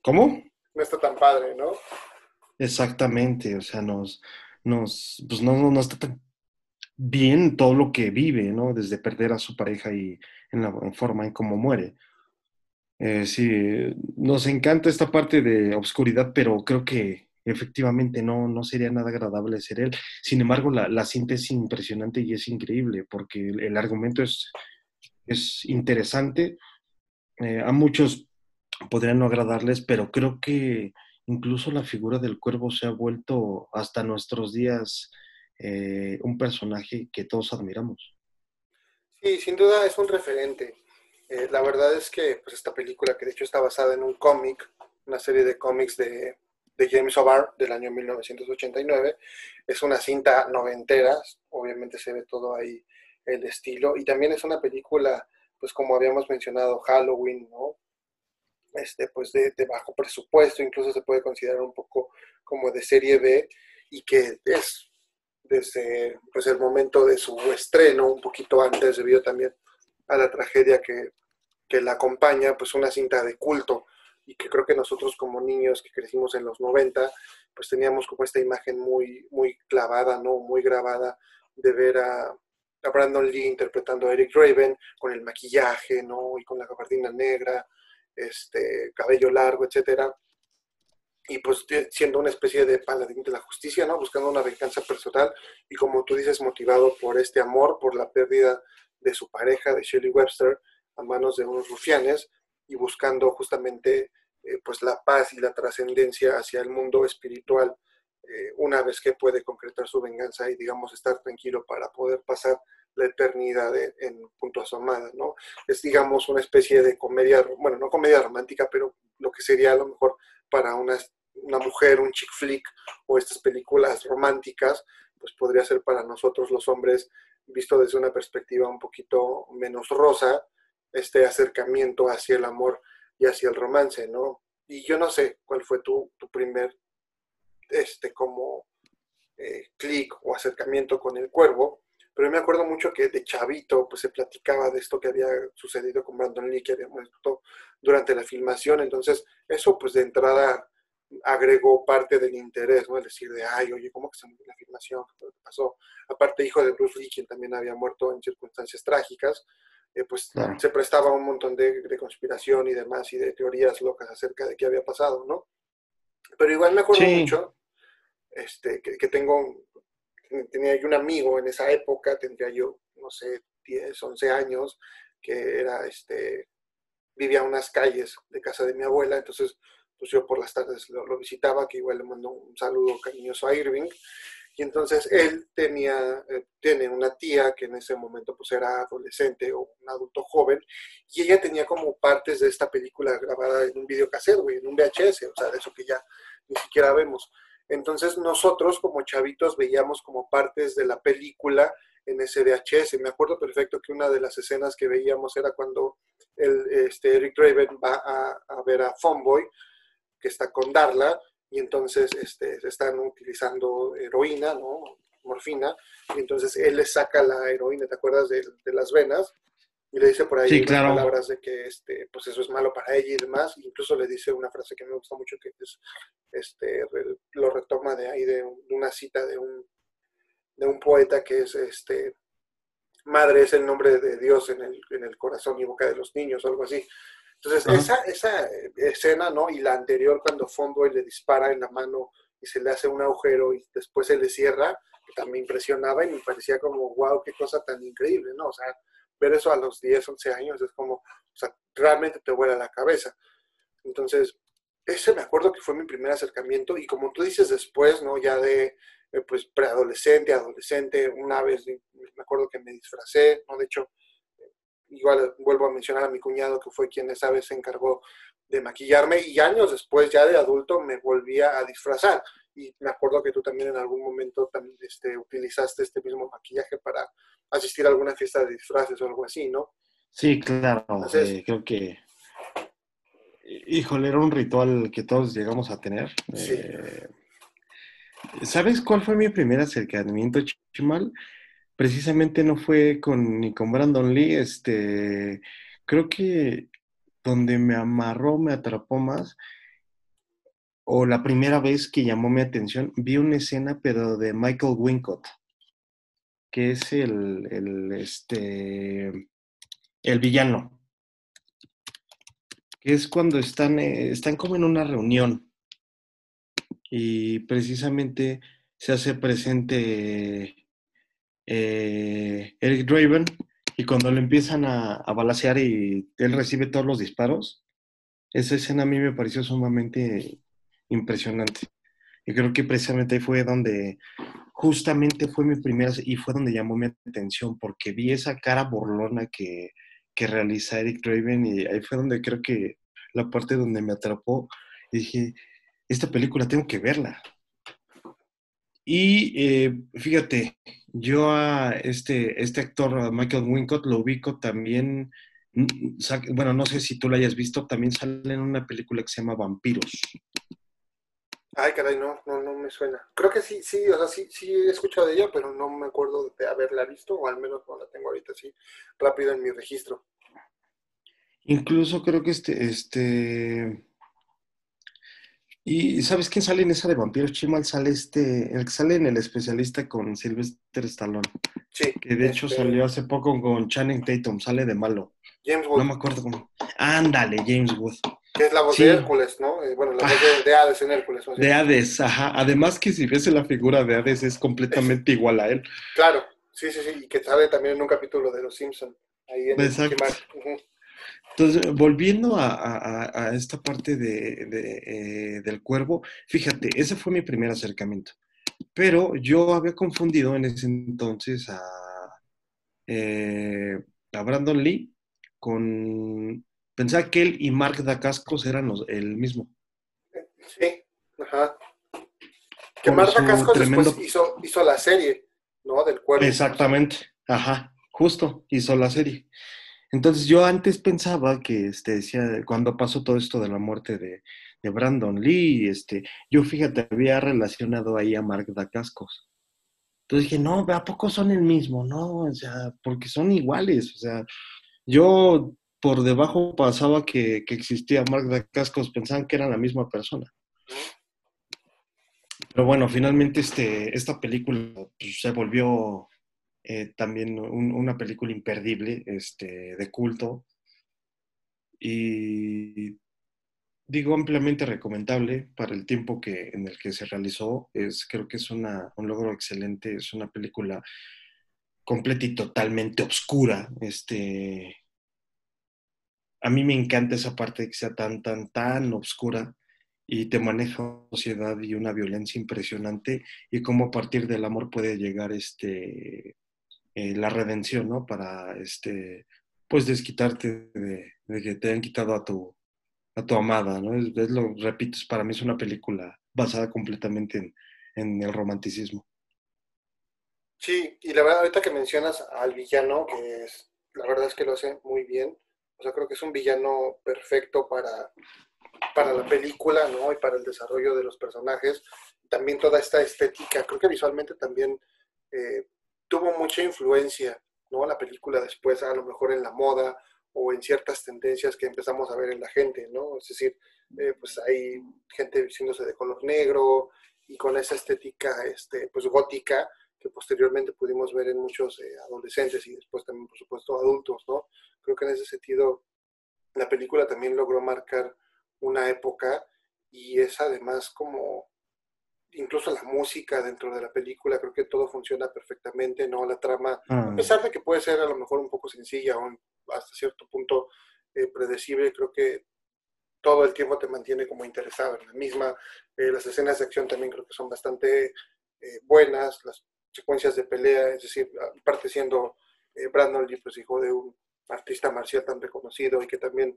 ¿Cómo? No está tan padre, ¿no? Exactamente, o sea, nos, nos, pues no, no está tan bien todo lo que vive, ¿no? Desde perder a su pareja y en la forma en cómo muere. Eh, sí, nos encanta esta parte de obscuridad, pero creo que efectivamente no, no sería nada agradable ser él. Sin embargo, la, la cinta es impresionante y es increíble porque el, argumento es, es interesante. Eh, a muchos podría no agradarles, pero creo que incluso la figura del cuervo se ha vuelto hasta nuestros días eh, un personaje que todos admiramos. Sí, sin duda es un referente. Eh, la verdad es que pues, esta película, que de hecho está basada en un cómic, una serie de cómics de, de James O'Barr del año 1989, es una cinta noventera, obviamente se ve todo ahí el estilo, y también es una película, pues como habíamos mencionado, Halloween, ¿no? este, pues de, bajo presupuesto, incluso se puede considerar un poco como de serie B y que es desde pues, el momento de su estreno, un poquito antes, debido también a la tragedia que, que la acompaña, pues una cinta de culto y que creo que nosotros como niños que crecimos en los 90, pues teníamos como esta imagen muy, muy clavada, ¿no? Muy grabada de ver a, Brandon Lee interpretando a Eric Raven con el maquillaje, ¿no? Y con la gabardina negra, este, cabello largo, etcétera, y pues siendo una especie de paladín de la justicia, ¿no? Buscando una venganza personal y como tú dices, motivado por este amor, por la pérdida de su pareja, de Shelley Webster, a manos de unos rufianes y buscando justamente eh, pues la paz y la trascendencia hacia el mundo espiritual eh, una vez que puede concretar su venganza y digamos estar tranquilo para poder pasar la eternidad en punto asomada, ¿no? Es, digamos, una especie de comedia, bueno, no comedia romántica, pero lo que sería a lo mejor para una, una mujer, un chick flick o estas películas románticas, pues podría ser para nosotros los hombres, visto desde una perspectiva un poquito menos rosa, este acercamiento hacia el amor y hacia el romance, ¿no? Y yo no sé cuál fue tu, tu primer, este, como eh, clic o acercamiento con el cuervo, pero me acuerdo mucho que de chavito pues se platicaba de esto que había sucedido con Brandon Lee, que había muerto durante la filmación, entonces eso pues de entrada agregó parte del interés, ¿no? Es decir, de, ay, oye, ¿cómo que se murió la filmación? ¿Qué pasó? Aparte, hijo de Bruce Lee, quien también había muerto en circunstancias trágicas, eh, pues Claro. se prestaba un montón de, de conspiración y demás y de teorías locas acerca de qué había pasado, ¿no? Pero igual me acuerdo Sí. mucho este, que, que tengo, tenía yo un amigo en esa época, tendría yo, no sé, 10, 11 años, que era, este, vivía a unas calles de casa de mi abuela, entonces pues yo por las tardes lo, lo visitaba, que igual le mando un saludo cariñoso a Irving, y entonces él tenía, eh, tiene una tía que en ese momento pues era adolescente o un adulto joven, y ella tenía como partes de esta película grabada en un videocassette, güey, en un VHS, o sea, de eso que ya ni siquiera vemos. Entonces nosotros como chavitos veíamos como partes de la película en ese VHS. Me acuerdo perfecto que una de las escenas que veíamos era cuando el, este, Eric Draven va a, ver a Fonboy, que está con Darla, y entonces este, están utilizando heroína, ¿no? Morfina, y entonces él le saca la heroína, ¿te acuerdas? De, de las venas, y le dice por ahí Sí, unas palabras de que este, pues eso es malo para ella y demás. Incluso le dice una frase que me gusta mucho, que es, este, lo retoma de ahí, de, un- de una cita de un, de un poeta que es, este, madre es el nombre de Dios en el, en el corazón y boca de los niños, o algo así. Entonces, esa, esa escena, ¿no? Y la anterior, cuando Fonboy le dispara en la mano y se le hace un agujero y después se le cierra, también impresionaba y me parecía como, wow, qué cosa tan increíble, ¿no? O sea, ver eso a los 10, 11 años es como, o sea, realmente te vuela la cabeza. Entonces, ese me acuerdo que fue mi primer acercamiento y como tú dices después, ¿no? Ya de, eh, pues, preadolescente, adolescente, una vez me acuerdo que me disfracé, ¿no? De hecho, igual vuelvo a mencionar a mi cuñado que fue quien esa vez se encargó de maquillarme y años después ya de adulto me volvía a disfrazar y me acuerdo que tú también en algún momento también este, utilizaste este mismo maquillaje para asistir a alguna fiesta de disfraces o algo así, ¿no? Sí, claro. Entonces- eh, creo que, híjole, era un ritual que todos llegamos a tener. Sí. Eh, ¿Sabes cuál fue mi primer acercamiento, Chimal? Precisamente no fue con, ni con Brandon Lee, este, creo que donde me amarró, me atrapó más, o la primera vez que llamó mi atención, vi una escena, pero de Michael Wincott, que es el, el, este, el villano, que es cuando están, eh, están como en una reunión y precisamente se hace presente eh, Eric Draven y cuando lo empiezan a, a y él recibe todos los disparos, esa escena a mí me pareció sumamente impresionante. Y creo que precisamente ahí fue donde, justamente fue mi primera, y fue donde llamó mi atención, porque vi esa cara burlona que, que realiza Eric Draven y ahí fue donde creo que la parte donde me atrapó dije, esta película tengo que verla. Y eh, fíjate, yo a este, este actor, a Michael Wincott, lo ubico también, mm, bueno, no sé si tú lo hayas visto, también sale en una película que se llama Vampiros. Ay, caray, no, no, no me suena. Creo que sí, sí, o sea, sí, sí he escuchado de ella, pero no me acuerdo de haberla visto, o al menos no la tengo ahorita así rápido en mi registro. Incluso creo que este, este... ¿Y sabes quién sale en esa de Vampiros? Chimal sale este, el que sale en El Especialista con Sylvester Stallone, Sí. que de hecho este, salió hace poco con Channing Tatum, sale de malo. James Wood, No me acuerdo cómo. Ándale, James Wood. que es la voz Sí. de Hércules, ¿no? Eh, bueno, la voz de, de Hades en Hércules. De. Hades, ajá. Además que si ves la figura de Hades es completamente igual a él. Claro, sí, sí, sí, y que sale también en un capítulo de Los Simpson ahí en Exacto. Chimar. Entonces, volviendo a, a- a- a esta parte de, de, eh, del cuervo, fíjate, ese fue mi primer acercamiento. Pero yo había confundido en ese entonces a, eh, a Brandon Lee con... Pensaba que él y Mark Dacascos eran los- el mismo. Sí, ajá. Que Por Marta su Cascos tremendo- después hizo, hizo la serie, ¿no? Del cuervo. Exactamente, ajá, justo, hizo la serie. Entonces yo antes pensaba que, este, decía, cuando pasó todo esto de la muerte de, de Brandon Lee, este, yo fíjate, había relacionado ahí a Mark Dacascos. Entonces dije, no, ¿a poco son el mismo? No, o sea, porque son iguales, o sea, yo por debajo pasaba que, que existía Mark Dacascos, pensaban que eran la misma persona. Pero bueno, finalmente este, esta película pues, se volvió eh, también un- una película imperdible, este, de culto. Y digo ampliamente recomendable para el tiempo que, en el que se realizó. Es, creo que es una, un logro excelente, es una película completa y totalmente oscura. Este, a mí me encanta esa parte de que sea tan, tan, tan oscura y te maneja una sociedad y una violencia impresionante y cómo a partir del amor puede llegar este, eh, la redención, ¿no? Para, este, pues, desquitarte de, que te han quitado a tu, a tu amada, ¿no? Es, lo, repito, para mí es una película basada completamente en, en el romanticismo. Sí, y la verdad, ahorita que mencionas al villano, que es, la verdad es que lo hace muy bien. O sea, creo que es un villano perfecto para, para la película, ¿no? Y para el desarrollo de los personajes. También toda esta estética, creo que visualmente también eh, tuvo mucha influencia, ¿no? La película después, a lo mejor en la moda o en ciertas tendencias que empezamos a ver en la gente, ¿no? Es decir, eh, pues hay gente vistiéndose de color negro y con esa estética, este, pues gótica, que posteriormente pudimos ver en muchos eh, adolescentes y después también, por supuesto, adultos, ¿no? Creo que en ese sentido la película también logró marcar una época y es además como incluso la música dentro de la película, creo que todo funciona perfectamente, ¿no? La trama, Ah, a pesar de que puede ser a lo mejor un poco sencilla o hasta cierto punto eh, predecible, creo que todo el tiempo te mantiene como interesado en la misma. Eh, las escenas de acción también creo que son bastante eh, buenas, las secuencias de pelea, es decir, aparte siendo eh, Brandon Lee, pues hijo de un artista marcial tan reconocido y que también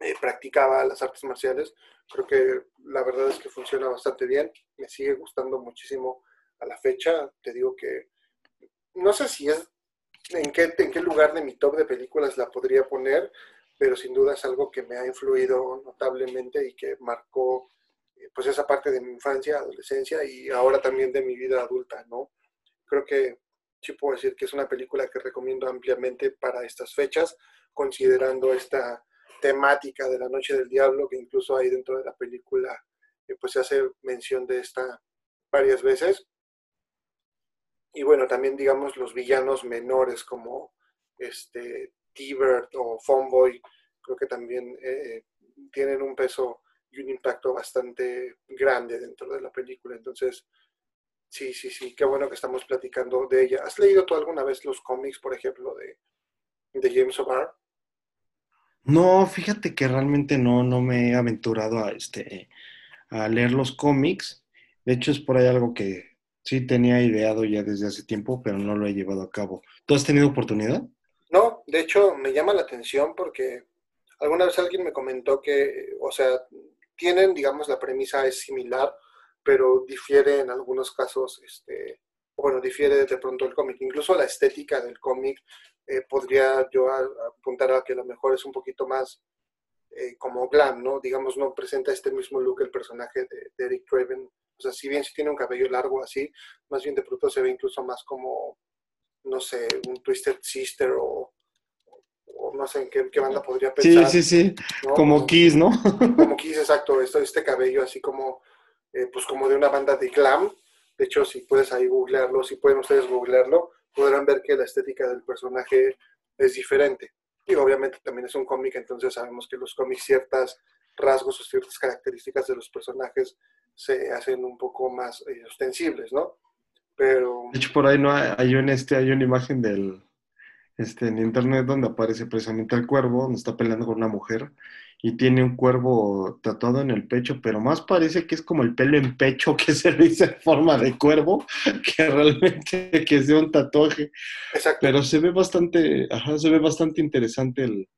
eh, practicaba las artes marciales, creo que la verdad es que funciona bastante bien, me sigue gustando muchísimo a la fecha, te digo que no sé si es en qué, en qué lugar de mi top de películas la podría poner, pero sin duda es algo que me ha influido notablemente y que marcó eh, pues esa parte de mi infancia, adolescencia y ahora también de mi vida adulta, ¿no? Creo que sí puedo decir que es una película que recomiendo ampliamente para estas fechas, considerando esta temática de la Noche del Diablo, que incluso hay dentro de la película, eh, pues se hace mención de esta varias veces. Y bueno, también digamos los villanos menores como este T-Bird o Fonboy, creo que también eh, tienen un peso y un impacto bastante grande dentro de la película. Entonces, sí, sí, sí, qué bueno que estamos platicando de ella. ¿Has leído tú alguna vez los cómics, por ejemplo, de, de James O'Barr? No, fíjate que realmente no, no me he aventurado a, este, a leer los cómics. De hecho, es por ahí algo que sí tenía ideado ya desde hace tiempo, pero no lo he llevado a cabo. ¿Tú has tenido oportunidad? No, de hecho me llama la atención porque alguna vez alguien me comentó que, o sea, tienen, digamos, la premisa es similar, pero difiere en algunos casos, este, bueno, difiere de pronto el cómic. Incluso la estética del cómic eh, podría yo a- apuntar a que a lo mejor es un poquito más eh, como glam, ¿no? Digamos, no presenta este mismo look el personaje de, de Eric Draven. O sea, si bien sí tiene un cabello largo así, más bien de pronto se ve incluso más como, no sé, un Twisted Sister o, o no sé en qué, qué banda podría Sí, pensar. sí, sí, ¿no? como Kiss, ¿no? como Kiss, exacto, esto, este cabello así como, eh, pues como de una banda de glam. De hecho, si puedes ahí googlearlo, si pueden ustedes googlearlo, podrán ver que la estética del personaje es diferente. Y obviamente también es un cómic, entonces sabemos que los cómics ciertas rasgos o ciertas características de los personajes se hacen un poco más eh, ostensibles, ¿no? Pero De hecho, por ahí no hay, hay un, este, hay una imagen del, este, en internet donde aparece precisamente el cuervo, donde está peleando con una mujer y tiene un cuervo tatuado en el pecho, pero más parece que es como el pelo en pecho que se le hizo en forma de cuervo, que realmente que sea un tatuaje. exacto, Pero se ve bastante, ajá, se ve bastante interesante el,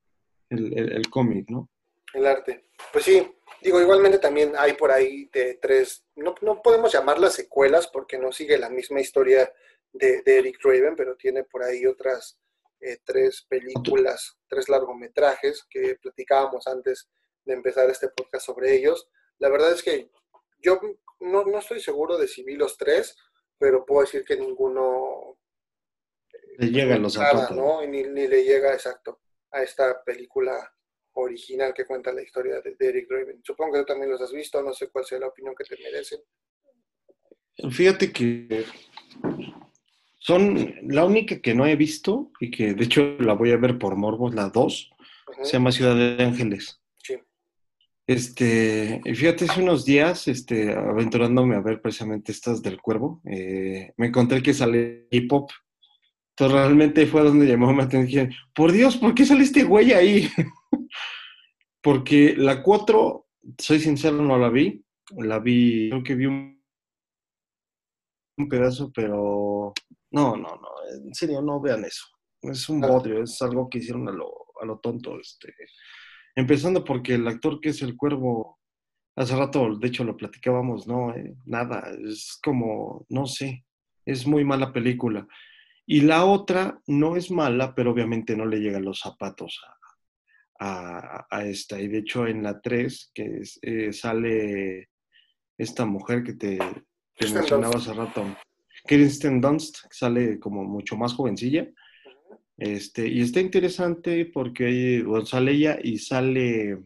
el, el- el cómic, ¿no? el arte. Pues sí, digo, igualmente también hay por ahí de tres, no, no podemos llamarlas secuelas porque no sigue la misma historia de, de Eric Draven, pero tiene por ahí otras eh, tres películas, tres largometrajes que platicábamos antes de empezar este podcast sobre ellos. La verdad es que yo no, no estoy seguro de si vi los tres, pero puedo decir que ninguno Le llegan los nada, zapatos. ¿no? Y ni, ni le llega exacto a esta película original que cuenta la historia de, de Eric Draven. Supongo que tú también los has visto, no sé cuál sea la opinión que te merecen. Fíjate que Son la única que no he visto y que de hecho la voy a ver por morbos, la 2, Ujú, se llama Ciudad de Ángeles. Sí. Este, y fíjate, hace unos días, este, aventurándome a ver precisamente estas del cuervo, eh, me encontré que sale hip hop. Entonces realmente fue donde llamó mi atención. Por Dios, ¿por qué sale este güey ahí? Porque la 4, soy sincero, no la vi. La vi, creo que vi un, un pedazo, pero no, no, no, en serio, no vean eso. Es un bodrio, es algo que hicieron a lo, a lo tonto. Este. Empezando porque el actor que es el cuervo, hace rato, de hecho, lo platicábamos, no, Eh, nada, es como, no sé, es muy mala película. Y la otra no es mala, pero obviamente no le llegan los zapatos a, a- a esta. Y de hecho, en la 3, que es, eh, sale esta mujer que te, te mencionaba hace rato, Kirsten Dunst, que sale como mucho más jovencilla. Este, y está interesante porque bueno, sale ella y sale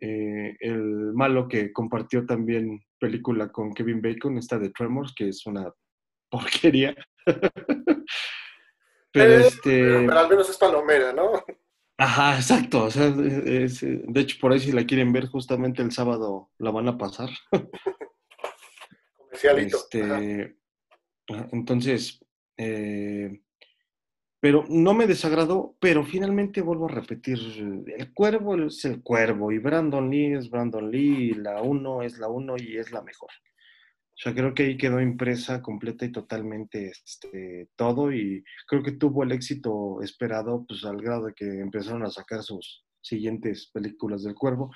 eh, el malo que compartió también película con Kevin Bacon, esta de Tremors, que es una porquería. Pero Eh, este. Pero, pero al menos es palomera, ¿no? Ajá, exacto. O sea, es- de hecho, por ahí si la quieren ver, justamente el sábado la van a pasar. Comercialito. Este, entonces, eh, pero no me desagradó, pero finalmente vuelvo a repetir, el cuervo es el cuervo y Brandon Lee es Brandon Lee y la uno es la uno y es la mejor. O sea, creo que ahí quedó impresa completa y totalmente este, todo y creo que tuvo el éxito esperado, pues al grado de que empezaron a sacar sus siguientes películas del cuervo.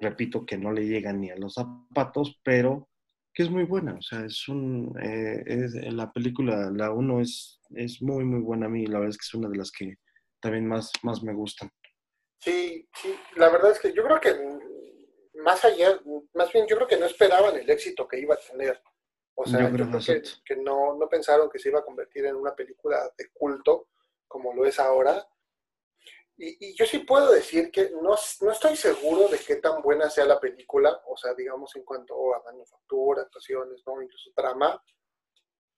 Repito que no le llegan ni a los zapatos, pero que es muy buena. O sea, es un. eh, es, la película, la uno es, es muy, muy buena a mí. La verdad es que es una de las que también más, más me gustan. Sí, sí, la verdad es que yo creo que más allá, más bien yo creo que no esperaban el éxito que iba a tener. O sea, Yo yo creo creo, que que no, no pensaron que se iba a convertir en una película de culto como lo es ahora. Y, y yo sí puedo decir que no, no estoy seguro de qué tan buena sea la película, o sea, digamos en cuanto a manufactura, actuaciones, ¿no? incluso trama,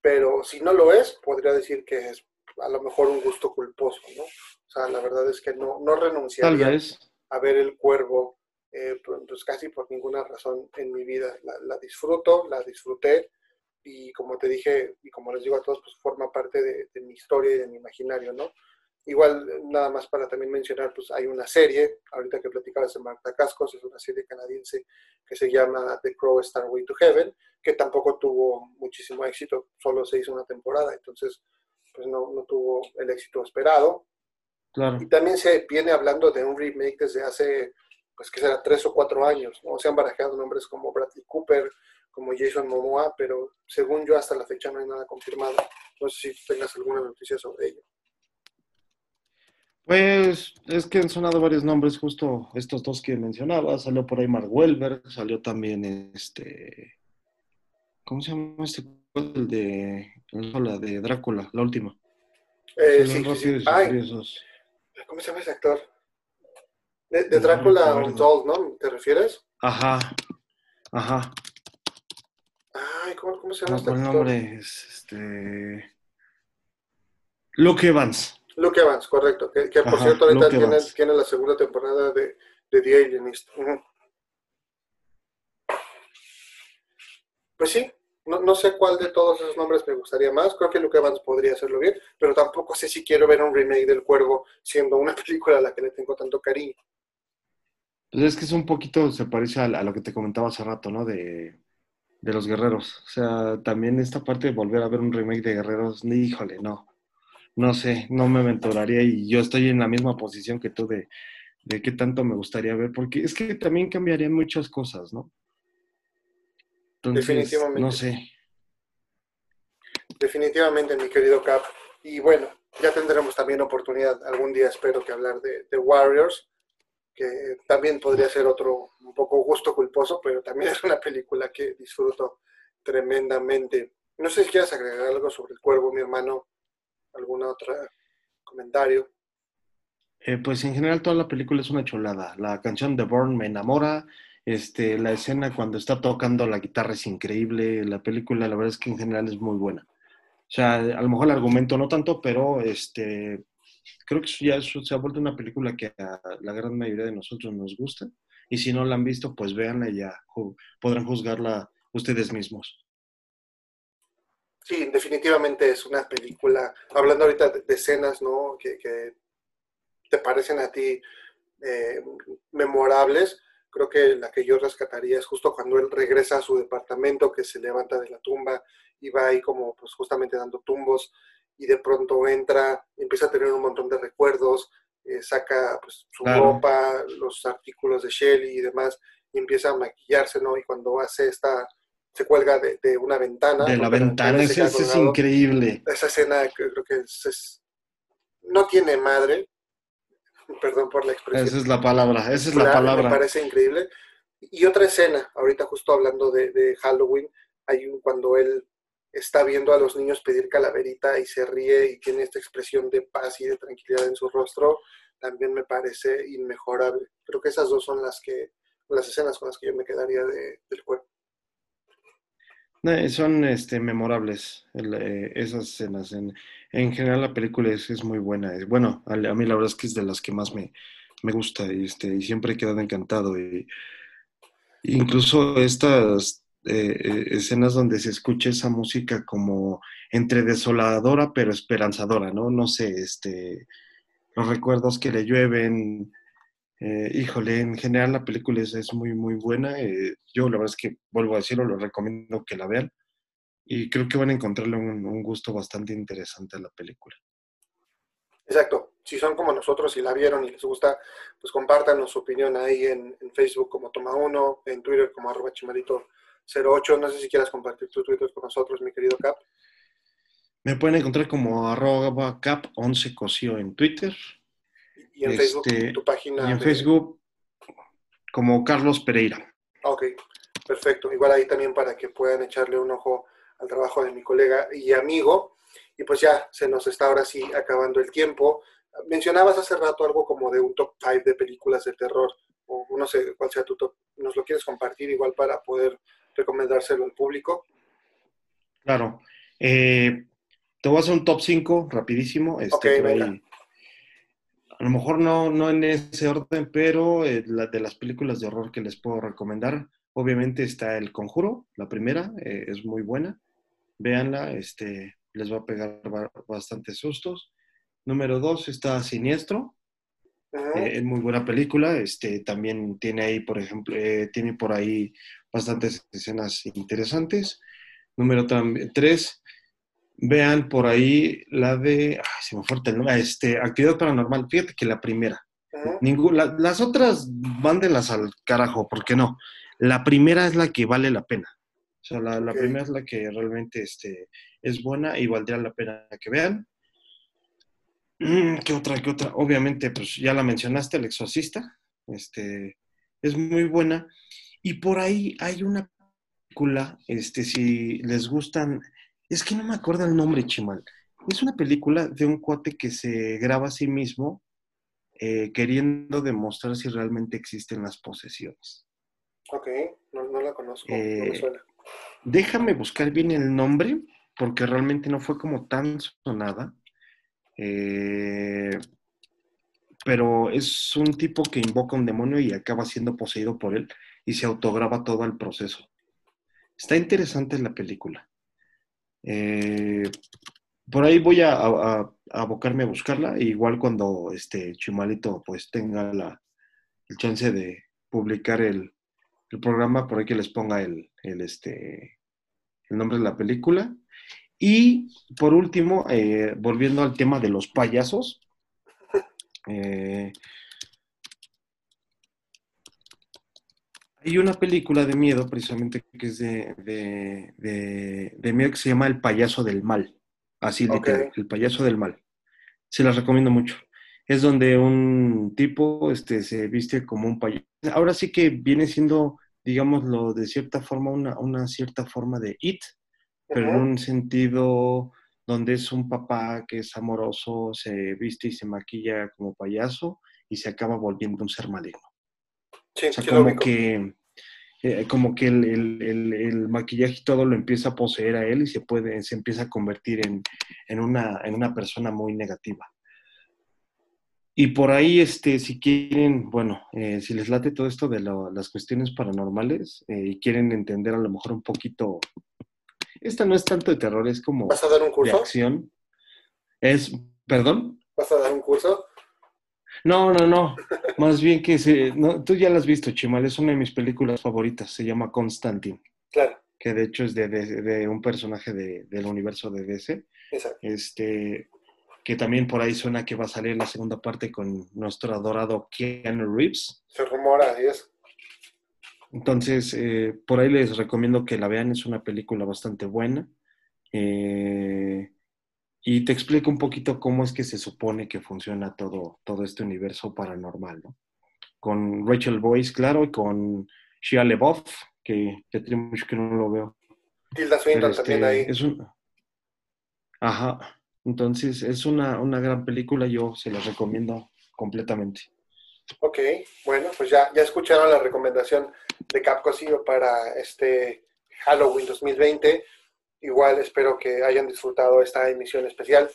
pero si no lo es, podría decir que es a lo mejor un gusto culposo, ¿no? O sea, la verdad es que no, no renunciaría a ver el cuervo, eh, pues casi por ninguna razón en mi vida. La, la, disfruto, la disfruté y como te dije y como les digo a todos, pues forma parte de, de, mi historia y de mi imaginario, ¿no? Igual, nada más para también mencionar, pues hay una serie, ahorita que platicabas de Marta Cascos, es una serie canadiense que se llama The Crow Starway to Heaven, que tampoco tuvo muchísimo éxito, solo se hizo una temporada, entonces pues no, no tuvo el éxito esperado, Claro. y también se viene hablando de un remake desde hace, pues que será tres o cuatro años, ¿no? Se han barajado nombres como Bradley Cooper, como Jason Momoa, pero según yo hasta la fecha no hay nada confirmado. No sé si tengas alguna noticia sobre ello. Pues es que han sonado varios nombres, justo estos dos que mencionaba. Salió por ahí Mark Welber, salió también este. ¿Cómo se llama este? El de. La de Drácula, la última. Eh, sí, sí, sí. Ay, ¿Cómo se llama ese actor? De, de Drácula no, Untold, ¿no? ¿Te refieres? Ajá. Ajá. Ay, ¿cómo, cómo se llama no, este el actor? nombre es este. Luke Evans. Luke Evans, correcto. Que, que por Ajá, cierto ahorita tiene, la segunda temporada de, de The Alienist. Uh -huh. Pues sí, no, no, sé cuál de todos esos nombres me gustaría más. Creo que Luke Evans podría hacerlo bien, pero tampoco sé si quiero ver un remake del Cuervo siendo una película a la que le tengo tanto cariño. Pues es que es un poquito, se parece a, a lo que te comentaba hace rato, ¿no? De, de los guerreros. O sea, también esta parte de volver a ver un remake de guerreros, ni híjole, no. No sé, no me aventuraría y yo estoy en la misma posición que tú de, de qué tanto me gustaría ver, porque es que también cambiarían muchas cosas, ¿no? Entonces, Definitivamente. no sé. Definitivamente, mi querido Cap. Y bueno, ya tendremos también oportunidad algún día, espero que hablar de, de Warriors, que también podría ser otro un poco gusto culposo, pero también es una película que disfruto tremendamente. No sé si quieres agregar algo sobre el cuervo, mi hermano, algún otro comentario. Eh, pues en general toda la película es una chulada. La canción de Born me enamora. Este, la escena cuando está tocando la guitarra es increíble. La película, la verdad es que en general es muy buena. O sea, a lo mejor el argumento no tanto, pero este, creo que ya se ha vuelto una película que a la gran mayoría de nosotros nos gusta. Y si no la han visto, pues véanla y ya podrán juzgarla ustedes mismos. Sí, definitivamente es una película, hablando ahorita de, escenas, ¿no? Que, que te parecen a ti eh, memorables. Creo que la que yo rescataría es justo cuando él regresa a su departamento, que se levanta de la tumba y va ahí como pues justamente dando tumbos y de pronto entra, empieza a tener un montón de recuerdos, eh, saca pues, su Claro. ropa, los artículos de Shelly y demás, y empieza a maquillarse, ¿no? Y cuando hace esta, se cuelga de, de una ventana. De la ventana, se ese, es increíble. esa escena creo que es, es- no tiene madre, perdón por la expresión. Esa es la palabra, esa es la Claro, Me palabra. parece increíble. Y otra escena, ahorita justo hablando de, de Halloween, hay un cuando él está viendo a los niños pedir calaverita y se ríe y tiene esta expresión de paz y de tranquilidad en su rostro, también me parece inmejorable. Creo que esas dos son las que las escenas con las que yo me quedaría de- del cuerpo. Eh, son este, memorables eh, esas escenas. En, en general la película es, es muy buena. Es, bueno, a, a mí la verdad es que es de las que más me, me gusta y, este, y siempre he quedado encantado. Y, incluso estas eh, escenas donde se escucha esa música como entre desoladora pero esperanzadora, ¿no? No sé, este, los recuerdos que le llueven. Eh, híjole, en general la película es, es muy, muy buena. eh, yo la verdad es que, vuelvo a decirlo, lo recomiendo que la vean. Y creo que van a encontrarle un, un gusto bastante interesante a la película. Exacto. Si son como nosotros y la vieron y les gusta, pues compártanos su opinión ahí en, en Facebook como Toma Uno, en Twitter como arroba chimarito08. No sé si quieras compartir tu Twitter con nosotros, mi querido Cap. Me pueden encontrar como arroba cap11 cosío en Twitter Y en Este, Facebook, tu página. y en de- Facebook como Carlos Pereira. Ok, perfecto. Igual ahí también para que puedan echarle un ojo al trabajo de mi colega y amigo. Y pues ya se nos está ahora sí acabando el tiempo. Mencionabas hace rato algo como de un top 5 de películas de terror, o no sé cuál sea tu top. ¿Nos lo quieres compartir igual para poder recomendárselo al público? Claro. Eh, te voy a hacer un top 5 rapidísimo. Este, Ok, por ahí. venga. A lo mejor no, no en ese orden, pero eh, la, de las películas de horror que les puedo recomendar, obviamente está El Conjuro, la primera, eh, es muy buena. Véanla, este, les va a pegar ba- bastantes sustos. Número dos está Siniestro, eh, es muy buena película. Este, también tiene ahí, por ejemplo, eh, tiene por ahí bastantes escenas interesantes. Número tres, vean por ahí la de, ay, se me fue el nombre, este, Actividad Paranormal. Fíjate que la primera, Ujú. Ningú- la- las otras, mándenlas al carajo, ¿por qué no? La primera es la que vale la pena. O sea, la, la primera es la que realmente este, es buena y valdría la pena que vean. Mm, ¿Qué otra? ¿Qué otra? Obviamente, pues ya la mencionaste, El Exorcista. Este, es muy buena. Y por ahí hay una película, este, si les gustan, es que no me acuerdo el nombre, Chimal. Es una película de un cuate que se graba a sí mismo eh, queriendo demostrar si realmente existen las posesiones. Ok, no, no la conozco, no Eh, me suena. Déjame buscar bien el nombre, porque realmente no fue como tan sonada. Eh, pero es un tipo que invoca un demonio y acaba siendo poseído por él y se autograba todo el proceso. Está interesante la película. Eh, por ahí voy a, abocarme a buscarla, igual cuando este Chimalito pues tenga la, el chance de publicar el, programa, por ahí que les ponga el, el, este, el nombre de la película. Y por último, eh, volviendo al tema de los payasos, eh, hay una película de miedo precisamente que es de, de, de- de miedo que se llama El payaso del mal. Así Ok. literal, El payaso del mal. Se las recomiendo mucho. Es donde un tipo este, se viste como un payaso. Ahora sí que viene siendo, digámoslo, de cierta forma, una, una cierta forma de it, pero en un sentido donde es un papá que es amoroso, se viste y se maquilla como payaso y se acaba volviendo un ser maligno. Sí, O sea, como que eh, como que el, el, el, el, maquillaje y todo lo empieza a poseer a él y se puede, se empieza a convertir en, en, una, en una persona muy negativa. Y por ahí, este, si quieren, bueno, eh, si les late todo esto de lo, las cuestiones paranormales eh, y quieren entender a lo mejor un poquito, esta no es tanto de terror, es como ¿Vas a dar un curso? de acción. Es, perdón. ¿Vas a dar un curso? No, no, no. Más bien que se, no, tú ya la has visto, Chimal, es una de mis películas favoritas, se llama Constantine, Claro, que de hecho es de, de- de un personaje de- del universo de DC, exacto. este, que también por ahí suena que va a salir la segunda parte con nuestro adorado Keanu Reeves. Se rumora eso. Entonces, eh, por ahí les recomiendo que la vean, es una película bastante buena. Eh, y te explico un poquito cómo es que se supone que funciona todo, todo este universo paranormal, ¿no? Con Rachel Boyce, claro, y con Shia LaBeouf, que, que tiene mucho que no lo veo. Tilda Swinton este, también ahí. Es un... Ajá. Entonces, es una, una gran película, yo se la recomiendo completamente. Ok, bueno, pues ya, ya escucharon la recomendación de Capcosio para este Halloween 2020. Igual espero que hayan disfrutado esta emisión especial.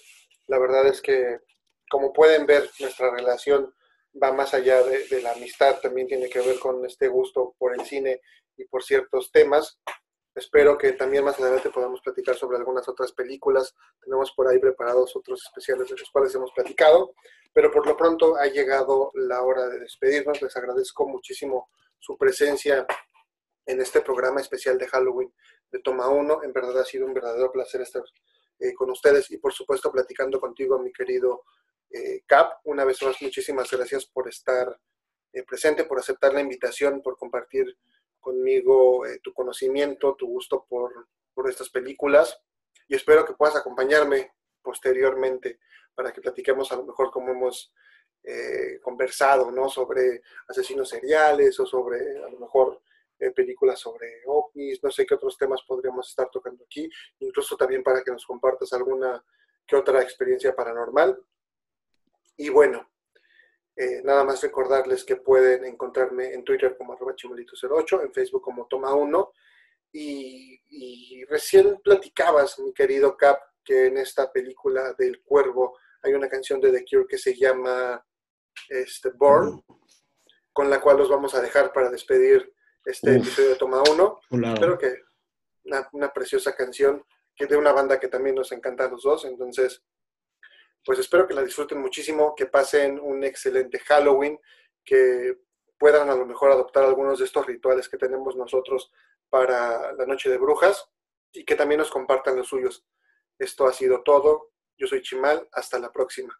La verdad es que, como pueden ver, nuestra relación va más allá de, de la amistad, también tiene que ver con este gusto por el cine y por ciertos temas. Espero que también más adelante podamos platicar sobre algunas otras películas. Tenemos por ahí preparados otros especiales de los cuales hemos platicado. Pero por lo pronto ha llegado la hora de despedirnos. Les agradezco muchísimo su presencia en este programa especial de Halloween de Toma 1. En verdad ha sido un verdadero placer estar eh, con ustedes y por supuesto platicando contigo, mi querido eh, Cap. Una vez más, muchísimas gracias por estar eh, presente, por aceptar la invitación, por compartir conmigo eh, tu conocimiento, tu gusto por, por estas películas y espero que puedas acompañarme posteriormente para que platiquemos a lo mejor como hemos eh, conversado, ¿no? Sobre asesinos seriales o sobre a lo mejor eh, películas sobre ovnis, no sé qué otros temas podríamos estar tocando aquí, incluso también para que nos compartas alguna que otra experiencia paranormal. Y bueno, eh, nada más recordarles que pueden encontrarme en Twitter como arroba chimolito08, en Facebook como Toma1. Y, y recién platicabas, mi querido Cap, que en esta película del cuervo hay una canción de The Cure que se llama este, Born, con la cual los vamos a dejar para despedir este Uf. episodio de Toma 1. Chulada. Espero que una, una preciosa canción que de una banda que también nos encanta a los dos. Entonces, pues espero que la disfruten muchísimo, que pasen un excelente Halloween, que puedan a lo mejor adoptar algunos de estos rituales que tenemos nosotros para la noche de brujas y que también nos compartan los suyos. Esto ha sido todo. Yo soy Chimal. Hasta la próxima.